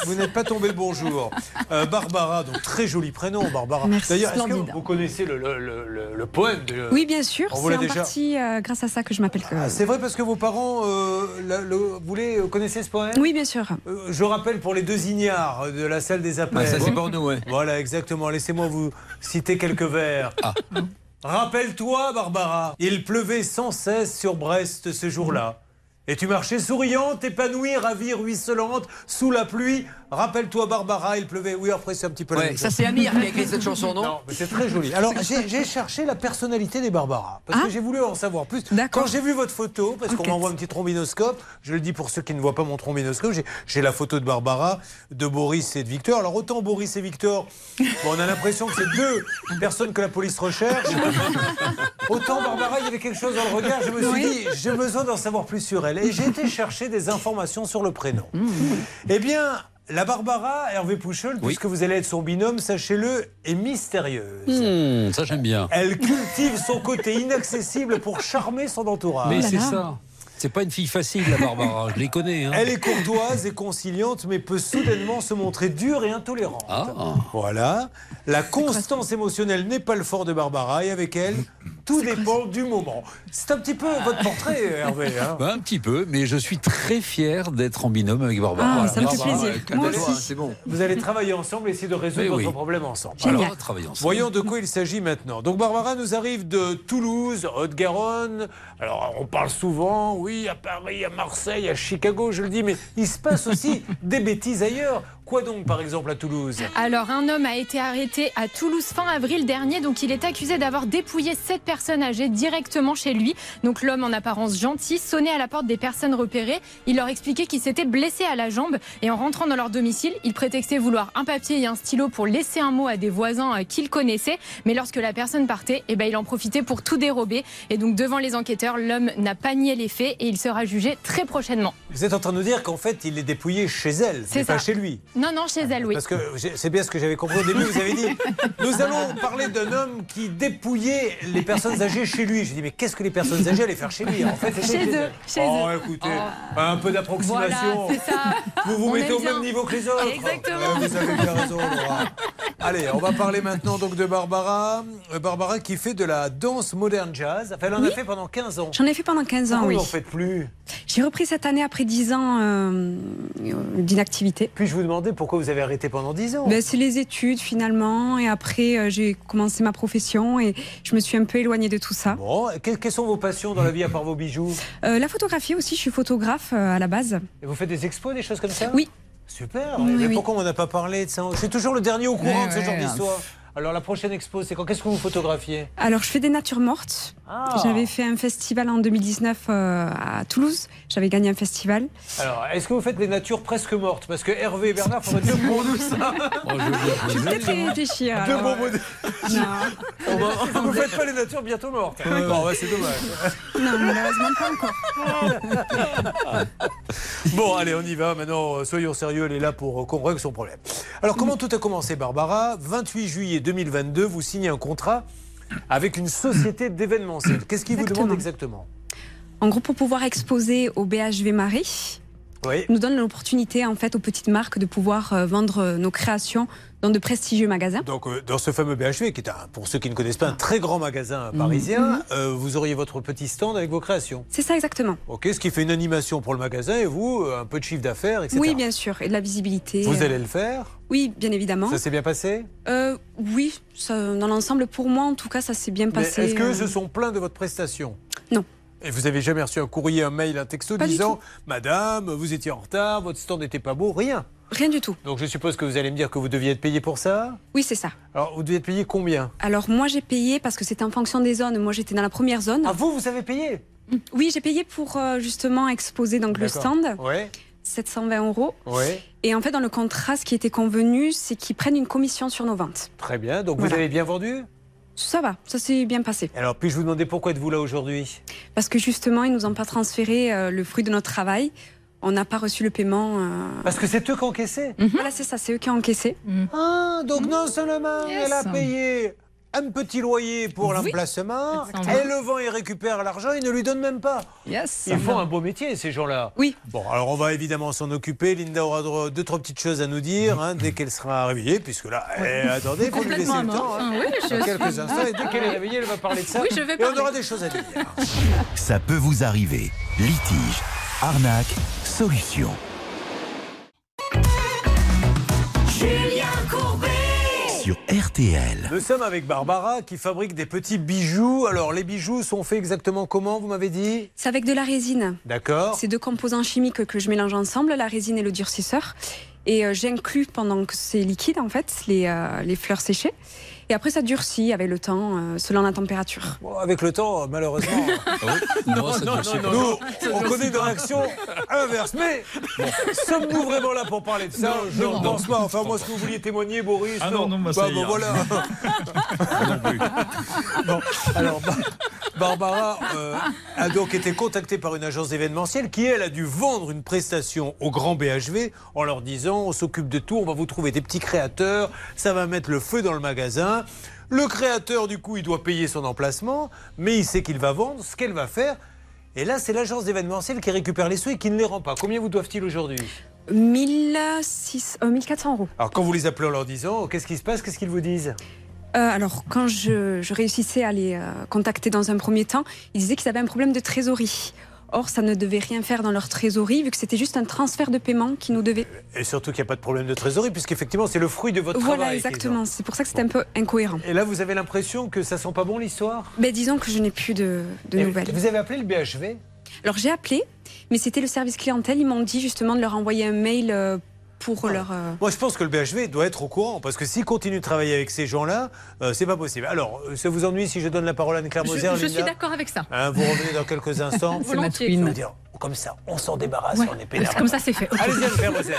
vous n'êtes pas tombé le bonjour. Euh, Barbara, donc très joli prénom, Barbara. D'ailleurs, est-ce que vous connaissez le, le- le- le- le poème de... Oui, bien sûr. Vous C'est en déjà- partie euh, grâce à ça que je m'appelle. Ah, C'est vrai parce que vos parents euh, la- le, voulaient, euh, connaissaient ce poème? Oui, bien sûr. Euh, Je rappelle pour les deux ignares de la salle des appels. Ah, ça, c'est pour nous, ouais. Voilà, exactement. Laissez-moi vous citer quelques vers. Rappelle-toi, Barbara, il pleuvait sans cesse sur Brest ce jour-là. Et tu marchais souriante, épanouie, ravie, ruisselante, sous la pluie. Rappelle-toi, Barbara, il pleuvait. Oui, après, c'est un petit peu la Ouais, même ça c'est Amir qui a écrit cette chanson, non Non, mais c'est très joli. Alors, j'ai cherché la personnalité des Barbara. Parce que j'ai voulu en savoir plus. Quand j'ai vu votre photo, parce qu'on m'envoie un petit trombinoscope, je le dis pour ceux qui ne voient pas mon trombinoscope, j'ai- la photo de Barbara, de Boris et de Victor. Alors, autant Boris et Victor, bon, on a l'impression que c'est deux personnes que la police recherche. Autant Barbara, il y avait quelque chose dans le regard. Je me suis Oui. dit, j'ai besoin d'en savoir plus sur elle. Et j'ai été chercher des informations sur le prénom. Eh bien, la Barbara, Hervé Pouchol, puisque vous allez être son binôme, sachez-le, est mystérieuse. Hmm, ça j'aime bien. Elle cultive son côté inaccessible pour charmer son entourage. Mais c'est ça. C'est pas une fille facile, la Barbara. Je les connais. hein. Elle est courtoise et conciliante, mais peut soudainement se montrer dure et intolérante. Ah. Voilà. La constance émotionnelle n'est pas le fort de Barbara, et avec elle, tout dépend du moment. C'est un petit peu votre portrait, Hervé. hein. Bah, un petit peu, mais je suis très fier d'être en binôme avec Barbara. Ah, ça me fait Barbara, plaisir. Moi aussi. C'est bon. Vous allez travailler ensemble et essayer de résoudre Oui, votre oui. problème ensemble. Alors, ensemble. Voyons de quoi il s'agit maintenant. Donc Barbara nous arrive de Toulouse, Haute-Garonne. Alors on parle souvent, oui, à Paris, à Marseille, à Chicago, je le dis, mais il se passe aussi des bêtises ailleurs. Quoi donc, par exemple, à Toulouse Alors, un homme a été arrêté à Toulouse fin avril dernier. Donc, il est accusé d'avoir dépouillé sept personnes âgées directement chez lui. Donc, l'homme, en apparence gentil, sonnait à la porte des personnes repérées. Il leur expliquait qu'il s'était blessé à la jambe. Et en rentrant dans leur domicile, il prétextait vouloir un papier et un stylo pour laisser un mot à des voisins euh, qu'il connaissait. Mais lorsque la personne partait, eh ben, il en profitait pour tout dérober. Et donc, devant les enquêteurs, l'homme n'a pas nié les faits et il sera jugé très prochainement. Vous êtes en train de nous dire qu'en fait, il est dépouillé chez elle, C'est pas chez lui. Non, non, chez elle, oui. Parce que c'est bien ce que j'avais compris au début. Vous avez dit nous allons parler d'un homme qui dépouillait les personnes âgées chez lui. J'ai dit mais qu'est-ce que les personnes âgées allaient faire chez lui En fait, Chez eux, chez oh, eux. écoutez, un peu d'approximation. Voilà, ça. Vous vous On mettez au même niveau que les autres. Exactement. Ouais, vous avez bien raison, Laura. Allez, on va parler maintenant donc de Barbara. Euh, Barbara qui fait de la danse moderne jazz. Enfin, elle en a fait pendant 15 ans. J'en ai fait pendant 15 ans, Pourquoi oui. vous n'en faites plus? J'ai repris cette année après 10 ans euh, d'inactivité. Puis-je vous pourquoi vous avez arrêté pendant 10 ans Ben, c'est les études finalement, et après euh, j'ai commencé ma profession et je me suis un peu éloignée de tout ça. Bon, que- quelles sont vos passions dans la vie à part vos bijoux? Euh, la photographie aussi, je suis photographe euh, à la base. Et vous faites des expos, des choses comme ça? Oui. Super. Oui, mais oui. pourquoi on n'a pas parlé de ça? Je suis toujours le dernier au courant de ce genre ouais. d'histoire. Alors la prochaine expo, c'est quand? Qu'est-ce que vous photographiez? Alors je fais des natures mortes. Ah. J'avais fait un festival en 2019 euh, à Toulouse. J'avais gagné un festival. Alors, est-ce que vous faites des natures presque mortes Parce que Hervé et Bernard faudrait deux pour nous ça. Je vais peut-être réfléchir. Deux bons euh, mots. Non. Vous faites pas les natures bientôt mortes. Bon, ouais, c'est dommage. non, malheureusement pas encore. Bon, allez, on y va. Maintenant, euh, soyons sérieux. Elle est là pour euh, règle son problème. Alors, comment tout a commencé, Barbara 28 juillet 2022, vous signez un contrat avec une société d'événementiel. Qu'est-ce qu'ils vous demandent exactement En gros, pour pouvoir exposer au BHV Marie, Oui. nous donne l'opportunité en fait aux petites marques de pouvoir euh, vendre euh, nos créations dans de prestigieux magasins. Donc, euh, dans ce fameux BHV, qui est, un, pour ceux qui ne connaissent pas, un très grand magasin parisien, Mhm. euh, vous auriez votre petit stand avec vos créations. C'est ça exactement. Ok, ce qui fait une animation pour le magasin et vous, euh, un peu de chiffre d'affaires, etc. Oui, bien sûr, et de la visibilité. Vous allez le faire? Oui, bien évidemment. Ça s'est bien passé? Euh, oui, ça- dans l'ensemble, pour moi, en tout cas, ça s'est bien passé. Est-ce que se sont plaints de votre prestation? Non. Et vous avez jamais reçu un courrier, un mail, un texto Pas disant Madame, vous étiez en retard, votre stand n'était pas beau, rien. Rien du tout. Donc je suppose que vous allez me dire que vous deviez être payé pour ça Oui, c'est ça. Alors vous deviez être payé combien? Alors moi, j'ai payé parce que c'était en fonction des zones. Moi, j'étais dans la première zone. Ah, vous, vous avez payé? Oui, j'ai payé pour euh, justement exposer donc le stand. Ouais, 720 euros. ouais, Et en fait, dans le contrat, ce qui était convenu, c'est qu'ils prennent une commission sur nos ventes. très bien. Donc vous avez bien vendu? Ça va, ça s'est bien passé. Alors puis-je vous demander pourquoi êtes-vous là aujourd'hui? Parce que justement, ils nous ont pas transféré euh, le fruit de notre travail. On n'a pas reçu le paiement. euh. Parce que c'est eux qui ont encaissé Voilà, c'est ça, c'est eux qui ont encaissé. Ah, donc non seulement Yes. elle a payé un petit loyer pour l'emplacement, elle le vend et récupère l'argent, ils ne lui donnent même pas. Yes. Ils font un beau métier, ces gens-là. Oui. Bon, alors on va évidemment s'en occuper. Linda aura droit- deux, trois petites choses à nous dire hein, dès qu'elle sera réveillée, puisque là, eh, attendez, il faut lui laisser le temps. hein. oui, je Dans quelques suis- instants, et dès qu'elle est réveillée, elle va parler de ça. Oui, je vais et on parler. aura des choses à dire. Ça peut vous arriver. Litige, arnaque, solution. Julien Courbet Sur RTL. Nous sommes avec Barbara qui fabrique des petits bijoux. Alors, les bijoux sont faits exactement comment, vous m'avez dit? C'est avec de la résine. D'accord. C'est deux composants chimiques que je mélange ensemble, la résine et le durcisseur. Et euh, j'inclus pendant que c'est liquide, en fait, les, euh, les fleurs séchées. Et après, ça durcit avec le temps, euh, selon la température. Bon, avec le temps, malheureusement. Non, ça durcit pas. Nous, on connaît une réaction inverse. Mais sommes-nous vraiment là pour parler de ça? Je ne pense pas. Enfin, moi, ce que vous vouliez témoigner, Boris. Ah non, non, Bah, bah, voilà. Bon, alors, Ba- Barbara euh, a donc été contactée par une agence événementielle qui, elle, a dû vendre une prestation au grand BHV en leur disant on s'occupe de tout, on va vous trouver des petits créateurs, ça va mettre le feu dans le magasin. Le créateur, du coup, il doit payer son emplacement, mais il sait qu'il va vendre. Ce qu'elle va faire, Et là, c'est l'agence d'événementiel qui récupère les sous et qui ne les rend pas. Combien vous doivent-ils aujourd'hui? 1600, euh, 1400 euros. Alors, quand vous les appelez en leur disant, qu'est-ce qui se passe? Qu'est-ce qu'ils vous disent? Euh, alors, quand je, je réussissais à les euh, contacter dans un premier temps, ils disaient qu'ils avaient un problème de trésorerie. Or, ça ne devait rien faire dans leur trésorerie, vu que c'était juste un transfert de paiement qui nous devait. Et surtout qu'il n'y a pas de problème de trésorerie, puisqu'effectivement, c'est le fruit de votre Voilà, travail. exactement. C'est pour ça que c'était un peu incohérent. Et là, vous avez l'impression que ça sent pas bon l'histoire? Ben, disons que je n'ai plus de, nouvelles. Vous avez appelé le BHV Alors, j'ai appelé, mais c'était le service clientèle. Ils m'ont dit justement de leur envoyer un mail pour leur. euh, Moi, je pense que le BHV doit être au courant, parce que s'il continue de travailler avec ces gens-là, euh, c'est pas possible. Alors, euh, ça vous ennuie si je donne la parole à Anne-Claire Je, Moser je suis Linda d'accord avec ça. Hein, Vous revenez dans quelques instants. C'est comme ça, on s'en débarrasse, Ouais, on est pénal. comme ça, c'est fait. Allez-y, Moser.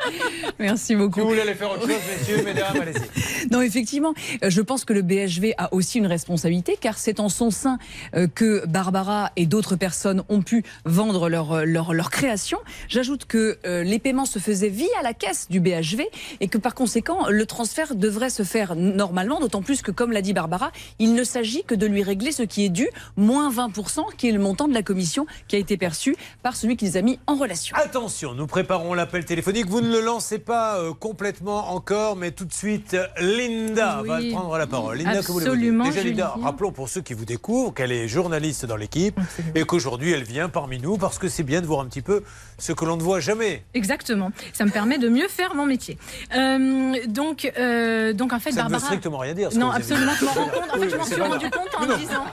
Merci beaucoup. Si vous voulez aller faire autre chose, messieurs, mesdames, allez-y. Non, effectivement, euh, je pense que le BHV a aussi une responsabilité, car c'est en son sein euh, que Barbara et d'autres personnes ont pu vendre leur, euh, leur, leur création. J'ajoute que les paiements se faisaient via la caisse du BHV et que par conséquent, le transfert devrait se faire normalement, d'autant plus que, comme l'a dit Barbara, il ne s'agit que de lui régler ce qui est dû, moins 20%, qui est le montant de la commission qui a été perçue par celui qui les a mis en relation. Attention, nous préparons l'appel téléphonique. Vous ne le lancez pas euh, complètement encore, mais tout de suite, Linda Oui. va prendre la parole. Linda, que Absolument, dire Déjà, Linda, rappelons pour ceux qui vous découvrent qu'elle est journaliste dans l'équipe et qu'aujourd'hui, elle vient parmi nous parce que c'est bien de voir un petit peu ce que l'on ne voit jamais. Exactement. Ça me permet de mieux faire mon métier. Euh, donc, euh, donc en fait, Ça ne veut Barbara. strictement rien dire. que Non, vous absolument. Je. En fait, je m'en suis rendu compte en disant.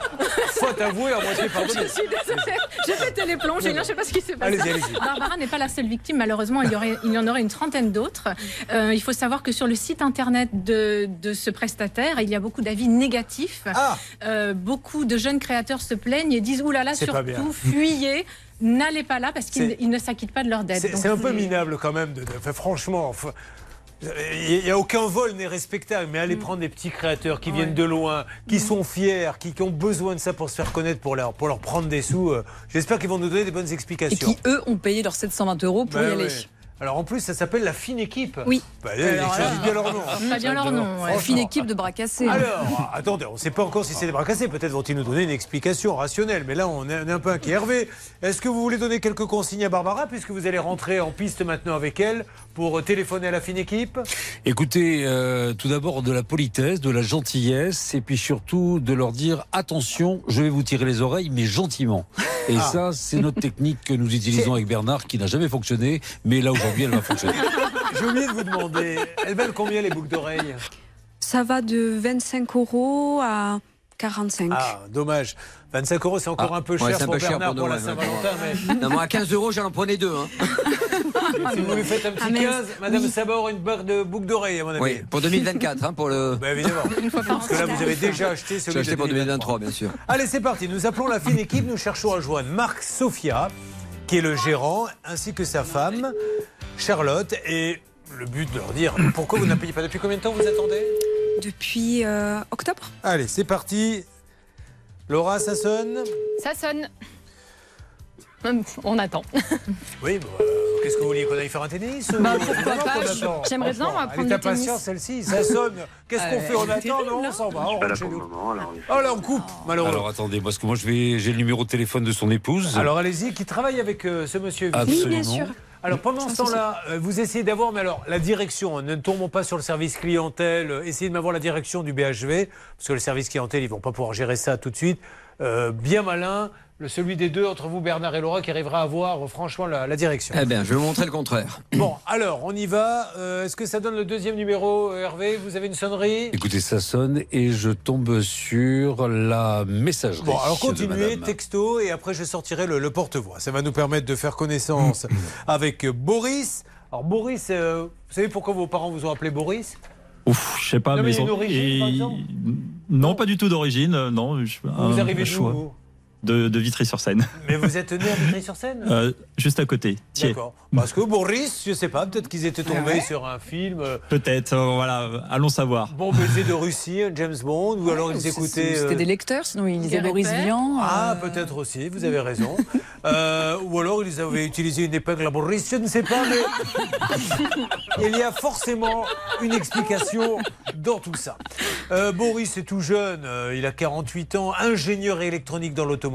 Faut avouer à moitié pardonner. Je suis désolée. J'ai pété les plombs. Je sais pas ce qui s'est passé. Barbara n'est pas la seule victime. Malheureusement, il y, aurait, il y en aurait une trentaine d'autres. Euh, il faut savoir que sur le site internet de, de ce prestataire, il y a beaucoup d'avis négatifs. Ah. Euh, beaucoup de jeunes créateurs se plaignent et disent Ouh là là, surtout, fuyez. N'allez pas là parce qu'ils ne s'acquittent pas de leur dette. C'est un peu minable quand même. De, de- franchement, il n'y a aucun vol n'est respectable, mais Mm. allez prendre des petits créateurs qui viennent de loin, qui sont fiers, qui, qui ont besoin de ça pour se faire connaître, pour leur, pour leur prendre des sous. euh, J'espère qu'ils vont nous donner des bonnes Et explications. qui, eux, ont payé leurs 720 euros pour Ben y aller. ouais. Alors en plus, ça s'appelle la fine équipe. Oui. Bah, ils Alors là, bien leur nom. Très bien leur nom, ouais. Fine équipe de bras cassés. Alors, attendez, on ne sait pas encore si c'est des bras cassés. Peut-être vont-ils nous donner une explication rationnelle. Mais là, on est, on est un peu inquiet. Hervé, est-ce que vous voulez donner quelques consignes à Barbara, puisque vous allez rentrer en piste maintenant avec elle pour téléphoner à la fine équipe Écoutez, euh, tout d'abord de la politesse, de la gentillesse, et puis surtout de leur dire attention, je vais vous tirer les oreilles, mais gentiment. Et Ah. ça, c'est notre technique que nous utilisons avec Bernard, qui n'a jamais fonctionné, mais là aujourd'hui, elle va fonctionner. J'ai oublié de vous demander, elles valent combien les boucles d'oreilles? Ça va de 25 euros à 45. Ah, dommage. 25 euros, c'est encore Ah, un peu ouais, cher c'est un pour peu cher Bernard pour la ouais, Saint-Valentin. Mais Non, moi, à 15 euros, j'en prenais deux. hein. si vous lui faites un petit Ah, mais- 15, Madame oui. Sabor, une barre de boucles d'oreilles, à mon avis. Oui, pour 2024, hein, pour le. Bah, évidemment. Parce que là, vous avez déjà acheté celui J'ai acheté de pour 2023, bien sûr. Allez, c'est parti. Nous appelons la fine équipe. Nous cherchons à joindre Marc Sofia, qui est le gérant, ainsi que sa femme, Charlotte. Et le but de leur dire pourquoi vous n'appuyez pas? Depuis combien de temps vous attendez? Depuis euh, octobre Allez, c'est parti. Laura, ça sonne? Ça sonne. Hum, On attend. Oui, bon, euh, qu'est-ce que vous vouliez qu'on aille faire un tennis? Ou- Bah, pourquoi pas, j'aimerais bien, Franchement, moi, elle prendre est le tennis. celle-ci, ça sonne. Qu'est-ce qu'on Euh, fait On attend? Terrible, Non, on s'en va, on Pas là rentre chez pour le nous. moment, alors. Oh là, on coupe, malheureusement. Alors attendez, parce que moi je vais, j'ai le numéro de téléphone de son épouse. Alors allez-y, qui travaille avec euh, ce monsieur? Absolument. Oui, bien sûr. Alors pendant ce temps-là, euh, vous essayez d'avoir, mais alors la direction, hein, ne tombons pas sur le service clientèle, euh, essayez de m'avoir la direction du BHV, parce que le service clientèle, ils vont pas pouvoir gérer ça tout de suite. Euh, bien malin, le, celui des deux entre vous, Bernard et Laura, qui arrivera à voir euh, franchement la, la direction. Eh bien, je vais vous montrer le contraire. Bon, alors on y va. Euh, Est-ce que ça donne le deuxième numéro, euh, Hervé? Vous avez une sonnerie? Écoutez, ça sonne et je tombe sur la messagerie. Bon, alors continuez, texto, et après je sortirai le, le porte-voix. Ça va nous permettre de faire connaissance avec euh, Boris. Alors Boris, euh, vous savez pourquoi vos parents vous ont appelé Boris? Ouf, je sais pas, Non, mais ils une ont- origine, par et- exemple? Non, pas du tout d'origine, non. je- Vous un- arrivez un d'où De, de Vitry-sur-Seine. Mais vous êtes né à Vitry-sur-Seine Euh, juste à côté. D'accord. Parce que Boris, je sais pas, peut-être qu'ils étaient tombés ouais sur un film euh, Peut-être, euh, voilà, allons savoir. Bon baiser de Russie, un James Bond, ou alors ils écoutaient. C'était euh, des lecteurs, sinon ils lisaient Boris. Vian. Ah, euh, peut-être aussi, vous avez raison. Euh, ou alors ils avaient utilisé une épingle à Boris, je ne sais pas, mais il y a forcément une explication dans tout ça. Euh, Boris est tout jeune, euh, il a 48 ans, ingénieur électronique dans l'automobile.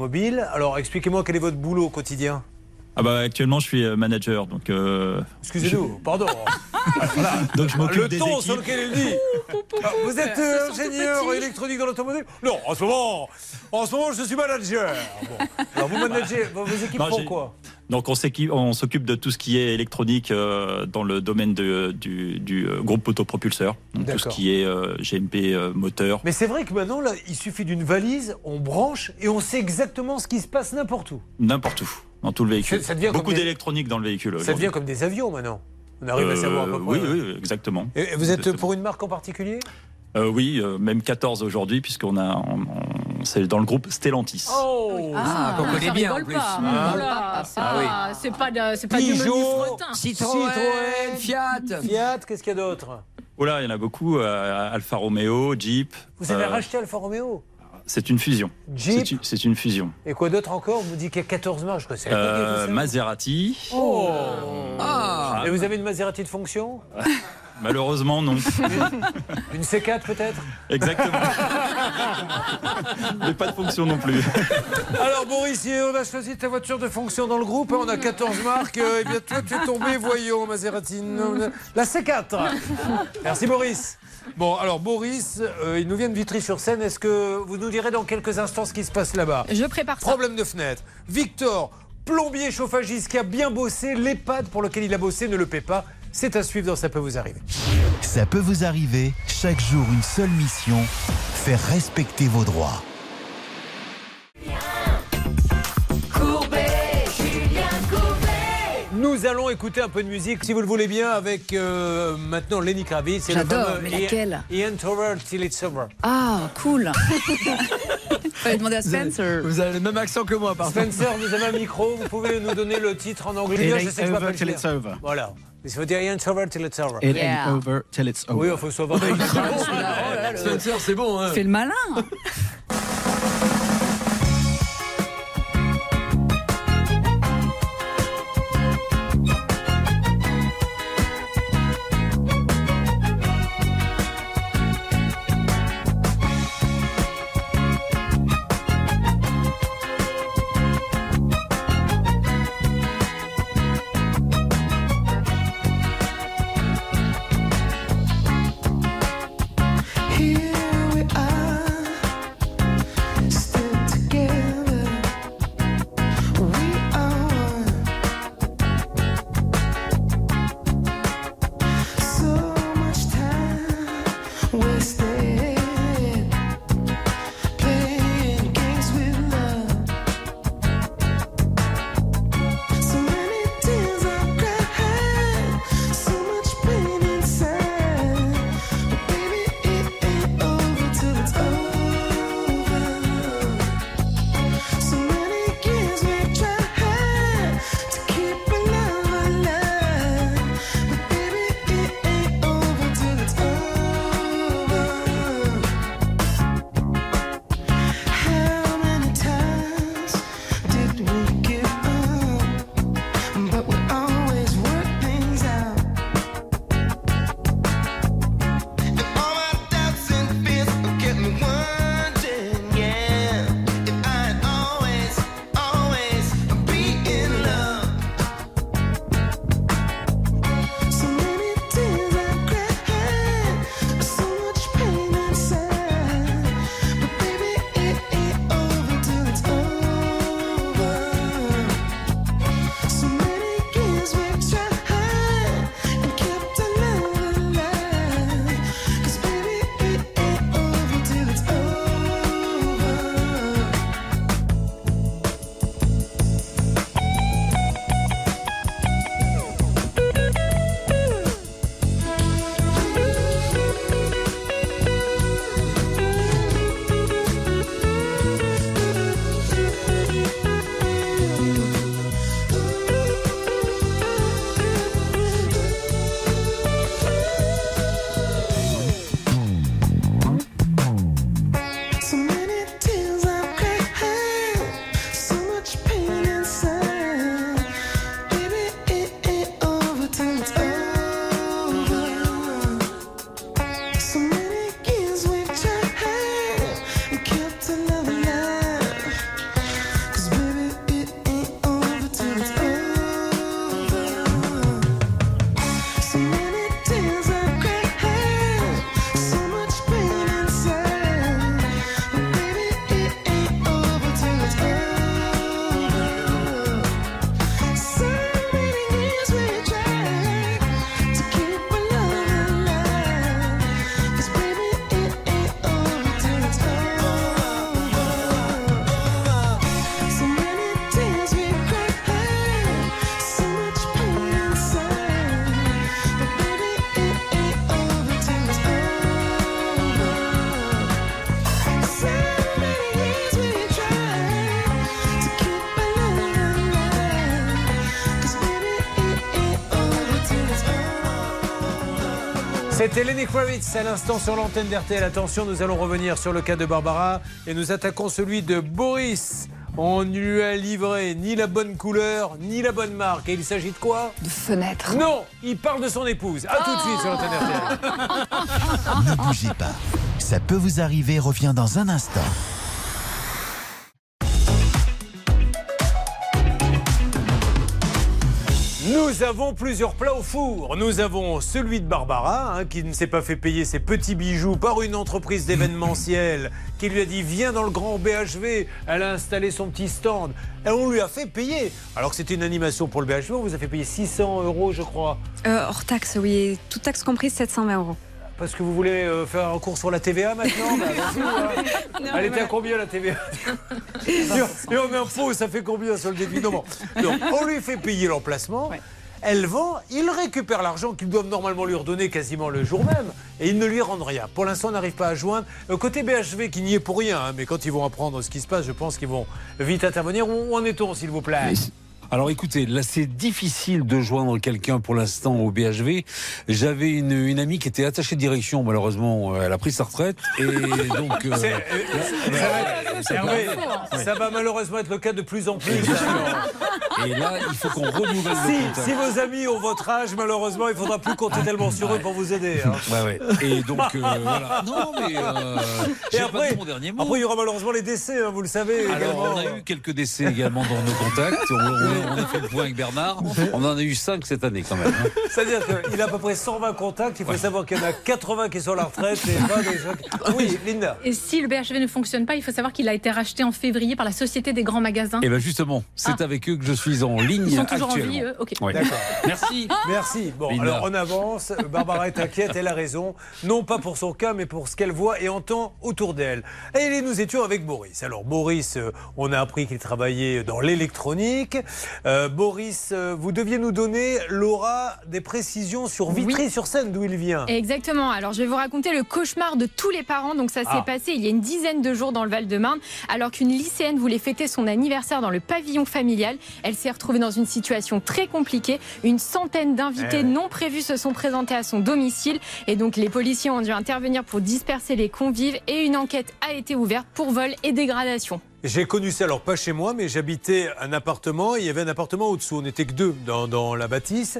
Alors expliquez-moi quel est votre boulot au quotidien Ah bah actuellement je suis euh, manager donc. euh, Excusez-nous, pardon. Voilà. Donc je m'occupe Le des ton sur lequel il dit. Ah, Vous êtes euh, ingénieur électronique dans l'automobile? Non, en ce moment, en ce moment, je suis manager. Bon. Alors vous managez, vos vos équipes Non, font quoi? Donc on s'occupe de tout ce qui est électronique euh, dans le domaine de- du, du, euh, groupe autopropulseur. Donc tout ce qui est euh, GMP moteur. Mais c'est vrai que maintenant, là, il suffit d'une valise, on branche et on sait exactement ce qui se passe n'importe où. N'importe où, dans tout le véhicule. Ça- devient Beaucoup des- d'électronique dans le véhicule. Ça devient comme des avions maintenant. On arrive à savoir à peu près. Oui, oui, exactement. Et vous êtes Exactement. pour une marque en particulier? Euh, oui, euh, même 14 aujourd'hui, puisqu'on a, on- on- c'est dans le groupe Stellantis. Oh Ah, qu'on connaît bien, en plus. pas. Ah. Voilà, c'est Ah pas, c'est pas, de- c'est pas du menu Peugeot, fretin. Citroën, Fiat. Fiat, qu'est-ce qu'il y a d'autre? Oh là, il y en a beaucoup. euh, Alfa Romeo, Jeep. Vous avez euh, racheté Alfa Romeo? C'est une fusion. Jeep. C'est une- fusion. Et quoi d'autre encore? Vous dites qu'il y a 14 marques, je ne savais pas qu'il y avait Euh. Maserati. Oh Ah. Et vous avez une Maserati de fonction? Malheureusement, non. Une C4 peut-être? Exactement. Mais pas de fonction non plus. Alors Boris, on a choisi ta voiture de fonction dans le groupe, on a 14 marques, euh, et bien toi tu es tombé, voyons Maserati, non, la C4. Merci Boris. Bon, alors Boris, euh, il nous vient de Vitry-sur-Seine, est-ce que vous nous direz dans quelques instants ce qui se passe là-bas? Je prépare ça. Problème de fenêtre. Victor, plombier chauffagiste qui a bien bossé, l'EHPAD pour lequel il a bossé ne le paie pas. C'est à suivre dans Ça peut vous arriver. Ça peut vous arriver, chaque jour une seule mission, faire respecter vos droits. Courbet, Julien Courbet. Nous allons écouter un peu de musique, si vous le voulez bien, avec euh, maintenant Lenny Kravitz. et J'adore, mais Ian- laquelle Ian Tower Till It's Over. Ah, cool. Fallait demander à Spencer. Vous avez le même accent que moi, par contre. Spencer, vous avez un micro, vous pouvez nous donner le titre en anglais. Je sais que vais pas over till it's over. Voilà. Il faut dire Ian Tower Till It's Over. It ain't over till it's over. Oui, il faut savoir. Spencer, c'est bon. Hein. Fais le malin. C'était Lenny Kravitz à l'instant sur l'antenne d'RTL. Attention, nous allons revenir sur le cas de Barbara et nous attaquons celui de Boris. On ne lui a livré ni la bonne couleur, ni la bonne marque. Et il s'agit de quoi? De fenêtre. Non, il parle de son épouse. À tout de suite sur l'antenne RTL. Ne bougez pas. Ça peut vous arriver, revient dans un instant. Nous avons plusieurs plats au four. Nous avons celui de Barbara, hein, qui ne s'est pas fait payer ses petits bijoux par une entreprise d'événementiel, qui lui a dit viens dans le grand BHV. Elle a installé son petit stand. Et on lui a fait payer. Alors que c'était une animation pour le BHV, on vous a fait payer 600 euros, je crois. Euh, hors taxe, oui. Toute taxe comprise, 720 euros. Parce que vous voulez euh, faire un cours sur la TVA maintenant? Bah, hein. Non, Elle était à combien la TVA Et en impôt, ça fait combien sur le débit? Non, bon. Donc, on lui fait payer l'emplacement. Elle vend, il récupère l'argent qu'ils doivent normalement lui redonner quasiment le jour même et ils ne lui rendent rien. Pour l'instant, on n'arrive pas à joindre. Euh, Côté BHV qui n'y est pour rien, hein, mais quand ils vont apprendre ce qui se passe, je pense qu'ils vont vite intervenir. Où en est-on, s'il vous plaît? Alors écoutez, là c'est difficile de joindre quelqu'un pour l'instant au BHV. J'avais une, une amie qui était attachée de direction, malheureusement euh, elle a pris sa retraite et donc. euh, euh, là, va ça va malheureusement être le cas de plus en plus. Et là, il faut qu'on renouvelle Si, le contact. si vos amis ont votre âge, malheureusement, il faudra plus compter tellement sur eux pour vous aider. hein. Ouais, ouais. Et donc euh, voilà. Non mais euh, Et après, mon dernier mot. après, il y aura malheureusement les décès, hein, vous le savez. Alors, également. on a eu quelques décès également dans nos contacts. On, on- on a fait le point avec Bernard. On en a eu 5 cette année quand même. hein. C'est-à-dire qu'il a à peu près 120 contacts. Il faut savoir qu'il y en a 80 qui sont à la retraite. Et pas des gens qui- Oui, Linda. Et si le BHV ne fonctionne pas, il faut savoir qu'il a été racheté en février par la Société des grands magasins. Et bien justement, c'est Ah. avec eux que je suis en ligne Ils sont toujours en actuellement. vie, eux Ok. Ouais. D'accord. Merci. Merci. Bon, Linda. alors on avance. Barbara est inquiète, elle a raison. Non pas pour son cas, mais pour ce qu'elle voit et entend autour d'elle. Et nous étions avec Boris. Alors Boris, euh, on a appris qu'il travaillait dans l'électronique. Euh, Boris, euh, vous deviez nous donner, Laura, des précisions sur Vitry-sur-Seine, d'où il vient. Exactement. Alors, je vais vous raconter le cauchemar de tous les parents. Donc, ça s'est Ah. passé il y a une dizaine de jours dans le Val-de-Marne, alors qu'une lycéenne voulait fêter son anniversaire dans le pavillon familial. Elle s'est retrouvée dans une situation très compliquée. Une centaine d'invités Eh non prévus se sont présentés à son domicile. Et donc, les policiers ont dû intervenir pour disperser les convives. Et une enquête a été ouverte pour vol et dégradation. J'ai connu ça, alors pas chez moi, mais j'habitais un appartement. Il y avait un appartement au-dessous. On n'était que deux dans, dans la bâtisse.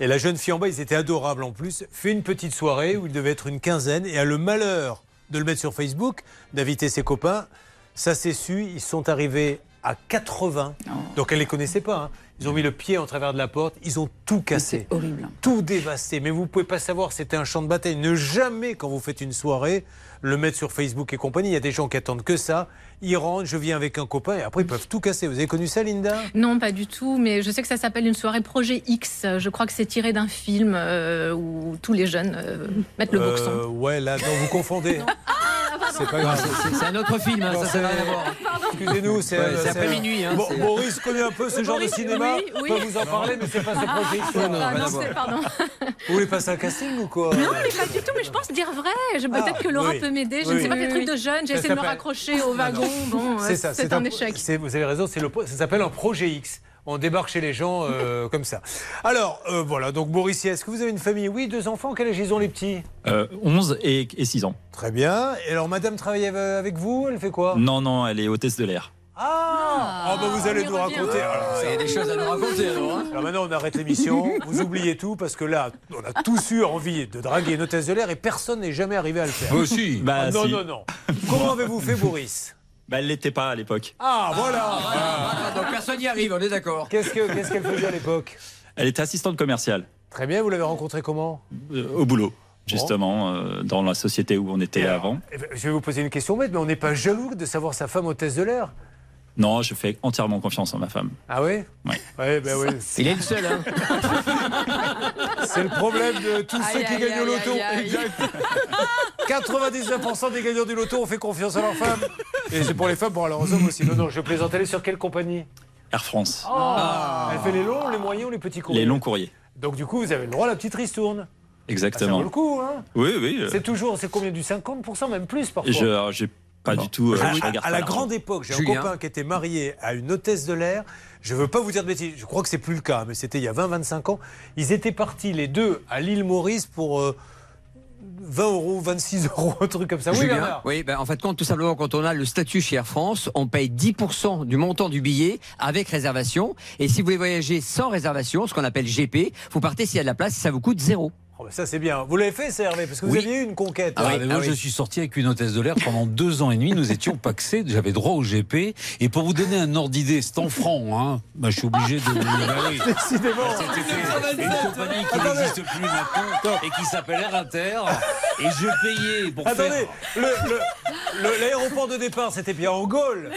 Et la jeune fille en bas, ils étaient adorables en plus, fait une petite soirée où il devait être une quinzaine et a le malheur de le mettre sur Facebook, d'inviter ses copains. Ça s'est su, ils sont arrivés à 80. Donc elle les connaissait pas. hein. Ils ont mis le pied en travers de la porte, ils ont tout cassé. horrible. Tout dévasté. Mais vous pouvez pas savoir, c'était un champ de bataille. Ne jamais, quand vous faites une soirée, le mettre sur Facebook et compagnie. Il y a des gens qui attendent que ça. Ils rentrent, je viens avec un copain et après ils peuvent tout casser. Vous avez connu ça, Linda? Non, pas du tout, mais je sais que ça s'appelle une soirée Projet X. Je crois que c'est tiré d'un film euh, où tous les jeunes euh, mettent le boxon. Euh, Ouais, là, non, vous confondez. C'est pas grave. C'est- un autre film, hein, Non, ça, ça c'est- n'a rien à voir. Excusez-nous, c'est Ouais, après minuit, hein, Bon, Boris connaît un peu ce genre de cinéma. oui, oui. peut vous en parler, mais c'est pas ce projet. X, Non, Ah non, pardon. Vous voulez passer un casting ou quoi? Non, mais pas du tout, mais je pense dire vrai. Je- Peut-être Ah, que Laura oui. peut m'aider. Je Oui. ne sais pas quel Oui, truc oui. de jeune. J'ai Ça essayé de me raccrocher au wagon. Non. Bon, C'est euh, ça, c'est un échec. Vous avez raison, le, ça s'appelle un projet X. On débarque chez les gens euh, comme ça. Alors, euh, voilà, donc Boris, est-ce que vous avez une famille Oui, deux enfants, quel âge ils ont les petits Euh, 11 et, et 6 ans. Très bien. Et alors, madame travaille av- avec vous Elle fait quoi Non, non, elle est hôtesse de l'air. Ah, Ah, bah, vous allez nous raconter. Alors, Il y a des choses à nous raconter alors. hein. Alors maintenant, on arrête l'émission. Vous oubliez tout parce que là, on a tous eu envie de draguer une hôtesse de l'air et personne n'est jamais arrivé à le faire. Moi aussi. Bah, Ah, non, si. non, non. Comment avez-vous fait, Boris Bah, elle l'était pas à l'époque. Ah, voilà. Ah, donc personne n'y arrive, on est d'accord. Qu'est-ce que- qu'est-ce qu'elle faisait à l'époque Elle était assistante commerciale Très bien, vous l'avez rencontrée comment euh, au boulot, justement, euh, dans la société où on était avant. eh ben, Je vais vous poser une question bête, mais on n'est pas jaloux de savoir sa femme hôtesse de l'air Non, je fais entièrement confiance en ma femme. Ah oui Ouais. Ouais, ben oui. Il est le seul, hein. C'est le problème de tous ceux qui aïe, gagnent au loto. aïe, aïe. Exact. 99% des gagnants du loto ont fait confiance à leur femme. Et c'est pour les femmes, pour alors aux hommes aussi. Non, non, je plaisante. Elle est sur quelle compagnie? Air France, Elle fait les longs, les moyens ou les petits courriers? Les longs courriers. Donc du coup, vous avez le droit à la petite ristourne. Ah, ça Exactement. vaut le coup, hein oui, oui. euh, C'est toujours, c'est combien? Du 50%, même plus parfois j'ai pas du tout. euh, À, je à- la grande époque, j'ai un copain qui était marié à une hôtesse de l'air. Je veux pas vous dire de bêtises, je crois que c'est plus le cas, mais c'était il y a 20-25 ans. Ils étaient partis les deux à l'île Maurice pour euh, 20 euros, 26 euros, un truc comme ça. Oui, Bernard Oui, ben, en fait, compte tout simplement, quand on a le statut chez Air France, on paye 10% du montant du billet avec réservation. Et si vous voulez voyager sans réservation, ce qu'on appelle GP, vous partez s'il y a de la place, ça vous coûte zéro. Oh, ça, c'est bien. Vous l'avez fait, ça, Hervé Parce que vous Oui. aviez eu une conquête. Ah, mais moi, je suis sorti avec une hôtesse de l'air pendant deux ans et demi. Nous étions paxés. J'avais droit au GP. Et pour vous donner un ordre d'idée, c'est en francs. Hein. Bah, je suis obligé de. Bah oui. Décidément. C'était une compagnie qui n'existe plus maintenant et qui s'appelle Air Inter. Et je payais pour Attendez, faire. l'aéroport de départ, c'était bien en Gaule.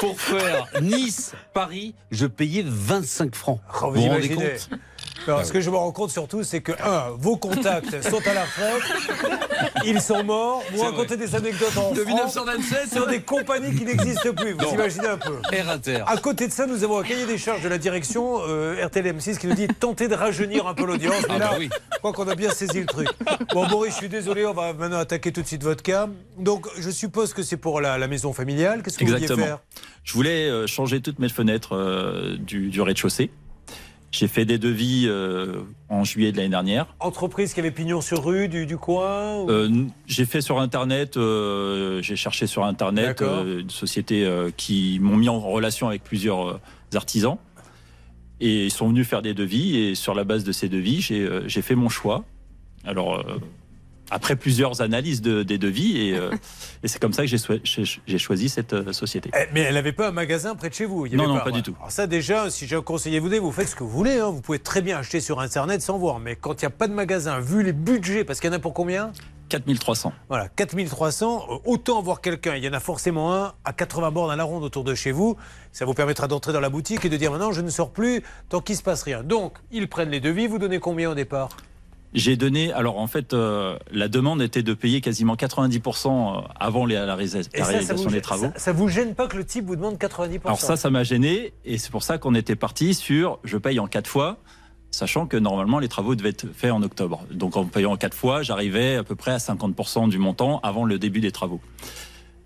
Pour faire Nice, Paris, je payais 25 francs. Oh, vous vous rendez compte? Alors, ce que je me rends compte surtout, c'est que, un, vos contacts sont à la retraite, ils sont morts, vous racontez des anecdotes en De France 1927, sur des compagnies qui n'existent plus. Vous Non. imaginez un peu Air Inter. À côté de ça, nous avons un cahier des charges de la direction euh, RTLM6 qui nous dit tentez de rajeunir un peu l'audience. Mais Ah là, bah oui. je crois qu'on a bien saisi le truc. Bon, Boris, je suis désolé, on va maintenant attaquer tout de suite votre cas. Donc, je suppose que c'est pour la, la maison familiale. Qu'est-ce que vous vouliez Exactement. faire? Je voulais euh, changer toutes mes fenêtres euh, du, du rez-de-chaussée. J'ai fait des devis euh, en juillet de l'année dernière. Entreprise qui avait pignon sur rue du, du coin ou- Euh, j'ai fait sur Internet, euh, j'ai cherché sur Internet une société qui m'ont mis en relation avec plusieurs artisans. Et ils sont venus faire des devis. Et sur la base de ces devis, j'ai fait mon choix. Alors, après plusieurs analyses de- des devis, et, euh, et c'est comme ça que j'ai choisi cette euh, société. Eh, Mais elle n'avait pas un magasin près de chez vous il y Non, avait non, pas du tout. Alors ça déjà, si j'ai un conseil à vous vous faites ce que vous voulez. hein. Vous pouvez très bien acheter sur Internet sans voir. Mais quand il n'y a pas de magasin, vu les budgets, parce qu'il y en a pour combien? 4300. Voilà, 4300, euh, autant voir quelqu'un. Il y en a forcément un à 80 bornes à la ronde autour de chez vous. Ça vous permettra d'entrer dans la boutique et de dire maintenant je ne sors plus tant qu'il ne se passe rien. Donc, ils prennent les devis. Vous donnez combien au départ? J'ai donné, alors en fait, euh, la demande était de payer quasiment 90% avant les- la, Et ça, ça réalisation vous, des travaux. ça, ça vous gêne pas que le type vous demande 90% Alors ça, ça m'a gêné et c'est pour ça qu'on était parti sur je paye en quatre fois, sachant que normalement les travaux devaient être faits en octobre. Donc en payant en quatre fois, j'arrivais à peu près à 50% du montant avant le début des travaux.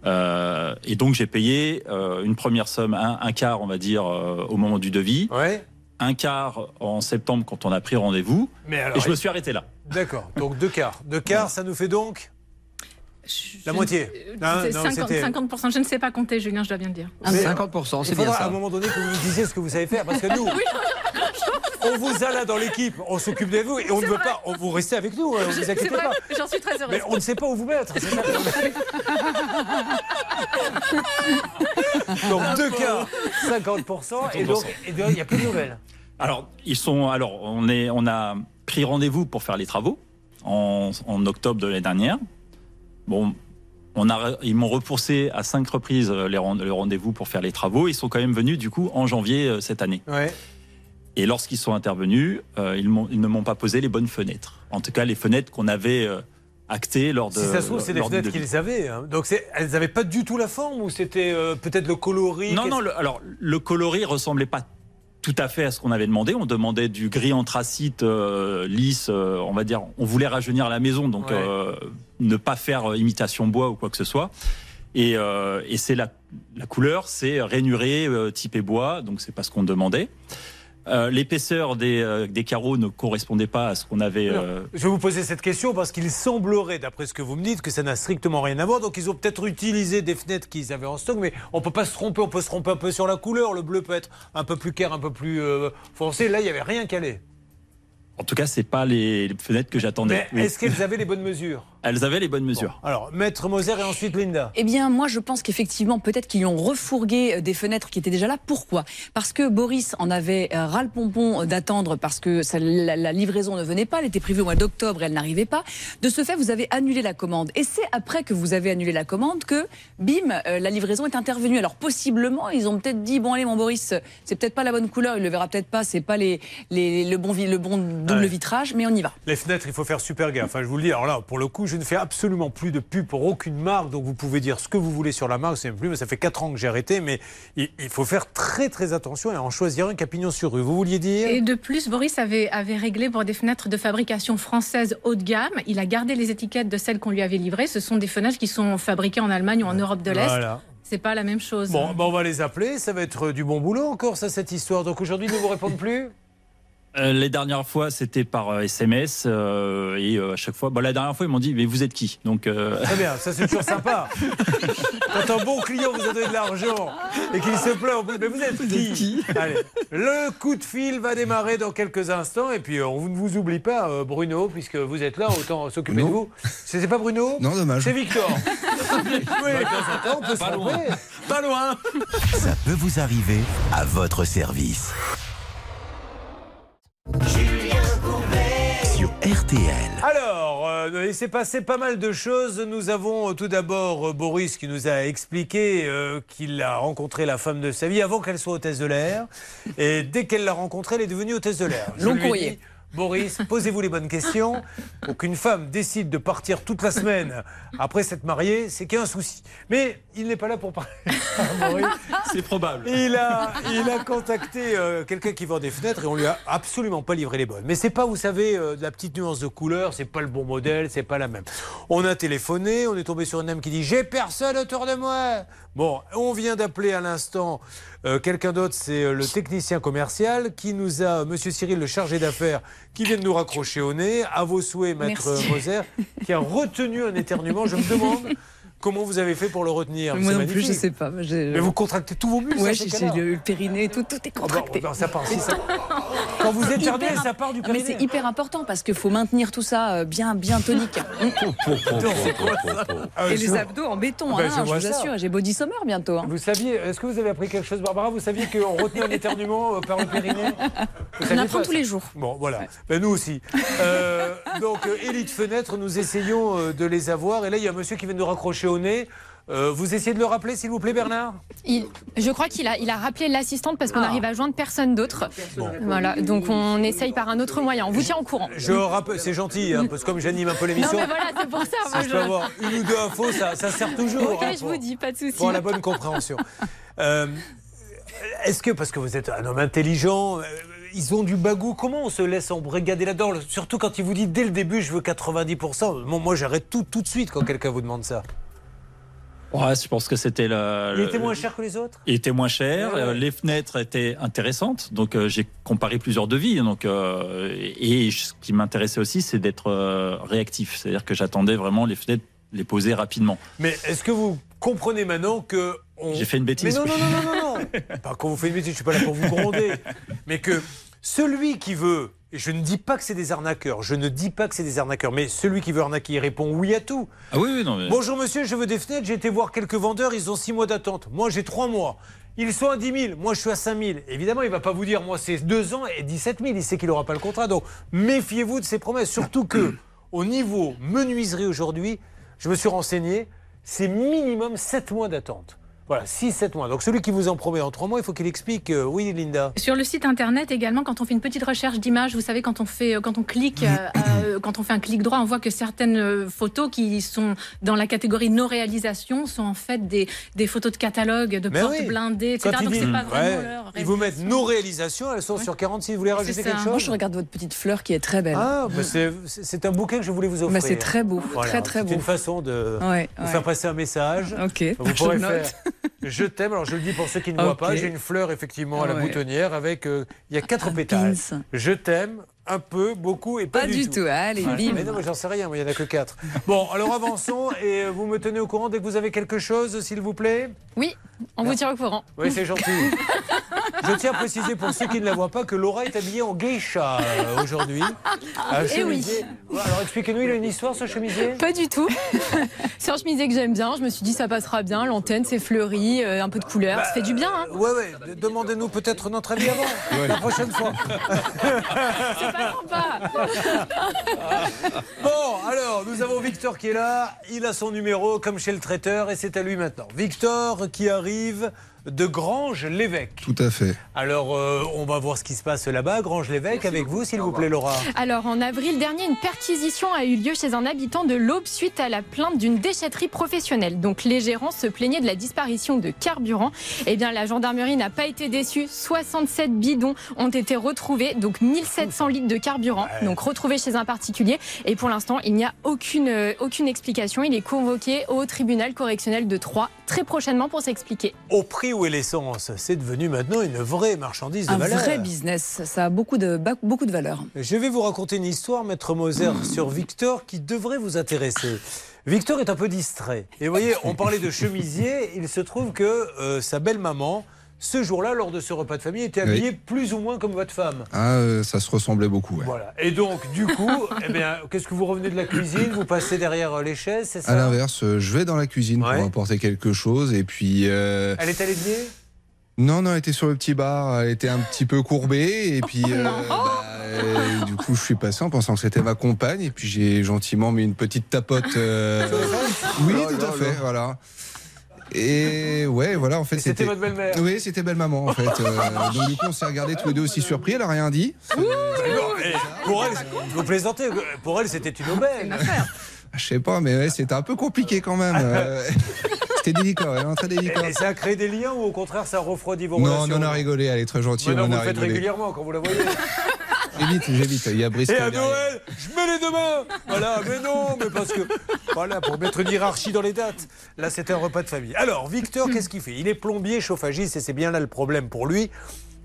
Euh, et donc j'ai payé euh, une première somme, un, un quart on va dire euh, au moment du devis, Ouais. Un quart en septembre quand on a pris rendez-vous, Mais alors, et je me suis arrêté là. D'accord, donc deux quarts. Deux quarts, ça nous fait donc la moitié. Non, C'est non, 50, c'était- 50%, je ne sais pas compter, Julien, je dois bien le dire. Ah, Mais, 50%, c'est Il bien faudra à un ça. moment donné que vous nous disiez ce que vous savez faire, parce que nous, on vous a là dans l'équipe, on s'occupe de vous et on ne veut vrai. pas, on vous restez avec nous, hein, vous C'est inquiétez vrai, pas. j'en suis très heureuse. Mais on ne sait pas où vous mettre. donc deux quarts, 50%, et donc et donc, il n'y a plus de nouvelles. Alors, ils sont. Alors, on est, on a pris rendez-vous pour faire les travaux en, en octobre de l'année dernière. Bon, on a, ils m'ont repoussé à cinq reprises euh, les, le rendez-vous pour faire les travaux. Ils sont quand même venus du coup en janvier euh, cette année. Ouais. Et lorsqu'ils sont intervenus, euh, ils, ne m'ont pas posé les bonnes fenêtres. En tout cas, les fenêtres qu'on avait euh, actées lors de. Si ça se trouve, c'est des fenêtres qu'ils avaient. hein. Donc elles n'avaient pas du tout la forme ou c'était euh, peut-être le coloris? Non, non, le- alors le coloris ressemblait pas tout à fait à ce qu'on avait demandé. On demandait du gris anthracite euh, lisse, euh, on va dire. On voulait rajeunir la maison, donc Ouais. euh, ne pas faire imitation bois ou quoi que ce soit. Et, et c'est la, la couleur, c'est rainuré, typé bois, donc c'est pas ce qu'on demandait. Euh, L'épaisseur des, euh, des carreaux ne correspondait pas à ce qu'on avait. Euh, Je vais vous poser cette question parce qu'il semblerait, d'après ce que vous me dites, que ça n'a strictement rien à voir. Donc ils ont peut-être utilisé des fenêtres qu'ils avaient en stock, mais on peut pas se tromper. On peut se tromper un peu sur la couleur. Le bleu peut être un peu plus clair, un peu plus foncé. Là, il n'y avait rien allait. En tout cas, c'est pas les, fenêtres que j'attendais. Oui. est-ce qu'elles avaient les bonnes mesures? Elles avaient les bonnes mesures. Alors, Maître Moser et ensuite Linda. Eh bien, moi, je pense qu'effectivement, peut-être qu'ils lui ont refourgué euh, des fenêtres qui étaient déjà là. Pourquoi? Parce que Boris en avait euh, ras le pompon d'attendre parce que ça- la, la livraison ne venait pas. Elle était prévue au mois d'octobre et elle n'arrivait pas. De ce fait, vous avez annulé la commande. Et c'est après que vous avez annulé la commande que, bim, euh, la livraison est intervenue. Alors, possiblement, ils ont peut-être dit bon, allez, mon Boris, c'est peut-être pas la bonne couleur, il le verra peut-être pas, c'est pas les, les- le, bon, le bon double Ouais. vitrage, mais on y va. Les fenêtres, il faut faire super gaffe. Enfin, je vous le dis. Alors là, pour le coup, je ne fais absolument plus de pub pour aucune marque. Donc vous pouvez dire ce que vous voulez sur la marque, c'est même plus. Mais ça fait 4 ans que j'ai arrêté. Mais il, il faut faire très très attention et en choisir un capignon sur rue. Vous vouliez dire? Et de plus, Boris avait, avait réglé pour des fenêtres de fabrication française haut de gamme. Il a gardé les étiquettes de celles qu'on lui avait livrées. Ce sont des fenêtres qui sont fabriquées en Allemagne ou en Europe de l'Est. Voilà. C'est pas la même chose. Bon, bah, on va les appeler. Ça va être du bon boulot encore, ça, cette histoire. Donc aujourd'hui, ils ne vous répondent plus? Euh, les dernières fois, c'était par SMS euh, et euh, à chaque fois, bah, la dernière fois, ils m'ont dit mais vous êtes qui? Donc euh, Très bien, ça c'est toujours sympa. Quand un bon client vous a donné de l'argent et qu'il se plaint en plus, mais vous êtes qui, Allez, le coup de fil va démarrer dans quelques instants et puis euh, on ne vous oublie pas, euh, Bruno, puisque vous êtes là, autant s'occuper de vous. C'est pas Bruno? Non, dommage. C'est Victor. oui, temps, on peut se Pas loin. tromper. Pas loin. Ça peut vous arriver à votre service. Sur RTL. Alors, euh, il s'est passé pas mal de choses. Nous avons euh, tout d'abord euh, Boris qui nous a expliqué euh, qu'il a rencontré la femme de sa vie avant qu'elle soit hôtesse de l'air. Et dès qu'elle l'a rencontrée, elle est devenue hôtesse de l'air. Long courrier. Boris, posez-vous les bonnes questions. Pour qu'une femme décide de partir toute la semaine après s'être mariée, c'est qu'il y a un souci. Mais il n'est pas là pour parler. Boris. c'est probable. Il a, il a contacté euh, quelqu'un qui vend des fenêtres et on lui a absolument pas livré les bonnes. Mais c'est pas, vous savez, euh, de la petite nuance de couleur, c'est pas le bon modèle, c'est pas la même. On a téléphoné, on est tombé sur une dame qui dit j'ai personne autour de moi. Bon, on vient d'appeler à l'instant euh, quelqu'un d'autre, c'est euh, le technicien commercial qui nous a, Monsieur Cyril, le chargé d'affaires, qui vient de nous raccrocher au nez. À vos souhaits, maître. Moser, qui a retenu un éternuement. Je me demande comment vous avez fait pour le retenir. Moi non plus, je magnifique. sais pas. Mais vous contractez tous vos muscles. Ouais, à j'ai le, périnée, tout, tout est contracté. Non, ça part, si, ça- Quand vous éternuez, ça part du Ah, Mais périnée. c'est hyper important parce qu'il faut maintenir tout ça euh, bien, bien tonique. Ah, Et les abdos en béton, Ben, hein, je je, vous ça. assure. J'ai body summer bientôt. hein. Vous saviez, est-ce que vous avez appris quelque chose, Barbara? Vous saviez qu'on retenait un éternuement euh, par le périnée? Vous On apprend tous ça les jours. Bon, voilà. Ben, nous aussi. Euh, donc, Élite Fenêtre, nous essayons de les avoir. Et là, il y a un monsieur qui vient de nous raccrocher au nez. Euh, vous essayez de le rappeler, s'il vous plaît, Bernard? Il- je crois qu'il a, il a rappelé l'assistante parce Ah. qu'on arrive à joindre personne d'autre. Voilà, donc on essaye par un autre moyen. On vous tient au courant. Je rappelle, c'est gentil, hein, parce que comme j'anime un peu Non l'émission. mais voilà, c'est pour ça. Si moi, je peux avoir une ou deux infos, ça, ça sert toujours. Ok, hein, je pour- vous dis, pas de souci. Pour la bonne compréhension. Euh, Est-ce que, parce que vous êtes un homme intelligent, euh, ils ont du bagou, comment on se laisse embrigader là-dedans? Surtout quand il vous dit dès le début, je veux 90%. Bon, moi, j'arrête tout tout de suite quand quelqu'un vous demande ça. Ouais, je pense que c'était la. Il était moins cher que les autres? Il était moins cher, Ouais, ouais. euh, les fenêtres étaient intéressantes, donc euh, j'ai comparé plusieurs devis. Donc, euh, et ce qui m'intéressait aussi, c'est d'être euh, réactif, c'est-à-dire que j'attendais vraiment les fenêtres les poser rapidement. Mais est-ce que vous comprenez maintenant que. On- J'ai fait une bêtise, Mais non, non, non, non, non, non. Pas quand vous faites une bêtise, je suis pas là pour vous gronder. Mais que celui qui veut, et je ne dis pas que c'est des arnaqueurs, je ne dis pas que c'est des arnaqueurs, mais celui qui veut arnaquer, il répond oui à tout. Ah oui, oui, non, mais- Bonjour monsieur, je veux des fenêtres, j'ai été voir quelques vendeurs, ils ont six mois d'attente. Moi j'ai trois mois. Ils sont à 10 000, moi je suis à 5 000. Évidemment, il ne va pas vous dire, moi c'est 2 ans et 17 000, il sait qu'il n'aura pas le contrat. Donc méfiez-vous de ses promesses. Surtout que, au niveau menuiserie aujourd'hui, je me suis renseigné, c'est minimum 7 mois d'attente. Voilà, 6-7 mois. Donc celui qui vous en promet en 3 mois, il faut qu'il explique. euh, oui, Linda. Sur le site internet également, quand on fait une petite recherche d'image, vous savez, quand on fait, quand on clique, euh, euh, quand on fait un clic droit, on voit que certaines euh, photos qui sont dans la catégorie no réalisation sont en fait des, des photos de catalogue, de Mais portes oui. blindées, etc. Quand ils Donc c'est pas vraiment Ouais, leur. Ils vous mettent nos réalisations, elles sont sur 46. Vous voulez rajouter C'est quelque ça. chose Moi, je regarde votre petite fleur qui est très belle. Ah, bah c'est- c'est c'est un bouquet que je voulais vous offrir. Bah, c'est très beau, très, très C'est beau. une façon de Ouais, vous ouais. faire passer un message. Ok, Vous je pourrez note. faire Je t'aime. Alors je le dis pour ceux qui ne voient Ok. pas. J'ai une fleur effectivement à la Ouais. boutonnière avec. euh, il y a quatre pétales. pins. Je t'aime. Un peu, beaucoup et pas, Pas du tout. Allez, bim. Mais non, mais j'en sais rien, il n'y en a que quatre. Bon, alors avançons et euh, vous me tenez au courant dès que vous avez quelque chose, s'il vous plaît? Oui, on vous tient au courant. Oui, c'est gentil. Je tiens à préciser pour ceux qui ne la voient pas que Laura est habillée en geisha euh, aujourd'hui. Un Eh oui. chemisier. Ouais, Alors expliquez-nous, il a une histoire ce chemisier? Pas du tout. c'est un chemisier que j'aime bien. Je me suis dit ça passera bien. L'antenne, c'est fleuri, euh, un peu de couleur. ça fait du bien. Hein. Ouais, ouais. Demandez-nous peut-être notre avis avant. La prochaine fois. C'est pas sympa. Bon, alors, nous avons Victor qui est là. Il a son numéro, comme chez le traiteur, et c'est à lui maintenant. Victor qui arrive de Grange-l'Évêque. Tout à fait. Alors, euh, on va voir ce qui se passe là-bas. Grange-l'Évêque, avec vous, s'il vous plaît, Laura. Alors, en avril dernier, une perquisition a eu lieu chez un habitant de l'Aube suite à la plainte d'une déchetterie professionnelle. Donc, les gérants se plaignaient de la disparition de carburant. Eh bien, la gendarmerie n'a pas été déçue. 67 bidons ont été retrouvés, donc 1700 litres de carburant, donc retrouvés chez un particulier. Et pour l'instant, il n'y a aucune, euh, aucune explication. Il est convoqué au tribunal correctionnel de Troyes très prochainement pour s'expliquer. Au prix où est l'essence, c'est devenu maintenant une vraie marchandise de Un valeur. vrai business, ça a beaucoup de, beaucoup de valeur. Je vais vous raconter une histoire, Maître Moser, sur Victor qui devrait vous intéresser. Victor est un peu distrait. Et vous voyez, on parlait de chemisier. Il se trouve que euh, sa belle-maman, ce jour-là, lors de ce repas de famille, était Oui. habillée plus ou moins comme votre femme. Ah, euh, ça se ressemblait beaucoup, ouais. Voilà. Et donc, du coup, eh bien, qu'est-ce que vous revenez de la cuisine? Vous passez derrière euh, les chaises, c'est ça? À l'inverse, euh, je vais dans la cuisine Ouais. pour apporter quelque chose et puis. euh, Elle est allée pied Non, non, elle était sur le petit bar, elle était un petit peu courbée et puis. euh, bah, du coup, je suis passé en pensant que c'était ma compagne et puis j'ai gentiment mis une petite tapote. euh, Oui, Oh tout à fait, voilà. Et ouais, voilà, en fait, c'était votre belle-mère Oui, c'était belle maman, en fait. Euh, donc du coup, on s'est regardés tous les deux aussi surpris. Elle a rien dit. Non, eh, Pour elle, vous plaisantez, pour elle, c'était une aubaine. Je sais pas, mais ouais, c'était un peu compliqué quand même. Euh, c'était délicat, non, très délicat. Et ça a créé des liens ou au contraire, ça refroidit vos Non, relations on en a rigolé, elle est très gentille, on vous en le a faites rigolé. régulièrement quand vous la voyez. J'évite, j'évite. Il y a Brice Et à. Noël, je mets les deux mains. Voilà, mais non, mais parce que voilà, pour mettre une hiérarchie dans les dates. Là, c'était un repas de famille. Alors, Victor, qu'est-ce qu'il fait? Il est plombier, chauffagiste, et c'est bien là le problème pour lui.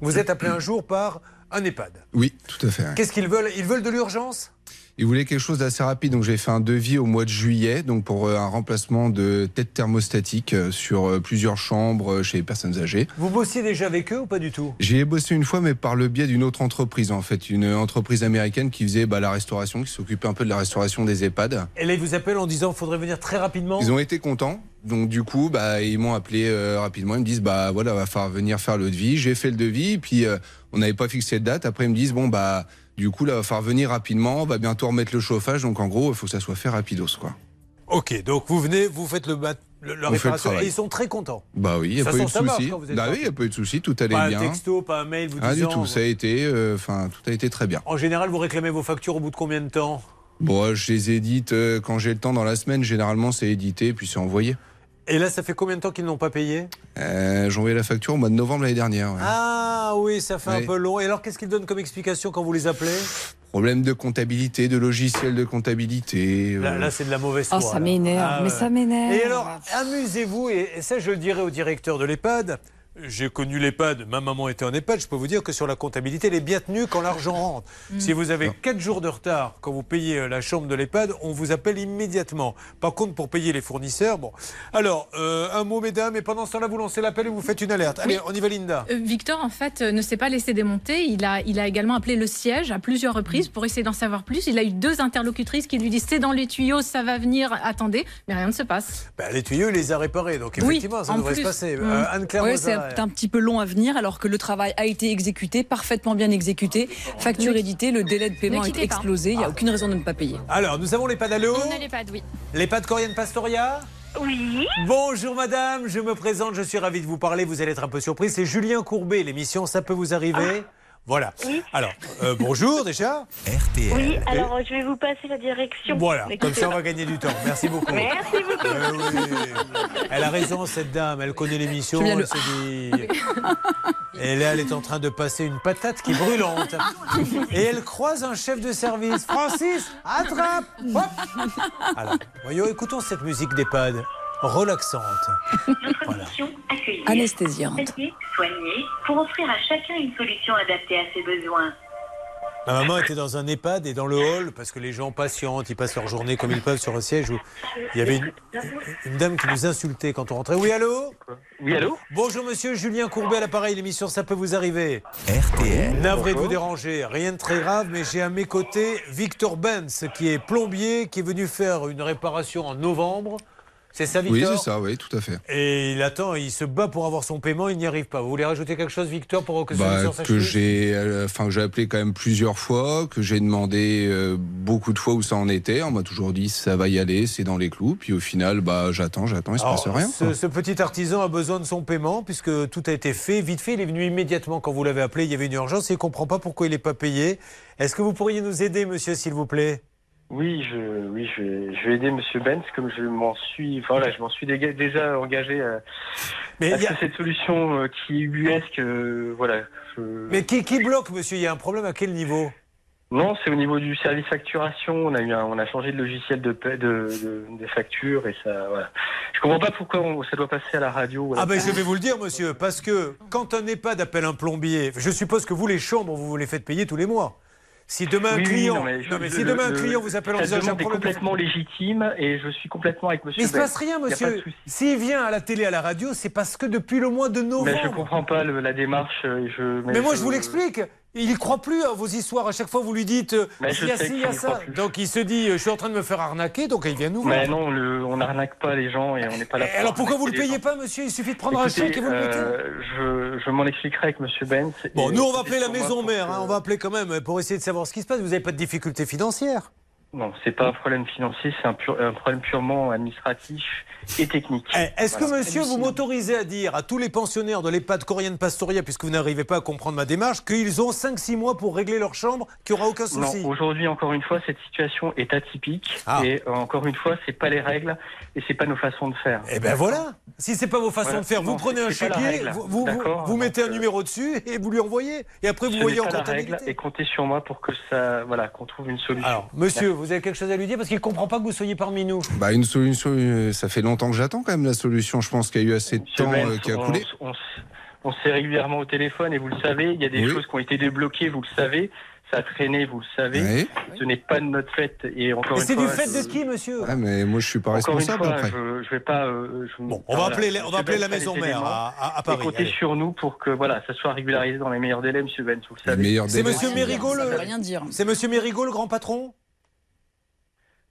Vous êtes appelé un jour par un EHPAD. Oui, tout à fait. Qu'est-ce qu'ils veulent? Ils veulent de l'urgence? Il voulait quelque chose d'assez rapide, donc j'ai fait un devis au mois de juillet, donc pour euh, un remplacement de tête thermostatique euh, sur euh, plusieurs chambres chez les personnes âgées. Vous bossiez déjà avec eux ou pas du tout? J'y ai bossé une fois, mais par le biais d'une autre entreprise, en fait, une entreprise américaine qui faisait bah, la restauration, qui s'occupait un peu de la restauration des EHPAD. Et là, ils vous appellent en disant qu'il faudrait venir très rapidement? Ils ont été contents. Donc du coup, bah, ils m'ont appelé euh, rapidement. Ils me disent, bah voilà, va falloir venir faire le devis. J'ai fait le devis, puis euh, on n'avait pas fixé de date. Après, ils me disent, bon bah, du coup, là, va falloir venir rapidement. On va bientôt remettre le chauffage. Donc en gros, il faut que ça soit fait rapidos, quoi. Ok, donc vous venez, vous faites le, mat- le- réparation et ils sont très contents. Bah oui, il n'y a pas eu de êtes Bah oui, il n'y a pas eu de soucis. Tout allait Pas un bien. texto, pas un mail vous Ah, disant. du tout. Ça a été, euh, enfin, tout a été très bien. En général, vous réclamez vos factures au bout de combien de temps? Bon, je les édite euh, quand j'ai le temps dans la semaine. Généralement, c'est édité puis c'est envoyé. Et là, ça fait combien de temps qu'ils n'ont pas payé Euh, j'ai envoyé la facture au mois de novembre l'année dernière. ouais. Ah oui, ça fait un peu long. Et alors, qu'est-ce qu'ils donnent comme explication quand vous les appelez Problème de comptabilité, de logiciel de comptabilité. Là, euh, là, c'est de la mauvaise Oh, foi. ça là. m'énerve, Ah, mais ouais. ça m'énerve. Et alors, amusez-vous, et et ça, je le dirais au directeur de l'EHPAD. J'ai connu l'EHPAD, ma maman était en EHPAD, je peux vous dire que sur la comptabilité, elle est bien tenue quand l'argent rentre. Mm. Si vous avez 4 jours de retard quand vous payez euh, la chambre de l'EHPAD, on vous appelle immédiatement. Par contre, pour payer les fournisseurs, bon. Alors, euh, un mot, mesdames, et pendant ce temps-là, vous lancez l'appel et vous faites une alerte. Allez, on y va, Linda. Euh, Victor, en fait, euh, ne s'est pas laissé démonter. Il a, il a également appelé le siège à plusieurs reprises pour essayer d'en savoir plus. Il a eu deux interlocutrices qui lui disent c'est dans les tuyaux, ça va venir, attendez. Mais rien ne se passe. Ben, les tuyaux, il les a réparés, donc Oui, effectivement, ça devrait plus. se passer. Mm. Euh, Anne-Claire Ouais, C'est un petit peu long à venir alors que le travail a été exécuté, parfaitement bien exécuté. Facture Ne- éditée, le délai de paiement est explosé. Il n'y a aucune raison de ne pas payer. Alors, nous avons l'EHPAD à l'eau. On a l'EHPAD, oui. L'EHPAD Corienne Pastoria Oui. Bonjour madame, je me présente, je suis ravi de vous parler, vous allez être un peu surpris, c'est Julien Courbet, l'émission Ça peut vous arriver Voilà. Alors, euh, bonjour déjà. RTL. Oui, alors je vais vous passer la direction. Voilà, comme ça on va gagner du temps. Merci beaucoup. Merci beaucoup. Euh, oui. Elle a raison cette dame, elle connaît l'émission, elle le- se dit... Et là elle est en train de passer une patate qui est brûlante. Et elle croise un chef de service. Francis, attrape Hop Alors, voyons, écoutons cette musique d'EHPAD, relaxante. Notre mission accueillir, Anesthésiante. soigner, pour offrir à chacun une solution adaptée à ses besoins. Ma maman était dans un EHPAD et dans le hall, parce que les gens patientent, ils passent leur journée comme ils peuvent sur un siège où il y avait une, une dame qui nous insultait quand on rentrait. Oui, allô? Oui, allô? Bonjour monsieur Julien Courbet à l'appareil, l'émission Ça peut vous arriver. RTL. Navré de vous déranger, rien de très grave, mais j'ai à mes côtés Victor Benz, qui est plombier, qui est venu faire une réparation en novembre. C'est ça, Oui, Victor c'est ça, oui, tout à fait. Et il attend, il se bat pour avoir son paiement, il n'y arrive pas. Vous voulez rajouter quelque chose, Victor, pour que Bah, que j'ai, euh, enfin, que j'ai appelé quand même plusieurs fois, que j'ai demandé euh, beaucoup de fois où ça en était. On m'a toujours dit ça va y aller, c'est dans les clous. Puis au final, bah, j'attends, j'attends, il se Alors, passe rien. Ce, petit artisan a besoin de son paiement puisque tout a été fait. Vite fait, il est venu immédiatement quand vous l'avez appelé. Il y avait une urgence et il ne comprend pas pourquoi il n'est pas payé. Est-ce que vous pourriez nous aider, monsieur, s'il vous plaît? Oui, je, oui, je vais, je vais aider Monsieur Benz comme je m'en suis, voilà, je m'en suis déjà engagé à, Mais à a- cette solution euh, qui est ubuesque, euh, voilà. je- Mais qui, qui bloque, monsieur? Il y a un problème à quel niveau? Non, c'est au niveau du service facturation. On a eu, un- on a changé de logiciel de, paie- de, de- des factures et ça, voilà. Je comprends pas pourquoi on- ça doit passer à la radio. ou à la Ah ben je vais vous le dire monsieur, parce que quand un EHPAD appelle un plombier, je suppose que vous les chambres, vous les faites payer tous les mois. Si demain un Oui, client, non, mais, je- non, mais je- si demain un client vous appelle en disant j'ai un problème, complètement légitime et je suis complètement avec Monsieur. mais il se passe rien monsieur. S'il vient à la télé, à la radio, c'est parce que depuis le mois de novembre. Mais je comprends pas le- la démarche. euh, Je, Mais, moi, je vous l'explique. Il ne croit plus à vos histoires. À chaque fois, vous lui dites euh, Mais il y a ci, il y a ça. Donc, il se dit euh, je suis en train de me faire arnaquer, donc il vient nous voir. Mais non, le, on n'arnaque pas les gens et on n'est pas là. Et pour alors, pourquoi vous le arnaquer les payez pas, monsieur? Il suffit de prendre Écoutez, un chèque et vous le mettez. euh, je, je m'en expliquerai avec Monsieur Benz. Bon, nous, on va appeler la maison mère. que- hein. On va appeler quand même pour essayer de savoir ce qui se passe. Vous n'avez pas de difficultés financières? Non, c'est pas un problème financier, c'est un, pur- un problème purement administratif et technique. Eh, Est-ce Voilà. que monsieur, vous m'autorisez à dire à tous les pensionnaires de l'EHPAD Corienne Pastoria, puisque vous n'arrivez pas à comprendre ma démarche, qu'ils ont 5-6 mois pour régler leur chambre, qu'il n'y aura aucun Non, souci? aujourd'hui, encore une fois, cette situation est atypique Ah. et euh, encore une fois, c'est pas les règles et c'est pas nos façons de faire. Eh ben voilà Si c'est pas vos façons Voilà. de faire, vous Non, prenez un chéquier, vous, mettez un euh, numéro dessus et vous lui envoyez. Et après, vous Ce voyez n'est en la règle et comptez sur moi pour que ça, voilà, qu'on trouve une solution. Alors, monsieur, vous avez quelque chose à lui dire? Parce qu'il ne comprend pas que vous soyez parmi nous. Bah, une solution, euh, ça fait longtemps que j'attends quand même la solution. Je pense qu'il y a eu assez de temps euh, qui a on- coulé. On, on s'est régulièrement au téléphone et vous le savez, il y a des Oui. choses qui ont été débloquées, vous le savez. Ça a traîné, vous le savez. Oui. Ce n'est pas de notre fait. Et encore Et une c'est du fait je- de qui, monsieur Ah, mais moi, je suis pas Encore une responsable fois, après. je, je vais pas. euh, je- Bon, on va voilà. appeler la- on va appeler la maison mère à- à- à Et Paris, comptez allez. sur nous pour que voilà, ça soit régularisé dans les meilleurs délais, Monsieur Benz, vous le savez. meilleurs C'est monsieur Mérigot, Ça le... veut rien dire. C'est monsieur Mérigot, le grand patron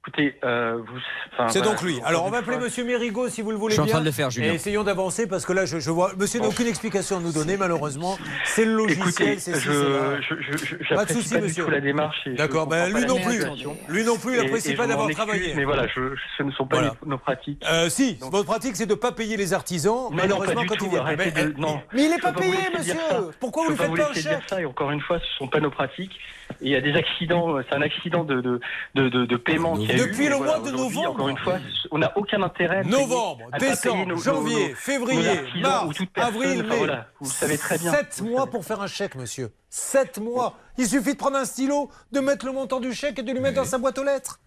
Écoutez, euh, vous. enfin, C'est voilà, donc lui. Alors, on va appeler monsieur Mérigot si vous le voulez Je suis en bien. train de le faire, Julien. Et essayons d'avancer parce que là, je, je vois. Monsieur n'a aucune explication à nous donner, malheureusement. C'est le logiciel, Écoutez, c'est je, Pas de souci, pas du monsieur. tout la démarche. D'accord, ben, lui non plus. Lui non plus, il Et- n'apprécie pas d'avoir travaillé. Mais voilà, je, ce ne sont pas Voilà. nos, nos pratiques. Euh, si, votre pratique, c'est de ne pas payer les artisans, Mais non, malheureusement, quand tout, arrêtez Mais, de- non. mais il n'est pas payé, monsieur. Pourquoi vous ne faites pas un chèque encore une fois, ce ne sont pas nos pratiques. Il y a des accidents, euh, c'est un accident de, de, de, de, de paiement qui a eu. Depuis le voilà, mois de novembre. Encore une fois, on n'a aucun intérêt à payer- Novembre, à pas décembre, nos- janvier, nos- février, nos artisans ou mars, toute personne. avril, Enfin, mai. voilà, vous le savez très bien. Sept mois pour faire un chèque, monsieur. Sept mois. Il suffit de prendre un stylo, de mettre le montant du chèque et de lui mettre dans sa boîte aux lettres.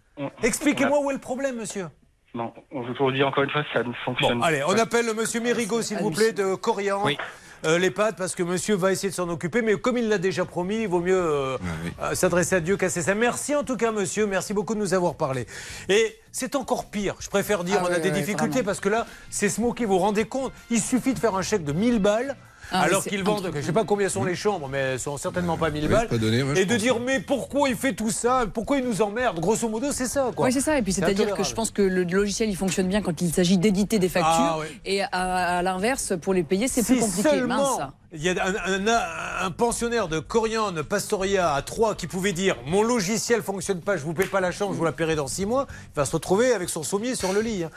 Expliquez-moi où est le problème, monsieur. Non, aujourd'hui, encore une fois, ça ne fonctionne Bon, allez, on pas. appelle monsieur Mérigot, s'il vous plaît, de Corian. Oui. Euh, les pattes, parce que monsieur va essayer de s'en occuper, mais comme il l'a déjà promis, il vaut mieux euh, euh, s'adresser à Dieu qu'à ses saints. Merci en tout cas, monsieur, merci beaucoup de nous avoir parlé. Et c'est encore pire, je préfère dire, Ah on a des difficultés, vraiment. parce que là, c'est ce mot qui vous vous rendez compte, il suffit de faire un chèque de 1000 balles. Ah, alors qu'ils vendent, je ne sais pas combien sont les chambres, mais elles sont certainement pas 1000 Oui, balles. c'est pas donné, ouais, je et de dire, mais pourquoi il fait tout ça? Pourquoi il nous emmerde? Grosso modo, c'est ça, quoi. Oui, c'est ça. Et puis, c'est-à-dire que je pense que le logiciel, il fonctionne bien quand il s'agit d'éditer des factures. Ah, ouais. Et à, à l'inverse, pour les payer, c'est plus compliqué. seulement Mince. il y a un, un- un pensionnaire de Coriane Pastoria à Troyes qui pouvait dire mon logiciel fonctionne pas, je vous paie pas la chambre, je vous la paierai dans six mois, il va se retrouver avec son sommier sur le lit. hein.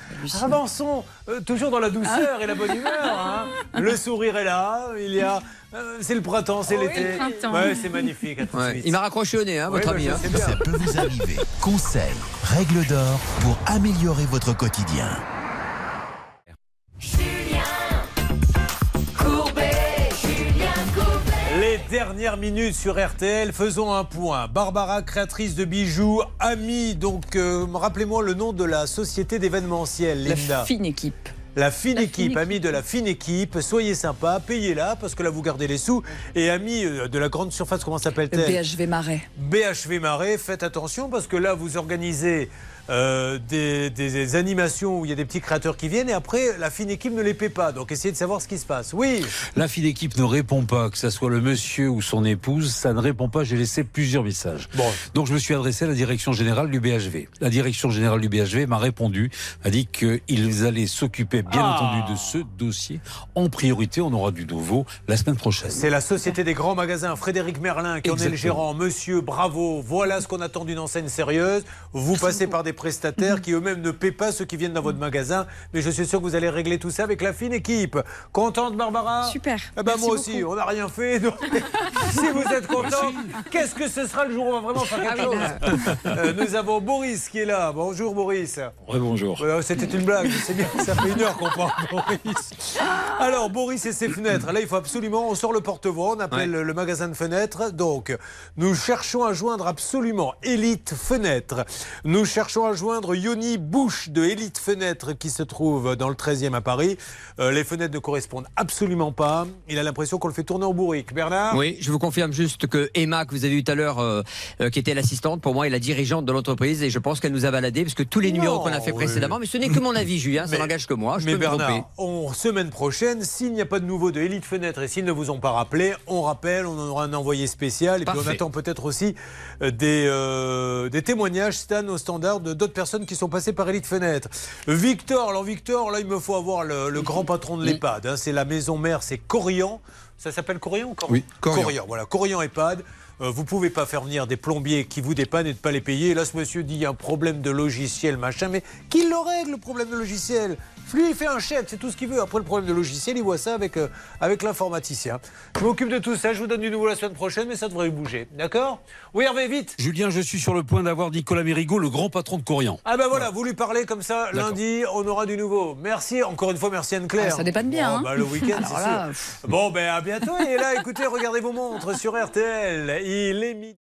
Avançons, euh, toujours dans la douceur et la bonne humeur. hein. Le sourire est là, il y a, euh, c'est le printemps, c'est Oh oui, l'été. le printemps. Ouais, c'est magnifique. à tout de Ouais. suite. Il m'a raccroché au nez, hein, votre Oui, ami. bah, hein. Ça peut vous arriver. Conseils, règles d'or pour améliorer votre quotidien. Les dernières minutes sur RTL, faisons un point. Barbara, créatrice de bijoux, amie, donc euh, rappelez-moi le nom de la société d'événementiel, La Linda. fine équipe. La fine La équipe, amis de la fine équipe, soyez sympa, payez-la parce que là vous gardez les sous. Et amis euh, de la grande surface, comment Le s'appelle-t-elle BHV Marais. BHV Marais, faites attention parce que là vous organisez euh, des, des animations où il y a des petits créateurs qui viennent et après la fine équipe ne les paie pas. Donc essayez de savoir ce qui se passe. Oui. La fine équipe ne répond pas, que ce soit le monsieur ou son épouse, ça ne répond pas. J'ai laissé plusieurs messages. Bon. Donc je me suis adressé à la direction générale du BHV. La direction générale du BHV m'a répondu, a dit qu'ils allaient s'occuper bien Ah. entendu de ce dossier. En priorité, on aura du nouveau la semaine prochaine. C'est la Société des grands magasins, Frédéric Merlin, qui en est le gérant. Monsieur, bravo, voilà ce qu'on attend d'une enseigne sérieuse. Vous passez par des prestataires qui eux-mêmes ne paient pas ceux qui viennent dans votre magasin. Mais je suis sûr que vous allez régler tout ça avec la fine équipe. Contente, Barbara? Super. Eh ben Merci moi aussi, beaucoup. on n'a rien fait. donc, si vous êtes content, qu'est-ce que ce sera le jour où on va vraiment faire quelque Ah oui, chose? Euh, Nous avons Boris qui est là. Bonjour Boris. bonjour. Euh, C'était une blague, c'est bien, ça fait une heure qu'on parle Boris. Alors Boris et ses fenêtres, là il faut absolument, on sort le porte-voix, on appelle le magasin de fenêtres. Donc nous cherchons à joindre absolument Elite Fenêtres. Nous cherchons à joindre Yoni Bouche de Elite Fenêtres qui se trouve dans le 13e à Paris. Euh, les fenêtres ne correspondent absolument pas. Il a l'impression qu'on le fait tourner en bourrique. Bernard Oui, je vous confirme juste que Emma, que vous avez eu tout à l'heure, euh, euh, qui était l'assistante, pour moi, est la dirigeante de l'entreprise et je pense qu'elle nous a baladé parce que tous les numéros qu'on a fait oui. précédemment, mais ce n'est que mon avis, Julien, ça n'engage que moi. Je Mais peux me tromper. Bernard, on, semaine prochaine, s'il n'y a pas de nouveau de Elite Fenêtre et s'ils ne vous ont pas rappelé, on rappelle, on aura un envoyé spécial et puis on attend peut-être aussi des, des témoignages, Stan, au standard de d'autres personnes qui sont passées par Elite Fenêtre. Victor, alors Victor, là il me faut avoir le, le grand patron de l'EHPAD. hein, c'est la maison mère, c'est Corian. Ça s'appelle Corian ou Corian Oui, Corian. voilà, Corian EHPAD. Euh, vous pouvez pas faire venir des plombiers qui vous dépannent et ne pas les payer. Et là, ce monsieur dit il y a un problème de logiciel, machin, mais qu'il le règle, le problème de logiciel? Lui, il fait un chèque, c'est tout ce qu'il veut. Après, le problème de logiciel, il voit ça avec, euh, avec l'informaticien. Je m'occupe de tout ça, je vous donne du nouveau la semaine prochaine, mais ça devrait bouger. D'accord? Oui, Hervé, vite Julien, je suis sur le point d'avoir Nicolas Mérigot, le grand patron de Corian. Ah ben voilà, vous lui parlez comme ça, lundi, on aura du nouveau. Merci, encore une fois, merci Anne-Claire. Ah, ça dépanne bien, Bon, hein. bah, le week-end, c'est sûr. Bon, ben à bientôt. Et là, écoutez, regardez vos montres sur RTL. Il est midi.